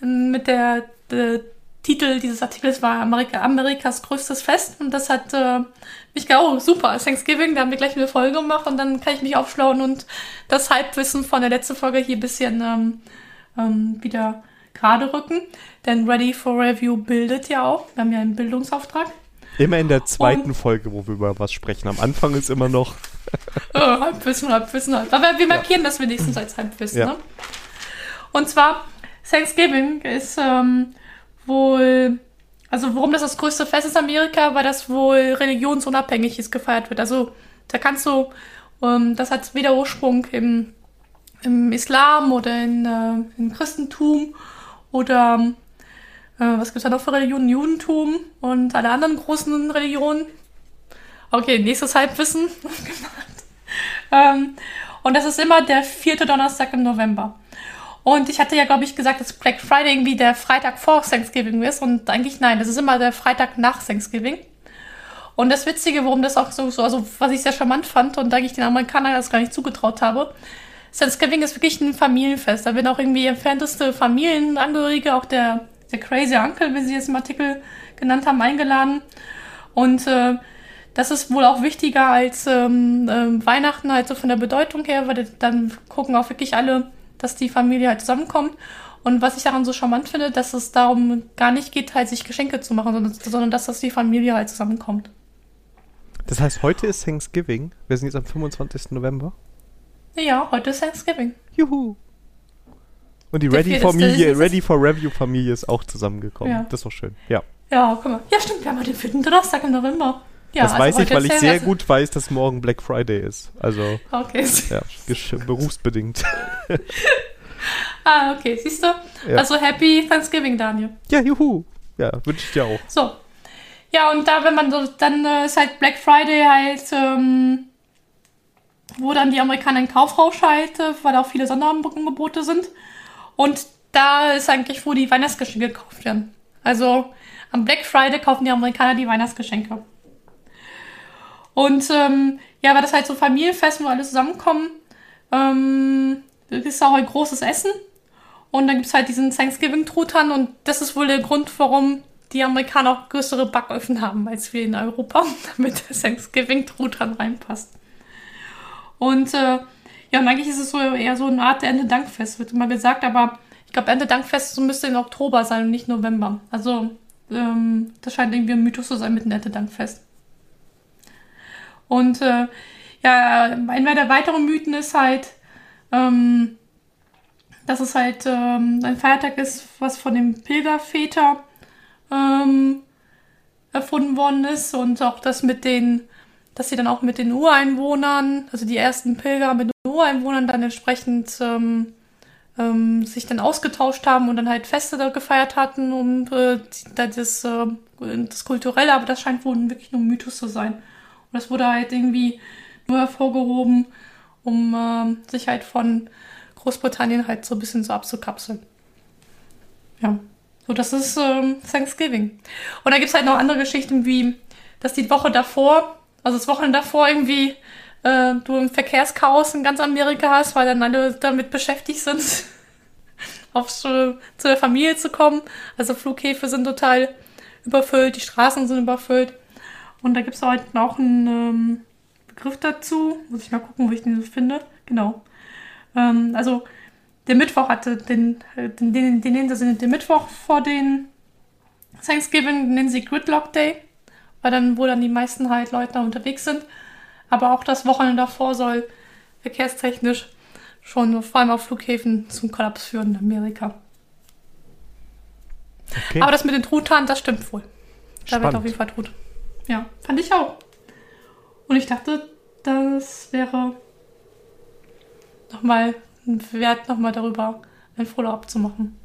mit der, der Titel dieses Artikels war Amerika, Amerikas größtes Fest und das hat äh, mich gedacht, oh super, Thanksgiving, da haben wir gleich eine Folge gemacht und dann kann ich mich aufschlauen und das Halbwissen von der letzten Folge hier ein bisschen ähm, ähm, wieder gerade rücken. Denn Ready for Review bildet ja auch, wir haben ja einen Bildungsauftrag. Immer in der zweiten und, Folge, wo wir über was sprechen. Am Anfang ist immer noch. oh, Halbwissen, Halbwissen, Halbwissen. Aber wir markieren ja. das wenigstens als Halbwissen. Ja. Ne? Und zwar, Thanksgiving ist ähm, wohl, also warum das das größte Fest ist in Amerika, weil das wohl religionsunabhängig ist, gefeiert wird. Also da kannst du, ähm, das hat weder Ursprung im, im Islam oder in, äh, im Christentum oder äh, was gibt es da noch für Religionen? Judentum und alle anderen großen Religionen. Okay, nächstes Halbwissen. ähm, und das ist immer der vierte Donnerstag im November. Und ich hatte ja, glaube ich, gesagt, dass Black Friday irgendwie der Freitag vor Thanksgiving ist. Und eigentlich nein, das ist immer der Freitag nach Thanksgiving. Und das Witzige, warum das auch so, so also was ich sehr charmant fand und eigentlich den Amerikanern das gar nicht zugetraut habe, Thanksgiving ist wirklich ein Familienfest. Da werden auch irgendwie entfernteste Familienangehörige, auch der, der Crazy Uncle, wie sie jetzt im Artikel genannt haben, eingeladen. Und äh, das ist wohl auch wichtiger als ähm, äh, Weihnachten, halt so von der Bedeutung her, weil dann gucken auch wirklich alle, dass die Familie halt zusammenkommt. Und was ich daran so charmant finde, dass es darum gar nicht geht, halt sich Geschenke zu machen, sondern, sondern dass das die Familie halt zusammenkommt. Das heißt, heute ist Thanksgiving. Wir sind jetzt am 25. November. Ja, heute ist Thanksgiving. Juhu. Und die Ready-Familie, Ready for Review-Familie ist auch zusammengekommen. Ja. Das ist doch schön. Ja. Ja, guck mal. Ja, stimmt, wir haben heute den 4. Donnerstag im November. Ja, das also weiß ich, weil ich sehr gut weiß, dass morgen Black Friday ist. Also, okay. ja, berufsbedingt. ah, okay, siehst du? Ja. Also Happy Thanksgiving, Daniel. Ja, juhu. Ja, wünsche ich dir auch. So. Ja, und da, wenn man so, dann äh, ist halt Black Friday halt, ähm, wo dann die Amerikaner in Kaufrausch schalten, weil auch viele Sonderangebote sind. Und da ist eigentlich, wo die Weihnachtsgeschenke gekauft werden. Also am Black Friday kaufen die Amerikaner die Weihnachtsgeschenke. Und ähm, ja, weil das halt so Familienfest, wo alle zusammenkommen, ähm, ist auch ein großes Essen. Und dann gibt es halt diesen Thanksgiving-Truthahn und das ist wohl der Grund, warum die Amerikaner auch größere Backöfen haben als wir in Europa, damit der Thanksgiving-Truthahn reinpasst. Und äh, ja, und eigentlich ist es so eher so eine Art Ende-Dankfest, wird immer gesagt, aber ich glaube, Ende-Dankfest so müsste im Oktober sein und nicht November. Also, ähm, das scheint irgendwie ein Mythos zu sein mit dem Ende-Dankfest. Und äh, ja, einer der weiteren Mythen ist halt, ähm, dass es halt ähm, ein Feiertag ist, was von dem Pilgerväter ähm, erfunden worden ist und auch das mit den, dass sie dann auch mit den Ureinwohnern, also die ersten Pilger mit den Ureinwohnern dann entsprechend ähm, ähm, sich dann ausgetauscht haben und dann halt Feste da gefeiert hatten, um äh, das, äh, das Kulturelle, aber das scheint wohl wirklich nur ein Mythos zu sein. Und das wurde halt irgendwie nur hervorgehoben, um äh, sich halt von Großbritannien halt so ein bisschen so abzukapseln. Ja. So, das ist ähm, Thanksgiving. Und da gibt es halt noch andere Geschichten, wie, dass die Woche davor, also das Wochenende davor irgendwie äh, du ein Verkehrschaos in ganz Amerika hast, weil dann alle damit beschäftigt sind, auf zu, der Familie zu kommen. Also Flughäfen sind total überfüllt, die Straßen sind überfüllt. Und da gibt es heute noch einen ähm, Begriff dazu. Muss ich mal gucken, wo ich den finde. Genau. Ähm, also der Mittwoch hatte den, den, den, den sie den Mittwoch vor den Thanksgiving, nennen sie Gridlock Day, weil dann, wo dann die meisten halt Leute unterwegs sind. Aber auch das Wochenende davor soll verkehrstechnisch schon vor allem auf Flughäfen zum Kollaps führen in Amerika. Okay. Aber das mit den Truthahn, das stimmt wohl. Da wird auf jeden Fall Truthahn. Ja, fand ich auch. Und ich dachte, das wäre nochmal wert, nochmal darüber ein Follow-up zu machen.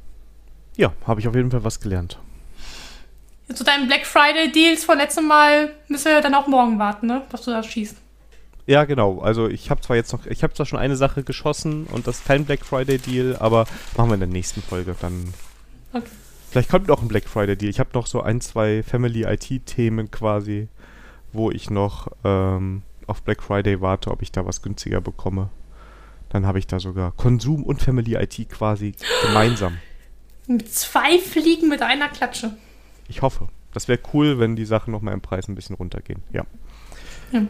Ja, habe ich auf jeden Fall was gelernt. Zu deinen Black Friday Deals von letztem Mal müssen wir dann auch morgen warten, ne? Was du da schießt. Ja, genau. Also ich habe zwar jetzt noch, ich habe zwar schon eine Sache geschossen und das ist kein Black Friday Deal, aber machen wir in der nächsten Folge dann. Okay. Vielleicht kommt noch ein Black Friday Deal. Ich habe noch so ein, zwei Family IT-Themen quasi, wo ich noch ähm, auf Black Friday warte, ob ich da was günstiger bekomme. Dann habe ich da sogar Konsum und Family IT quasi gemeinsam. Mit zwei Fliegen mit einer Klatsche. Ich hoffe. Das wäre cool, wenn die Sachen nochmal im Preis ein bisschen runtergehen. Ja. ja.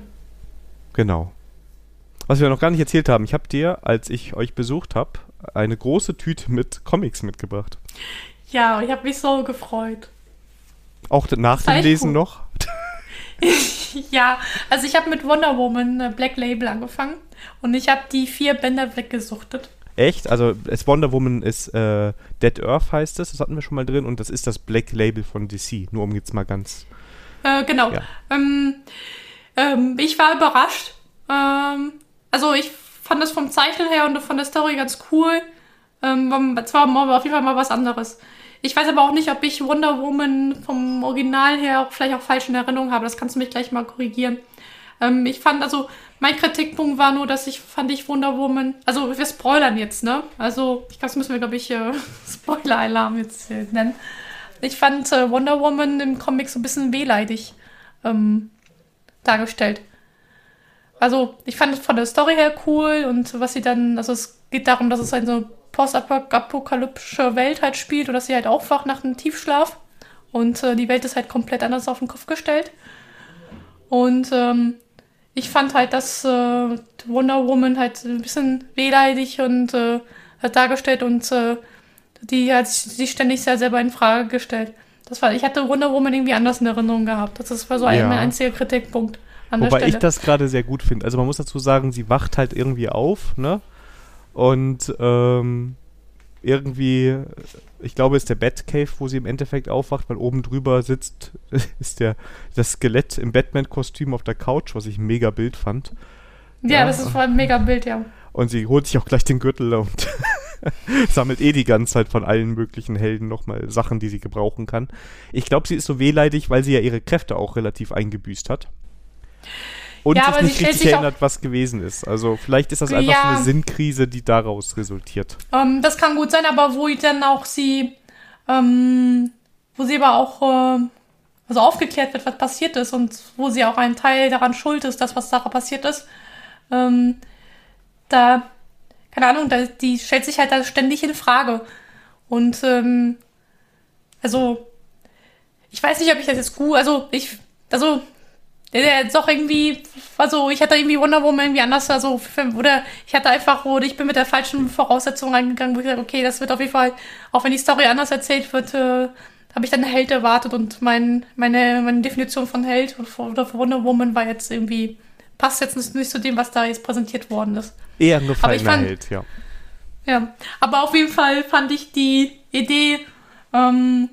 Genau. Was wir noch gar nicht erzählt haben, ich habe dir, als ich euch besucht habe, eine große Tüte mit Comics mitgebracht. Ja, ich habe mich so gefreut. Auch nach dem Lesen gut. noch? ja, also ich habe mit Wonder Woman äh, Black Label angefangen und ich habe die vier Bänder weggesuchtet. Echt? Also es Wonder Woman ist äh, Dead Earth heißt es, das hatten wir schon mal drin und das ist das Black Label von DC. Nur um jetzt mal ganz. Äh, genau. Ja. Ähm, ähm, ich war überrascht. Ähm, also ich fand das vom Zeichnen her und von der Story ganz cool. Ähm, zwar auf jeden Fall mal was anderes. Ich weiß aber auch nicht, ob ich Wonder Woman vom Original her vielleicht auch falsch in Erinnerung habe. Das kannst du mich gleich mal korrigieren. Ähm, ich fand, also, mein Kritikpunkt war nur, dass ich fand ich Wonder Woman, also wir spoilern jetzt, ne? Also, ich glaube, das müssen wir, glaube ich, äh, Spoiler-Alarm jetzt äh, nennen. Ich fand äh, Wonder Woman im Comic so ein bisschen wehleidig ähm, dargestellt. Also, ich fand es von der Story her cool und was sie dann, also es geht darum, dass es eine so postapokalyptische Welt halt spielt und dass sie halt aufwacht nach einem Tiefschlaf und äh, die Welt ist halt komplett anders auf den Kopf gestellt. Und ähm, ich fand halt, dass äh, Wonder Woman halt ein bisschen wehleidig und äh, hat dargestellt und äh, die hat sich ständig sehr selber in Frage gestellt. Das war, ich hatte Wonder Woman irgendwie anders in Erinnerung gehabt. Das war so ja. mein einziger Kritikpunkt. An Wobei ich das gerade sehr gut finde. Also man muss dazu sagen, sie wacht halt irgendwie auf, ne? Und ähm, irgendwie, ich glaube, ist der Batcave, wo sie im Endeffekt aufwacht, weil oben drüber sitzt, ist der, das Skelett im Batman-Kostüm auf der Couch, was ich ein mega Bild fand. Ja, ja, das ist voll ein mega Bild, ja. Und sie holt sich auch gleich den Gürtel und sammelt eh die ganze Zeit von allen möglichen Helden nochmal Sachen, die sie gebrauchen kann. Ich glaube, sie ist so wehleidig, weil sie ja ihre Kräfte auch relativ eingebüßt hat. Und ja, sich nicht richtig erinnert, was gewesen ist. Also vielleicht ist das einfach ja, so eine Sinnkrise, die daraus resultiert. Ähm, das kann gut sein, aber wo dann auch sie, ähm, wo sie aber auch äh, also aufgeklärt wird, was passiert ist und wo sie auch ein Teil daran schuld ist, das, was da passiert ist, ähm, da, keine Ahnung, da, die stellt sich halt da ständig in Frage. Und ähm, also, ich weiß nicht, ob ich das jetzt gut, also ich, also der ist doch irgendwie, also ich hatte irgendwie Wonder Woman irgendwie anders, also oder ich hatte einfach, oder ich bin mit der falschen Voraussetzung reingegangen, wo ich dachte, okay, das wird auf jeden Fall, auch wenn die Story anders erzählt wird, äh, habe ich dann Held erwartet und mein, meine, meine Definition von Held oder von Wonder Woman war jetzt irgendwie, passt jetzt nicht zu dem, was da jetzt präsentiert worden ist. Eher ein gefallener fand, Held, ja. Ja, aber auf jeden Fall fand ich die Idee, ähm,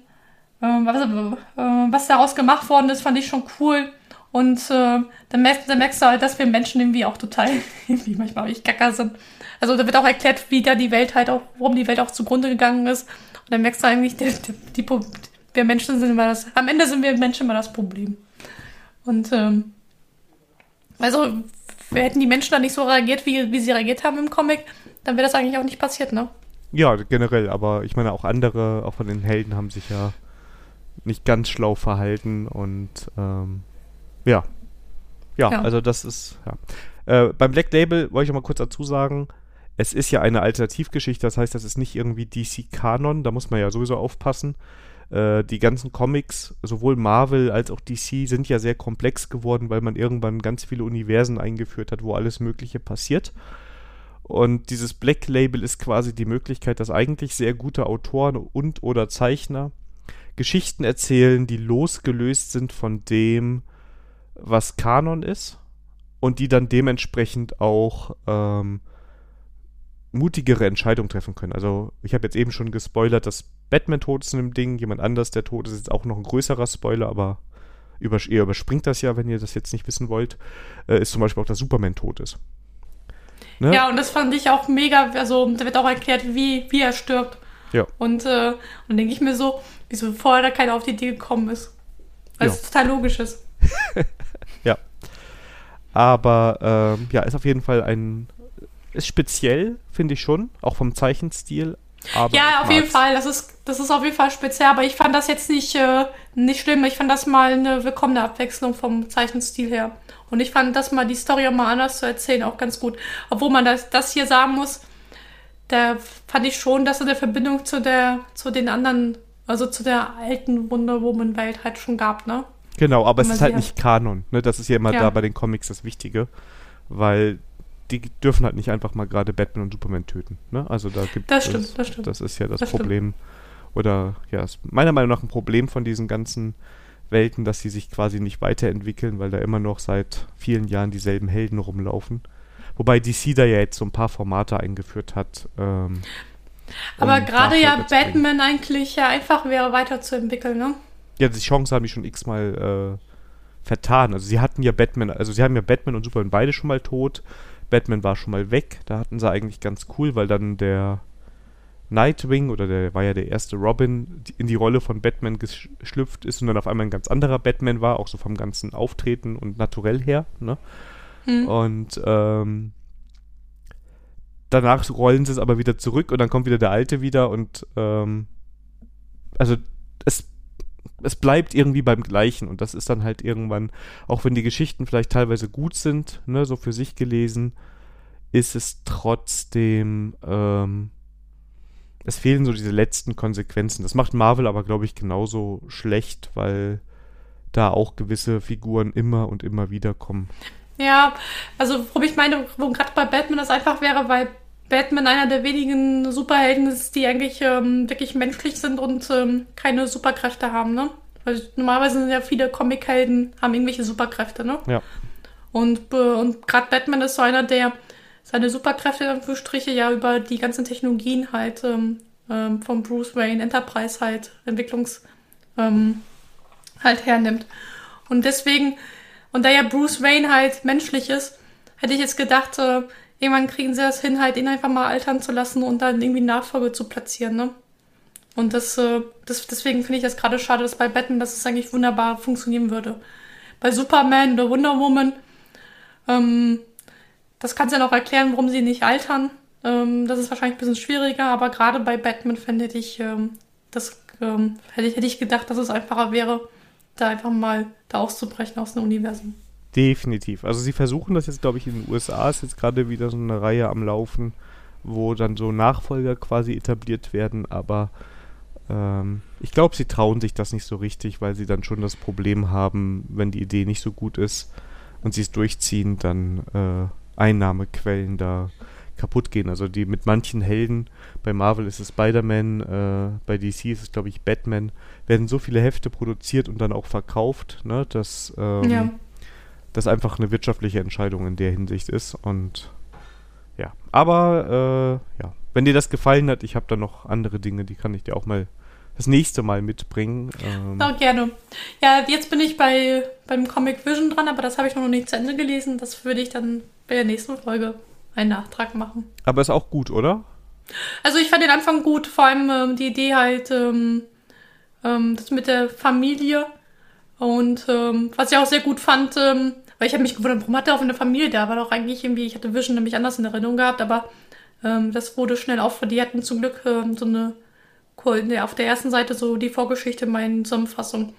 äh, was, äh, was daraus gemacht worden ist, fand ich schon cool und äh, dann, merkst, dann merkst du halt, dass wir Menschen irgendwie auch total, irgendwie manchmal ich gacker sind. Also da wird auch erklärt, wie da die Welt halt auch, warum die Welt auch zugrunde gegangen ist. Und dann merkst du eigentlich, die, die, die, wir Menschen sind immer das, am Ende sind wir Menschen immer das Problem. Und ähm, also, hätten die Menschen da nicht so reagiert, wie, wie sie reagiert haben im Comic, dann wäre das eigentlich auch nicht passiert, ne? Ja, generell, aber ich meine, auch andere, auch von den Helden haben sich ja nicht ganz schlau verhalten und ähm, ja. ja. Ja, also das ist, ja. Äh, beim Black Label wollte ich auch mal kurz dazu sagen, es ist ja eine Alternativgeschichte, das heißt, das ist nicht irgendwie DC-Kanon, da muss man ja sowieso aufpassen. Äh, die ganzen Comics, sowohl Marvel als auch DC, sind ja sehr komplex geworden, weil man irgendwann ganz viele Universen eingeführt hat, wo alles Mögliche passiert. Und dieses Black Label ist quasi die Möglichkeit, dass eigentlich sehr gute Autoren und oder Zeichner Geschichten erzählen, die losgelöst sind von dem, was Kanon ist und die dann dementsprechend auch ähm, mutigere Entscheidungen treffen können. Also ich habe jetzt eben schon gespoilert, dass Batman tot ist in dem Ding, jemand anders, der tot ist, ist auch noch ein größerer Spoiler, aber übers ihr überspringt das ja, wenn ihr das jetzt nicht wissen wollt, äh, ist zum Beispiel auch, dass Superman tot ist. Ne? Ja, und das fand ich auch mega, also da wird auch erklärt, wie, wie er stirbt. Ja. Und, äh, und denke ich mir so, wieso vorher da keiner auf die Idee gekommen ist. Weil ja. es total logisch ist. Aber ähm, ja, ist auf jeden Fall ein. Ist speziell, finde ich schon, auch vom Zeichenstil. ja, auf jeden Fall. Das ist, das ist auf jeden Fall speziell, aber ich fand das jetzt nicht, äh, nicht schlimm. Ich fand das mal eine willkommene Abwechslung vom Zeichenstil her. Und ich fand das mal, die Story auch mal anders zu erzählen, auch ganz gut. Obwohl man das, das hier sagen muss, da fand ich schon, dass es eine Verbindung zu der, zu den anderen, also zu der alten Wonder Woman Welt halt schon gab, ne? Genau, aber es ist halt nicht Kanon. Ne? Das ist ja immer ja. da bei den Comics das Wichtige, weil die dürfen halt nicht einfach mal gerade Batman und Superman töten. Ne? Also da gibt das stimmt, das, das stimmt. Das ist ja das, das Problem. Stimmt. Oder ja, ist meiner Meinung nach ein Problem von diesen ganzen Welten, dass sie sich quasi nicht weiterentwickeln, weil da immer noch seit vielen Jahren dieselben Helden rumlaufen. Wobei DC da ja jetzt so ein paar Formate eingeführt hat. Ähm, Aber um gerade ja Batman eigentlich ja einfach wäre weiterzuentwickeln, ne? Ja, die Chance haben die schon x-mal äh, vertan. Also sie hatten ja Batman, also sie haben ja Batman und Superman beide schon mal tot. Batman war schon mal weg. Da hatten sie eigentlich ganz cool, weil dann der Nightwing oder der war ja der erste Robin in die Rolle von Batman geschlüpft ist und dann auf einmal ein ganz anderer Batman war, auch so vom ganzen Auftreten und Naturell her. Ne? Hm. Und ähm, danach rollen sie es aber wieder zurück und dann kommt wieder der alte wieder und ähm, also es es bleibt irgendwie beim Gleichen und das ist dann halt irgendwann, auch wenn die Geschichten vielleicht teilweise gut sind, ne, so für sich gelesen, ist es trotzdem, ähm, es fehlen so diese letzten Konsequenzen. Das macht Marvel aber, glaube ich, genauso schlecht, weil da auch gewisse Figuren immer und immer wieder kommen. Ja, also wo ich meine, wo gerade bei Batman das einfach wäre, weil Batman einer der wenigen Superhelden ist, die eigentlich ähm, wirklich menschlich sind und ähm, keine Superkräfte haben, ne? Weil normalerweise sind ja viele Comichelden, haben irgendwelche Superkräfte, ne? Ja. Und, äh, und gerade Batman ist so einer, der seine Superkräfte, in Anführungsstriche, ja über die ganzen Technologien halt ähm, ähm, von Bruce Wayne Enterprise halt, Entwicklungs ähm, halt hernimmt. Und deswegen, und da ja Bruce Wayne halt menschlich ist, hätte ich jetzt gedacht, äh, irgendwann kriegen sie das hin, halt ihn einfach mal altern zu lassen und dann irgendwie Nachfolge zu platzieren, ne? Und das, äh, das deswegen finde ich das gerade schade, dass bei Batman, dass es eigentlich wunderbar funktionieren würde. Bei Superman oder Wonder Woman, ähm, das kannst du ja noch erklären, warum sie nicht altern. Ähm, das ist wahrscheinlich ein bisschen schwieriger, aber gerade bei Batman fände ich, ähm, das ähm, hätte ich gedacht, dass es einfacher wäre, da einfach mal da auszubrechen aus dem Universum. Definitiv. Also sie versuchen das jetzt, glaube ich, in den USA ist jetzt gerade wieder so eine Reihe am Laufen, wo dann so Nachfolger quasi etabliert werden, aber ähm, ich glaube, sie trauen sich das nicht so richtig, weil sie dann schon das Problem haben, wenn die Idee nicht so gut ist und sie es durchziehen, dann äh, Einnahmequellen da kaputt gehen. Also die mit manchen Helden, bei Marvel ist es Spider-Man, äh, bei DC ist es, glaube ich, Batman, werden so viele Hefte produziert und dann auch verkauft, ne, dass ähm, ja. Das einfach eine wirtschaftliche Entscheidung in der Hinsicht ist. Und ja, aber äh, ja, wenn dir das gefallen hat, ich habe da noch andere Dinge, die kann ich dir auch mal das nächste Mal mitbringen. Ähm. Oh, gerne. Ja, jetzt bin ich bei beim Comic Vision dran, aber das habe ich noch nicht zu Ende gelesen. Das würde ich dann bei der nächsten Folge einen Nachtrag machen. Aber ist auch gut, oder? Also ich fand den Anfang gut, vor allem ähm, die Idee halt, ähm, ähm, das mit der Familie. Und ähm, was ich auch sehr gut fand, ähm, weil ich habe mich gewundert, warum hat er auch eine Familie da? War doch eigentlich irgendwie, ich hatte Vision nämlich anders in Erinnerung gehabt, aber ähm, das wurde schnell auf. Die hatten zum Glück so eine auf der ersten Seite so die Vorgeschichte meine Zusammenfassung.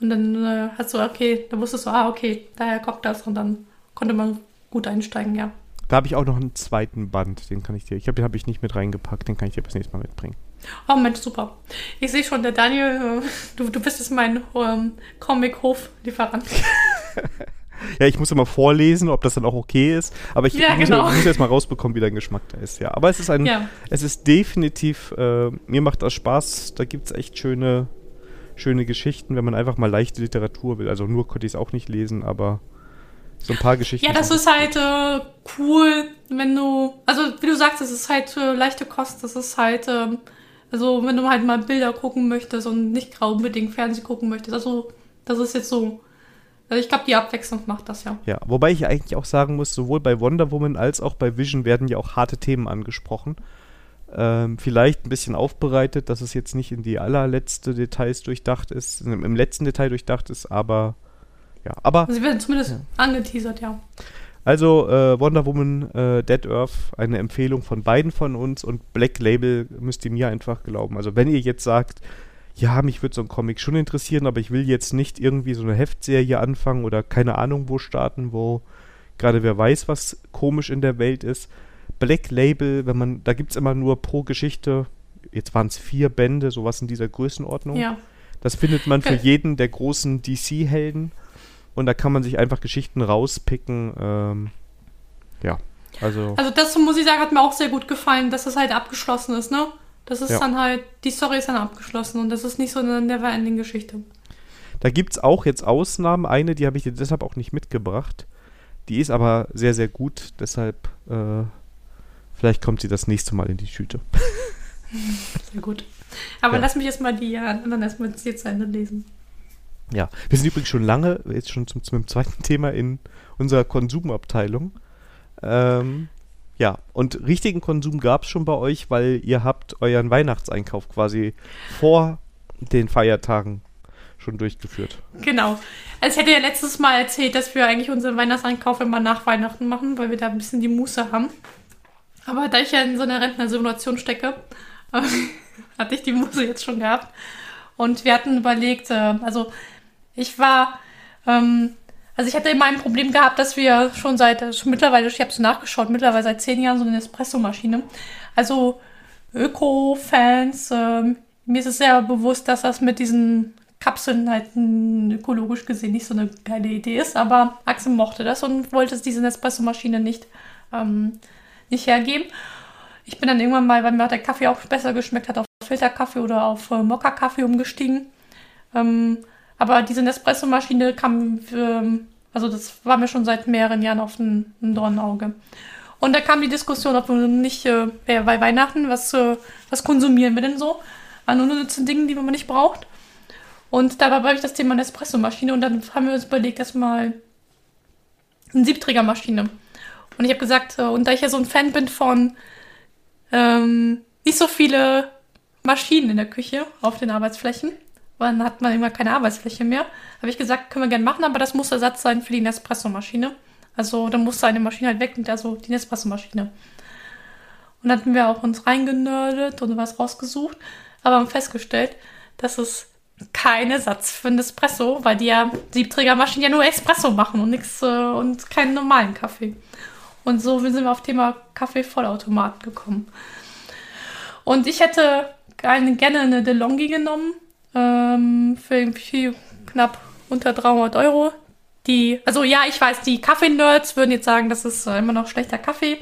Und dann äh, hat so, okay, da wusstest du, ah, okay, daher kommt das. Und dann konnte man gut einsteigen, ja. Da habe ich auch noch einen zweiten Band, den kann ich dir, ich habe den habe ich nicht mit reingepackt, den kann ich dir bis nächstes Mal mitbringen. Oh Mensch, super. Ich sehe schon, der Daniel, äh, du, du bist jetzt mein ähm, Comic-Hof-Lieferant. ja, ich muss immer vorlesen, ob das dann auch okay ist. Aber ich, ja, muss, genau. muss, jetzt mal rausbekommen, wie dein Geschmack da ist. Ja, aber es ist ein, ja. es ist definitiv, äh, mir macht das Spaß. Da gibt es echt schöne, schöne Geschichten, wenn man einfach mal leichte Literatur will. Also nur konnte ich es auch nicht lesen, aber so ein paar Geschichten. Ja, das ist halt äh, cool, wenn du, also wie du sagst, es ist halt äh, leichte Kost. Das ist halt, äh, also wenn du halt mal Bilder gucken möchtest und nicht unbedingt Fernsehen gucken möchtest. Also das ist jetzt so also ich glaube, die Abwechslung macht das ja. Ja, wobei ich eigentlich auch sagen muss, sowohl bei Wonder Woman als auch bei Vision werden ja auch harte Themen angesprochen. Ähm, vielleicht ein bisschen aufbereitet, dass es jetzt nicht in die allerletzte Details durchdacht ist, im letzten Detail durchdacht ist, aber ja, aber. Sie werden zumindest ja. angeteasert, ja. Also äh, Wonder Woman, äh, Dead Earth, eine Empfehlung von beiden von uns und Black Label müsst ihr mir einfach glauben. Also wenn ihr jetzt sagt, ja, mich würde so ein Comic schon interessieren, aber ich will jetzt nicht irgendwie so eine Heftserie anfangen oder keine Ahnung wo starten, wo gerade wer weiß, was komisch in der Welt ist. Black Label, wenn man, da gibt es immer nur pro Geschichte, jetzt waren es vier Bände, sowas in dieser Größenordnung. Ja. Das findet man für jeden der großen DC-Helden und da kann man sich einfach Geschichten rauspicken. Ähm, ja, also. Also das muss ich sagen, hat mir auch sehr gut gefallen, dass das halt abgeschlossen ist, ne? Das ist ja. dann halt, die Story ist dann abgeschlossen und das ist nicht so eine Never-Ending-Geschichte. Da gibt es auch jetzt Ausnahmen. Eine, die habe ich dir deshalb auch nicht mitgebracht. Die ist aber sehr, sehr gut. Deshalb, äh, vielleicht kommt sie das nächste Mal in die Tüte. Sehr gut. Aber ja. lass mich jetzt mal die anderen erstmal jetzt zu Ende lesen. Ja, wir sind übrigens schon lange, jetzt schon zum, zum zweiten Thema in unserer Konsumabteilung. Ähm, ja, und richtigen Konsum gab es schon bei euch, weil ihr habt euren Weihnachtseinkauf quasi vor den Feiertagen schon durchgeführt. Genau. Also ich hätte ja letztes Mal erzählt, dass wir eigentlich unseren Weihnachtseinkauf immer nach Weihnachten machen, weil wir da ein bisschen die Muße haben. Aber da ich ja in so einer Rentnersimulation stecke, hatte ich die Muße jetzt schon gehabt. Und wir hatten überlegt, äh, also ich war, ähm, also ich hatte immer ein Problem gehabt, dass wir schon seit, also mittlerweile, ich habe es nachgeschaut, mittlerweile seit zehn Jahren so eine Espresso-Maschine. Also Öko-Fans, ähm, mir ist es sehr bewusst, dass das mit diesen Kapseln halt ökologisch gesehen nicht so eine geile Idee ist, aber Axel mochte das und wollte es diese Espresso-Maschine nicht, ähm, nicht hergeben. Ich bin dann irgendwann mal, weil mir der Kaffee auch besser geschmeckt hat, auf Filterkaffee oder auf äh, Mokka-Kaffee umgestiegen. Ähm, aber diese Nespresso-Maschine kam, für, also das war mir schon seit mehreren Jahren auf ein, ein Dornauge. Und da kam die Diskussion, ob wir nicht äh, bei Weihnachten, was, äh, was konsumieren wir denn so an unnützen Dingen, die man nicht braucht. Und dabei habe ich das Thema Nespresso-Maschine und dann haben wir uns überlegt, erstmal eine Siebträgermaschine. Und ich habe gesagt, äh, und da ich ja so ein Fan bin von ähm, nicht so viele Maschinen in der Küche auf den Arbeitsflächen, dann hat man immer keine Arbeitsfläche mehr. Habe ich gesagt, können wir gerne machen, aber das muss Ersatz sein für die Nespresso-Maschine. Also da musste eine Maschine halt weg und also die Nespresso-Maschine. Und dann hatten wir auch uns reingenördet und was rausgesucht, aber haben festgestellt, dass es kein Ersatz für ein Espresso, weil die ja Siebträgermaschinen ja nur Espresso machen und nichts äh, und keinen normalen Kaffee. Und so sind wir auf Thema Kaffee-Vollautomaten gekommen. Und ich hätte gerne eine DeLonghi genommen, ähm, für irgendwie knapp unter 300 Euro. Die, also ja, ich weiß, die Kaffee-Nerds würden jetzt sagen, das ist immer noch schlechter Kaffee.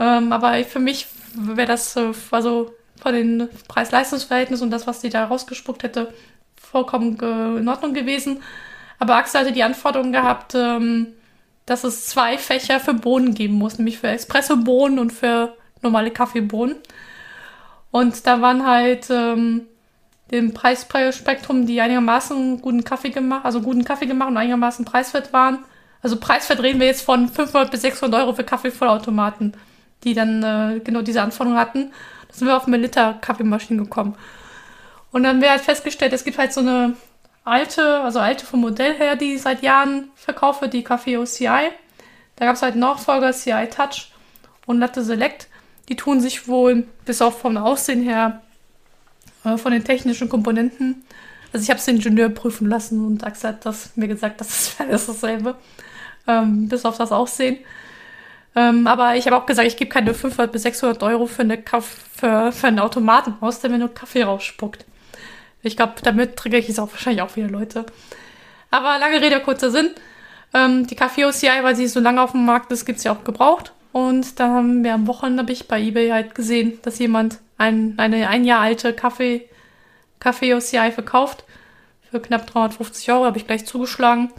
Ähm, aber für mich wäre das, äh, also von den Preis-Leistungs-Verhältnissen und das, was die da rausgespuckt hätte, vollkommen in Ordnung gewesen. Aber Axel hatte die Anforderung gehabt, ähm, dass es zwei Fächer für Bohnen geben muss, nämlich für Espresso-Bohnen und für normale Kaffeebohnen. Und da waren halt ähm, dem Preisspektrum, die einigermaßen guten Kaffee gemacht, also guten Kaffee gemacht und einigermaßen preiswert waren. Also preiswert reden wir jetzt von 500 bis 600 Euro für Kaffeevollautomaten, die dann äh, genau diese Anforderungen hatten. Da sind wir auf eine Liter Kaffeemaschine gekommen. Und dann wäre halt festgestellt, es gibt halt so eine alte, also alte vom Modell her, die seit Jahren verkauft wird, die Kaffee OCI. Da gab es halt Nachfolger CI Touch und Latte Select. Die tun sich wohl bis auf vom Aussehen her äh, von den technischen Komponenten. Also ich habe es den Ingenieur prüfen lassen und Axel hat das mir gesagt, das ist alles dasselbe. Ähm, bis auf das Aussehen. Ähm, aber ich habe auch gesagt, ich gebe keine 500 bis 600 Euro für, eine für, für einen Automaten aus, der mir nur Kaffee rausspuckt. Ich glaube, damit triggere ich es auch wahrscheinlich auch wieder Leute. Aber lange Rede, kurzer Sinn. Ähm, die Kaffee OCI, weil sie so lange auf dem Markt ist, gibt es ja auch gebraucht. Und da haben wir am Wochenende habe ich bei eBay halt gesehen, dass jemand ein, eine ein Jahr alte Kaffee, Kaffee OCI verkauft. Für knapp 350 Euro habe ich gleich zugeschlagen.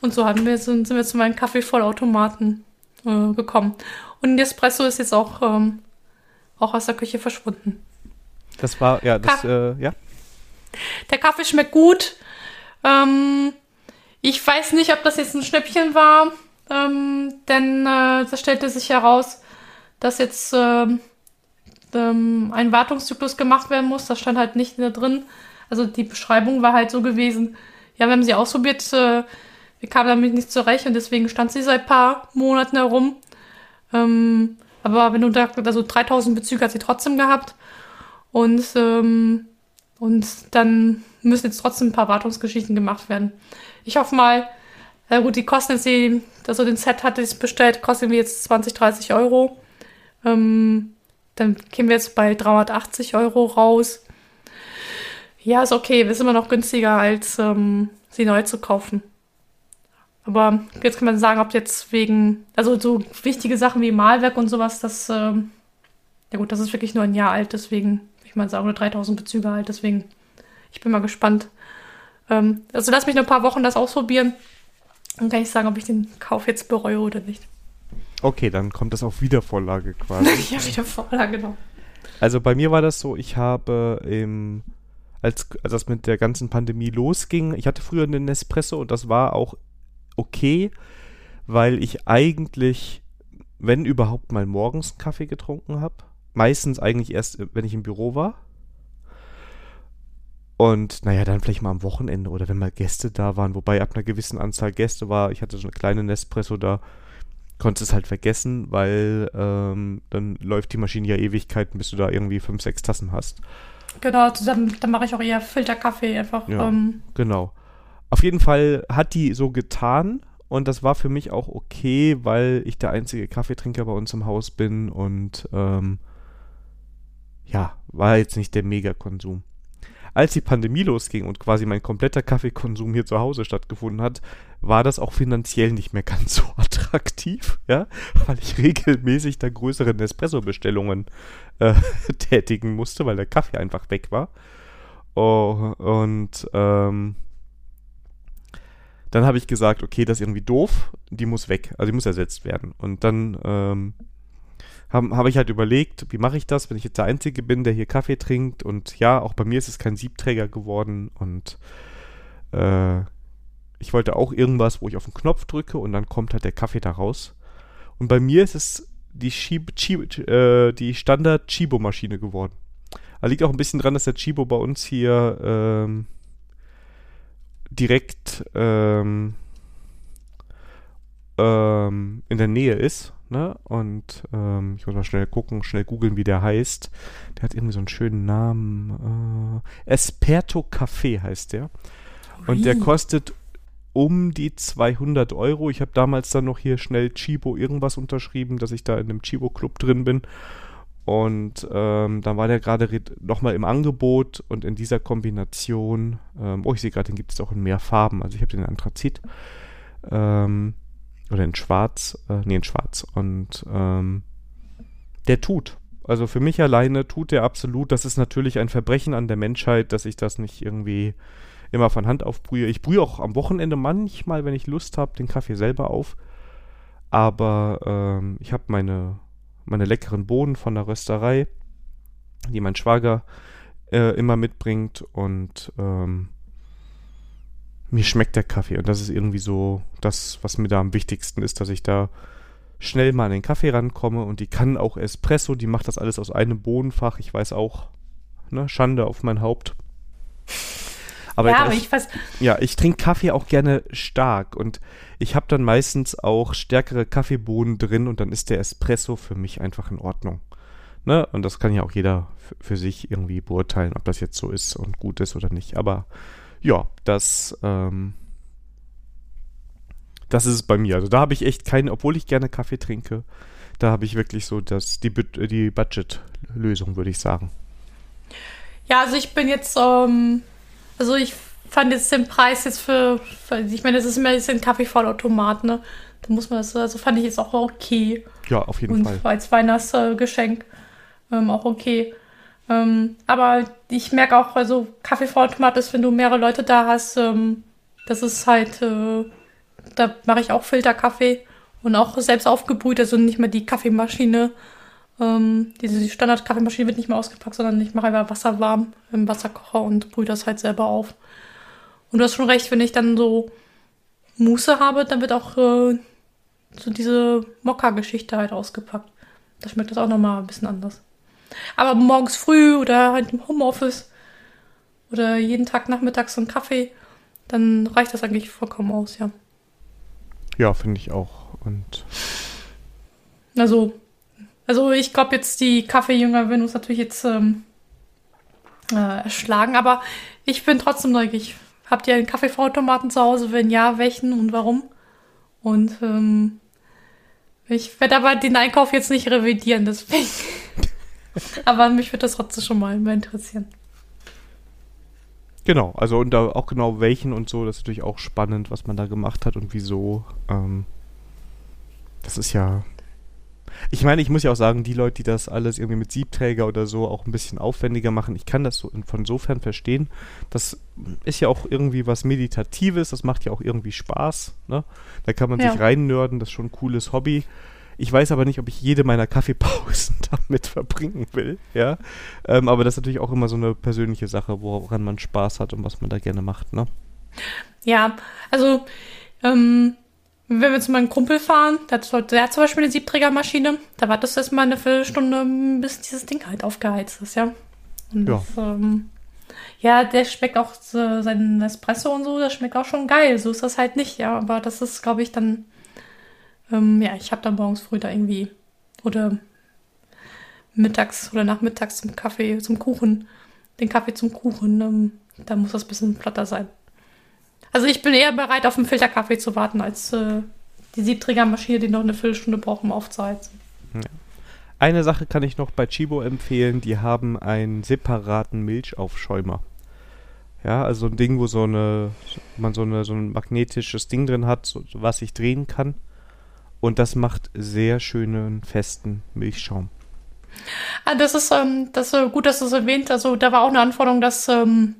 Und so haben wir, sind, sind wir zu meinem Kaffeevollautomaten äh, gekommen. Und Espresso ist jetzt auch, ähm, auch aus der Küche verschwunden. Das war, ja, das, äh, ja. Der Kaffee schmeckt gut. Ähm, ich weiß nicht, ob das jetzt ein Schnäppchen war, ähm, denn äh, da stellte sich heraus, dass jetzt ähm, ähm, ein Wartungszyklus gemacht werden muss. Das stand halt nicht da drin. Also die Beschreibung war halt so gewesen, ja, wir haben sie ausprobiert, äh, wir kamen damit nicht zurecht und deswegen stand sie seit paar Monaten herum. Ähm, aber wenn du da, also 3000 Bezüge hat sie trotzdem gehabt. Und, ähm, und dann müssen jetzt trotzdem ein paar Wartungsgeschichten gemacht werden. Ich hoffe mal, äh, gut, die kosten jetzt, die, also den Set hatte ich bestellt, kosten wir jetzt 20, 30 Euro. Ähm, dann kämen wir jetzt bei 380 Euro raus. Ja, ist okay. Ist immer noch günstiger, als ähm, sie neu zu kaufen. Aber jetzt kann man sagen, ob jetzt wegen, also so wichtige Sachen wie Malwerk und sowas, das, ähm, ja gut, das ist wirklich nur ein Jahr alt, deswegen, ich meine, sagen, nur 3000 Bezüge alt, deswegen, ich bin mal gespannt, Ähm, also lass mich noch ein paar Wochen das ausprobieren. Dann kann ich sagen, ob ich den Kauf jetzt bereue oder nicht. Okay, dann kommt das auf Wiedervorlage quasi. ja, Wiedervorlage, genau. Also bei mir war das so, ich habe im, als, als das mit der ganzen Pandemie losging, ich hatte früher einen Nespresso und das war auch okay, weil ich eigentlich, wenn überhaupt mal morgens einen Kaffee getrunken habe, meistens eigentlich erst, wenn ich im Büro war. Und naja, dann vielleicht mal am Wochenende oder wenn mal Gäste da waren, wobei ab einer gewissen Anzahl Gäste war, ich hatte so eine kleine Nespresso da, konnte es halt vergessen, weil ähm, dann läuft die Maschine ja Ewigkeiten, bis du da irgendwie fünf, sechs Tassen hast. Genau, dann, dann mache ich auch eher Filterkaffee einfach. Ja, ähm. Genau. Auf jeden Fall hat die so getan und das war für mich auch okay, weil ich der einzige Kaffeetrinker bei uns im Haus bin und ähm, ja, war jetzt nicht der Megakonsum als die Pandemie losging und quasi mein kompletter Kaffeekonsum hier zu Hause stattgefunden hat, war das auch finanziell nicht mehr ganz so attraktiv, ja, weil ich regelmäßig da größere Nespresso-Bestellungen äh, tätigen musste, weil der Kaffee einfach weg war. Oh, und ähm, dann habe ich gesagt, okay, das ist irgendwie doof, die muss weg, also die muss ersetzt werden. Und dann ähm, habe hab ich halt überlegt, wie mache ich das, wenn ich jetzt der Einzige bin, der hier Kaffee trinkt. Und ja, auch bei mir ist es kein Siebträger geworden. Und äh, ich wollte auch irgendwas, wo ich auf den Knopf drücke und dann kommt halt der Kaffee da raus. Und bei mir ist es die, Schieb, Schieb, äh, die Standard Chibo-Maschine geworden. Da liegt auch ein bisschen dran, dass der Chibo bei uns hier ähm, direkt ähm, ähm, in der Nähe ist ne? Und ähm, ich muss mal schnell gucken, schnell googeln, wie der heißt. Der hat irgendwie so einen schönen Namen. Äh, Esperto Café heißt der. Und der kostet um die 200 Euro. Ich habe damals dann noch hier schnell Chibo irgendwas unterschrieben, dass ich da in einem Chibo-Club drin bin. Und ähm, dann war der gerade nochmal im Angebot und in dieser Kombination, ähm, oh, ich sehe gerade, den gibt es auch in mehr Farben. Also ich habe den Anthrazit. Ähm, oder in Schwarz, äh, nee, in Schwarz. Und ähm, der tut. Also für mich alleine tut der absolut. Das ist natürlich ein Verbrechen an der Menschheit, dass ich das nicht irgendwie immer von Hand aufbrühe. Ich brühe auch am Wochenende manchmal, wenn ich Lust habe, den Kaffee selber auf. Aber ähm, ich habe meine, meine leckeren Bohnen von der Rösterei, die mein Schwager äh, immer mitbringt. Und ähm, mir schmeckt der Kaffee und das ist irgendwie so das, was mir da am wichtigsten ist, dass ich da schnell mal an den Kaffee rankomme und die kann auch Espresso, die macht das alles aus einem Bohnenfach, ich weiß auch, ne, Schande auf mein Haupt. Aber ja, aber ich weiß. Ja, ich trinke Kaffee auch gerne stark und ich habe dann meistens auch stärkere Kaffeebohnen drin und dann ist der Espresso für mich einfach in Ordnung. Ne? Und das kann ja auch jeder für sich irgendwie beurteilen, ob das jetzt so ist und gut ist oder nicht. Aber ja, das, ähm, das ist es bei mir. Also da habe ich echt keine, obwohl ich gerne Kaffee trinke, da habe ich wirklich so das, die, die Budget-Lösung, würde ich sagen. Ja, also ich bin jetzt, ähm, also ich fand jetzt den Preis jetzt für, für ich meine, das ist immer jetzt ein Kaffeevollautomat, ne? Da muss man das, also fand ich jetzt auch okay. Ja, auf jeden Und Fall. als Weihnachtsgeschenk ähm, auch okay. Ähm, aber ich merke auch, also Kaffeevollautomat ist, wenn du mehrere Leute da hast, ähm, das ist halt, äh, da mache ich auch Filterkaffee und auch selbst aufgebrüht, also nicht mehr die Kaffeemaschine. Ähm, diese Standard-Kaffeemaschine wird nicht mehr ausgepackt, sondern ich mache einfach Wasser warm im Wasserkocher und brühe das halt selber auf. Und du hast schon recht, wenn ich dann so Muße habe, dann wird auch äh, so diese Mokka-Geschichte halt ausgepackt. Da schmeckt das auch nochmal ein bisschen anders. Aber morgens früh oder halt im Homeoffice oder jeden Tag nachmittags so ein Kaffee, dann reicht das eigentlich vollkommen aus, ja. Ja, finde ich auch. Und also, also ich glaube jetzt die Kaffeejünger werden uns natürlich jetzt ähm, äh, erschlagen, aber ich bin trotzdem neugierig. Habt ihr einen Kaffeevollautomaten zu Hause? Wenn ja, welchen und warum? Und ähm, ich werde aber den Einkauf jetzt nicht revidieren, deswegen. Aber mich würde das trotzdem schon mal mehr interessieren. Genau, also und da auch genau welchen und so, das ist natürlich auch spannend, was man da gemacht hat und wieso. Ähm, das ist ja. Ich meine, ich muss ja auch sagen, die Leute, die das alles irgendwie mit Siebträger oder so auch ein bisschen aufwendiger machen, ich kann das so von insofern verstehen. Das ist ja auch irgendwie was Meditatives, das macht ja auch irgendwie Spaß. Ne? Da kann man ja. sich reinnörden, das ist schon ein cooles Hobby. Ich weiß aber nicht, ob ich jede meiner Kaffeepausen damit verbringen will. Ja? Ähm, aber das ist natürlich auch immer so eine persönliche Sache, woran man Spaß hat und was man da gerne macht. Ne? Ja, also ähm, wenn wir zu meinem Kumpel fahren, der hat, der hat zum Beispiel eine Siebträgermaschine, da wartest du erstmal eine Viertelstunde, bis dieses Ding halt aufgeheizt ist, ja. Und ja. Das, ähm, ja, der schmeckt auch so, sein Espresso und so, das schmeckt auch schon geil. So ist das halt nicht, ja. Aber das ist, glaube ich, dann, ähm, ja, ich habe dann morgens früh da irgendwie oder mittags oder nachmittags zum Kaffee, zum Kuchen, den Kaffee zum Kuchen, ähm, da muss das ein bisschen flotter sein. Also ich bin eher bereit, auf einen Filterkaffee zu warten, als äh, die Siebträgermaschine, die noch eine Viertelstunde braucht, um aufzuheizen. Eine Sache kann ich noch bei Chibo empfehlen, die haben einen separaten Milchaufschäumer. Ja, also ein Ding, wo so eine, man so, eine, so ein magnetisches Ding drin hat, so, was sich drehen kann. Und das macht sehr schönen, festen Milchschaum. Ah, das ist, ähm, das ist gut, dass du es erwähnt. Also da war auch eine Anforderung, dass ähm,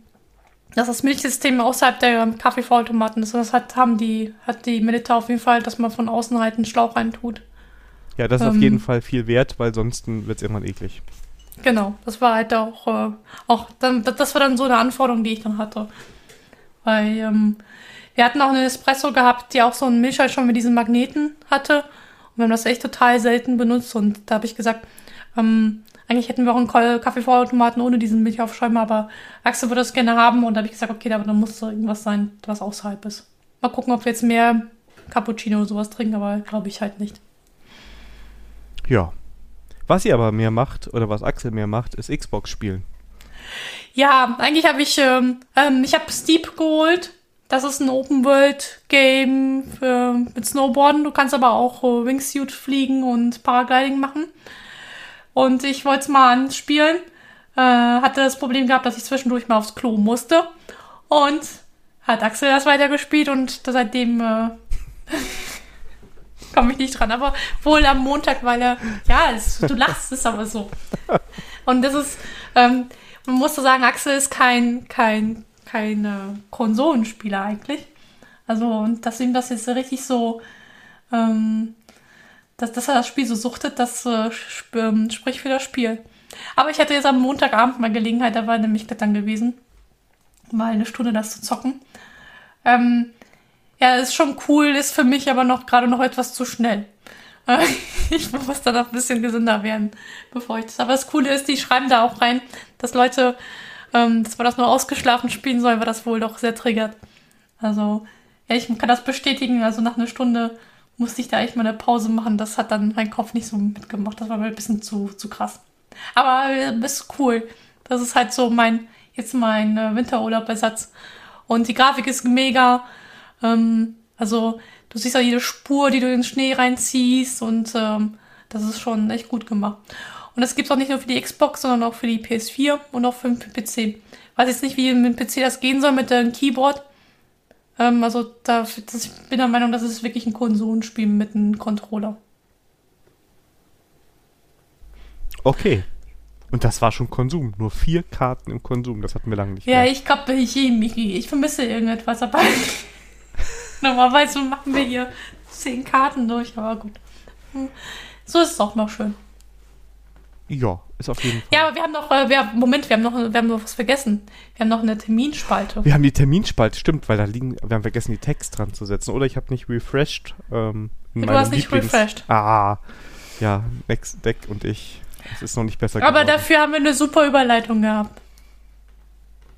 dass das Milchsystem außerhalb der Kaffeevollautomaten ist. Das hat, haben die, hat die Milita auf jeden Fall, dass man von außen halt einen Schlauch rein tut. Ja, das ist ähm, auf jeden Fall viel wert, weil sonst wird es irgendwann eklig. Genau, das war halt auch, äh, auch dann, das war dann so eine Anforderung, die ich dann hatte. Weil ähm, wir hatten auch eine Espresso gehabt, die auch so einen Milchschalt schon mit diesen Magneten hatte. Und wir haben das echt total selten benutzt. Und da habe ich gesagt, ähm, eigentlich hätten wir auch einen Kaffeevorautomaten ohne diesen Milchaufschäumer, aber Axel würde das gerne haben und da habe ich gesagt, okay, aber dann muss da irgendwas sein, was außerhalb ist. Mal gucken, ob wir jetzt mehr Cappuccino oder sowas trinken, aber glaube ich halt nicht. Ja. Was ihr aber mehr macht, oder was Axel mehr macht, ist Xbox spielen. Ja, eigentlich habe ich, ähm, ähm, ich habe Steep geholt. Das ist ein Open-World-Game mit Snowboarden. Du kannst aber auch äh, Wingsuit fliegen und Paragliding machen. Und ich wollte es mal anspielen. Äh, hatte das Problem gehabt, dass ich zwischendurch mal aufs Klo musste. Und hat Axel das weitergespielt und seitdem äh, komme ich nicht dran. Aber wohl am Montag, weil er, ja, es, du lachst, ist aber so. Und das ist, ähm, man muss so sagen, Axel ist kein, kein, kein äh, Konsolenspieler eigentlich. Also, und dass ihm das jetzt richtig so ähm, dass, dass er das Spiel so suchtet, das äh, ähm, spricht für das Spiel. Aber ich hatte jetzt am Montagabend mal Gelegenheit, da war nämlich dann gewesen, mal eine Stunde das zu zocken. Ähm, ja, ist schon cool, ist für mich aber noch gerade noch etwas zu schnell. ich muss da noch ein bisschen gesünder werden, bevor ich das. Aber das Coole ist, die schreiben da auch rein, dass Leute, ähm, dass man das nur ausgeschlafen spielen soll, weil das wohl doch sehr triggert. Also, ja, ich kann das bestätigen. Also nach einer Stunde musste ich da echt mal eine Pause machen. Das hat dann mein Kopf nicht so mitgemacht. Das war mir ein bisschen zu, zu krass. Aber äh, ist cool. Das ist halt so mein, jetzt mein äh, Winterurlaub-Ersatz. Und die Grafik ist mega. Ähm, also, du siehst ja jede Spur, die du in den Schnee reinziehst und ähm, das ist schon echt gut gemacht. Und das gibt es auch nicht nur für die Xbox, sondern auch für die PS4 und auch für den PC. Weiß jetzt nicht, wie mit dem PC das gehen soll mit dem Keyboard. Ähm, also da, das, ich bin der Meinung, das ist wirklich ein Konsolenspiel mit einem Controller. Okay. Und das war schon Konsum. Nur vier Karten im Konsum. Das hatten wir lange nicht ja, mehr. Ja, ich glaube, ich, ich, ich vermisse irgendetwas. Aber normalerweise machen wir hier zehn Karten durch. Aber gut. Hm. So ist es auch noch schön. Ja, ist auf jeden Fall. Ja, aber wir haben noch, äh, wir, Moment, wir haben noch, wir haben noch was vergessen. Wir haben noch eine Terminspalte. Wir haben die Terminspalte, stimmt, weil da liegen, wir haben vergessen, die Text dran zu setzen. Oder ich habe nicht refreshed. Ähm, du hast nicht Lieblings refreshed. Ah, ja, Next Deck und ich. Es ist noch nicht besser Aber geworden. dafür haben wir eine super Überleitung gehabt.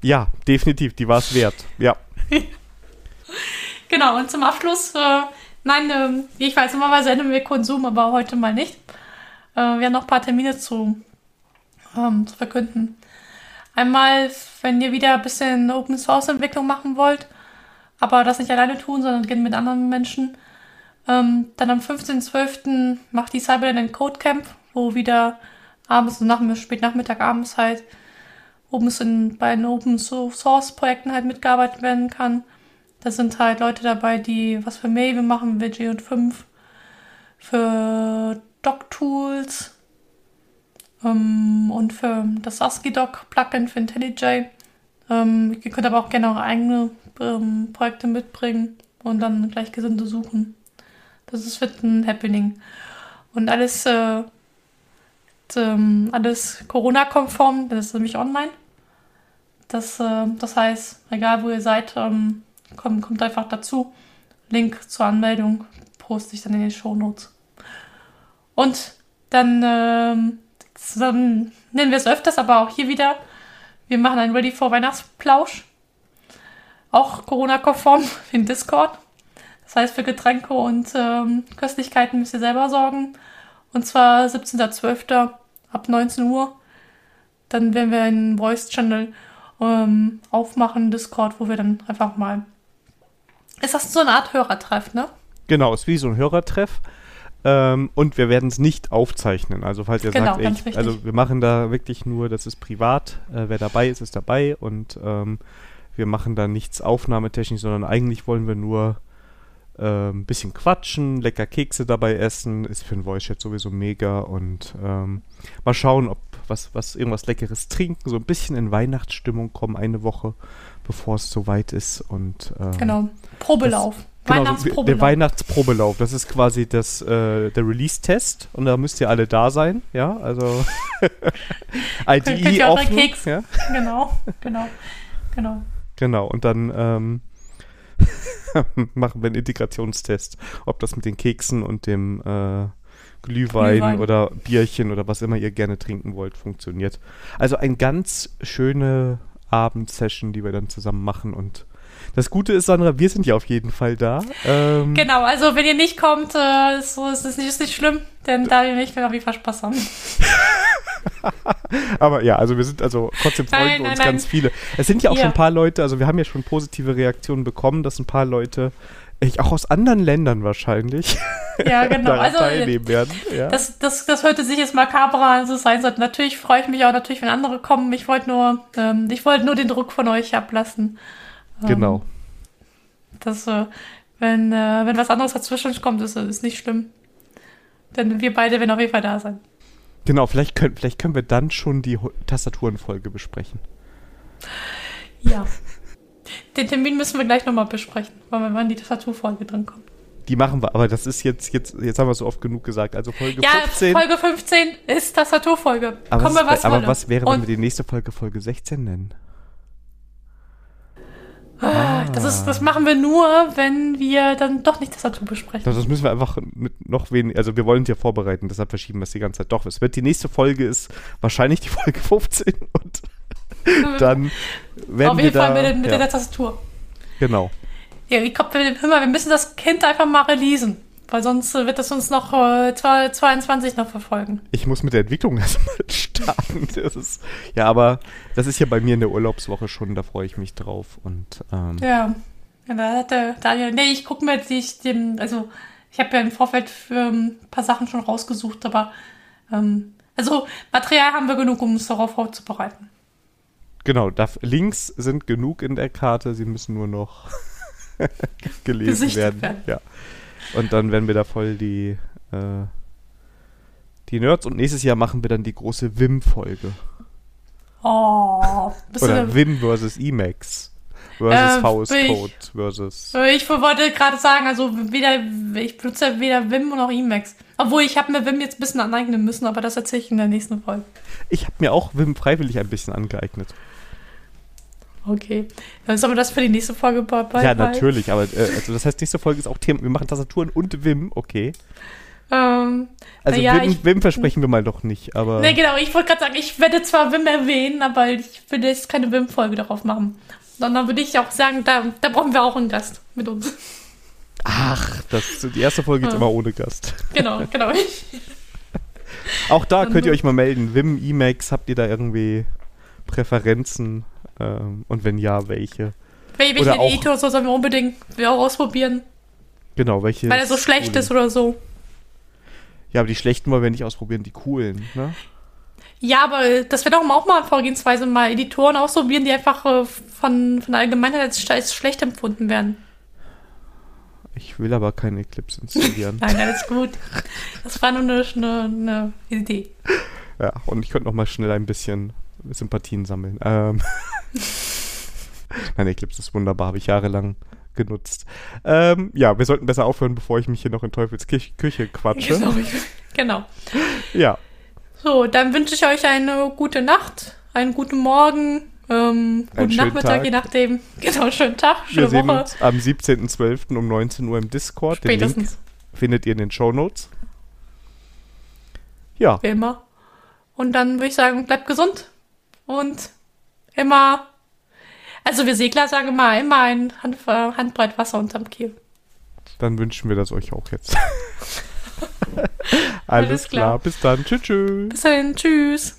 Ja, definitiv, die war es wert. Ja. genau, und zum Abschluss, äh, nein, äh, ich weiß, normalerweise enden wir Konsum, aber heute mal nicht. Äh, wir haben noch ein paar Termine zu, ähm, zu verkünden. Einmal, wenn ihr wieder ein bisschen Open Source Entwicklung machen wollt, aber das nicht alleine tun, sondern gehen mit anderen Menschen. Ähm, dann am 15.12. macht die Cyberland Code Camp, wo wieder abends und nach, spät Nachmittag abends halt oben in, bei den Open Source Projekten halt mitgearbeitet werden kann. Da sind halt Leute dabei, die was für Maven machen, WG und 5, für Doc-Tools ähm, und für das ASCII-Doc-Plugin für IntelliJ. Ähm, ihr könnt aber auch gerne eure eigene ähm, Projekte mitbringen und dann Gleichgesinnte suchen. Das ist, wird ein Happening. Und alles, äh, ähm, alles Corona-konform, das ist nämlich online. Das, äh, das heißt, egal wo ihr seid, ähm, kommt, kommt einfach dazu. Link zur Anmeldung poste ich dann in den Show Notes. Und dann, ähm, nennen wir es öfters, aber auch hier wieder. Wir machen einen Ready for Weihnachtsplausch. Auch Corona-konform in Discord. Das heißt, für Getränke und ähm, Köstlichkeiten müsst ihr selber sorgen. Und zwar 17.12. ab 19 Uhr. Dann werden wir einen Voice-Channel ähm, aufmachen, Discord, wo wir dann einfach mal. Ist das so eine Art Hörertreff, ne? Genau, ist wie so ein Hörertreff. Ähm, und wir werden es nicht aufzeichnen. Also falls ihr Genau, sagt, ganz ich, also wir machen da wirklich nur, das ist privat. Äh, wer dabei ist, ist dabei. Und ähm, wir machen da nichts aufnahmetechnisch, sondern eigentlich wollen wir nur äh, ein bisschen quatschen, lecker Kekse dabei essen. Ist für ein Voice-Chat sowieso mega. Und ähm, mal schauen, ob was, was irgendwas Leckeres trinken, so ein bisschen in Weihnachtsstimmung kommen, eine Woche, bevor es soweit ist. Und ähm, Genau. Probelauf. Genau, so der Weihnachtsprobelauf. Weihnachtsprobelauf. Das ist quasi das, äh, der Release-Test und da müsst ihr alle da sein, ja, also Könnt IDE ihr eure offen, Keks- ja, genau, genau, genau. genau, und dann ähm, machen wir einen Integrationstest, ob das mit den Keksen und dem äh, Glühwein, Glühwein. oder Bierchen oder was immer ihr gerne trinken wollt, funktioniert. Also eine ganz schöne Abendsession, die wir dann zusammen machen und das Gute ist, Sandra, wir sind ja auf jeden Fall da. Ähm, Genau, also wenn ihr nicht kommt, äh, ist, ist, ist, nicht, ist nicht schlimm, denn da wir nicht, werden wir auf jeden Fall Spaß haben. Aber ja, also wir sind also trotzdem freuen Nein, wir nein, uns nein. ganz viele. Es sind ja auch Ja. schon ein paar Leute, also wir haben ja schon positive Reaktionen bekommen, dass ein paar Leute, ich, auch aus anderen Ländern wahrscheinlich, Ja, genau. Also teilnehmen werden. Ja. das, das, das hörte sich jetzt makaber an, es sein sollte. Natürlich freue ich mich auch natürlich, wenn andere kommen. Ich wollte nur, ähm, ich wollte nur den Druck von euch ablassen. Ähm, genau. Dass, äh, wenn, äh, wenn was anderes dazwischen kommt, ist, ist nicht schlimm. Denn wir beide werden auf jeden Fall da sein. Genau, vielleicht können, vielleicht können wir dann schon die Tastaturenfolge besprechen. Ja. Den Termin müssen wir gleich nochmal besprechen, weil wir wann die Tastaturfolge drin kommt. Die machen wir, aber das ist jetzt, jetzt, jetzt haben wir es so oft genug gesagt. Also Folge Ja, 15. Folge 15 ist Tastaturfolge. aber Kommen was, wir was aber wolle. was wäre, wenn Und wir die nächste Folge Folge 16 nennen? Ah, das, ist, das machen wir nur, wenn wir dann doch nicht Tastatur besprechen. Das, das müssen wir einfach mit noch wenig, also wir wollen es ja vorbereiten, deshalb verschieben wir es die ganze Zeit. Doch, es wird die nächste Folge ist wahrscheinlich die Folge 15 und dann werden Auf wir jeden da, Fall mit, mit ja, der Tastatur. genau. Ja, ich glaube, wir, hör mal, wir müssen das Kind einfach mal releasen. Weil sonst wird das uns noch äh, 22 noch verfolgen. Ich muss mit der Entwicklung erstmal starten. Das ist, ja, aber das ist ja bei mir in der Urlaubswoche schon, da freue ich mich drauf. Und ähm, Ja. ja da hat der Daniel. Nee, ich gucke mir die, ich dem, also ich habe ja im Vorfeld für ähm, ein paar Sachen schon rausgesucht, aber ähm, also Material haben wir genug, um uns darauf vorzubereiten. genau, da, Links sind genug in der Karte, sie müssen nur noch gelesen werden. werden. Ja. Und dann werden wir da voll die, äh, die Nerds und nächstes Jahr machen wir dann die große Wim-Folge. Oh, Oder Wim versus Emacs. Versus Äh, VS bin ich- Code versus. Ich wollte gerade sagen, also weder, ich benutze weder Vim noch Emacs. Obwohl, ich habe mir Vim jetzt ein bisschen aneignen müssen, aber das erzähle ich in der nächsten Folge. Ich habe mir auch Wim freiwillig ein bisschen angeeignet. Okay. Dann sollen wir das für die nächste Folge bei bei- ja, natürlich, aber äh, also das heißt, nächste Folge ist auch Thema. Wir machen Tastaturen und Wim, okay. Ähm, Also Naja, Wim, ich- Wim versprechen wir mal doch nicht, aber. ne, genau, ich wollte gerade sagen, ich werde zwar Vim erwähnen, aber ich würde jetzt keine Vim-Folge darauf machen. Sondern würde ich auch sagen, da, da brauchen wir auch einen Gast mit uns. Ach, das, die erste Folge ist Ja. immer ohne Gast. Genau, genau. Auch da könnt ihr euch mal melden. Wim, Emacs, habt ihr da irgendwie Präferenzen? Ähm, und wenn ja, welche? Wel- Oder Welchen auch- Editor so sollen wir unbedingt wir auch ausprobieren, Genau, welche? weil er so schlecht ist oder so. Ja, aber die schlechten wollen wir nicht ausprobieren, die coolen, ne? Ja, aber das wäre doch auch mal Vorgehensweise, mal Editoren ausprobieren, die einfach äh, von, von der Allgemeinheit als, als schlecht empfunden werden. Ich will aber keine Eclipse installieren. Nein, alles gut. Das war nur eine, eine, eine Idee. Ja, und ich könnte noch mal schnell ein bisschen Sympathien sammeln. Ähm Nein, Eclipse ist wunderbar, habe ich jahrelang genutzt. Ähm, ja, wir sollten besser aufhören, bevor ich mich hier noch in Teufels Küche, Küche quatsche. Genau. genau. Ja. So, dann wünsche ich euch eine gute Nacht, einen guten Morgen, ähm, guten Nachmittag, Tag. je nachdem. Genau, schönen Tag, schöne wir Woche. sehen uns am 17.12. um 19 Uhr im Discord. Spätestens. Den Link findet ihr in den Show Notes. Ja. Wie immer. Und dann würde ich sagen, bleibt gesund und immer also wir Segler sagen immer, immer ein Hand, Handbreit Wasser unterm Kiel. Dann wünschen wir das euch auch jetzt. Alles, Alles klar. klar. bis dann. Tschüss. Bis dann, tschüss.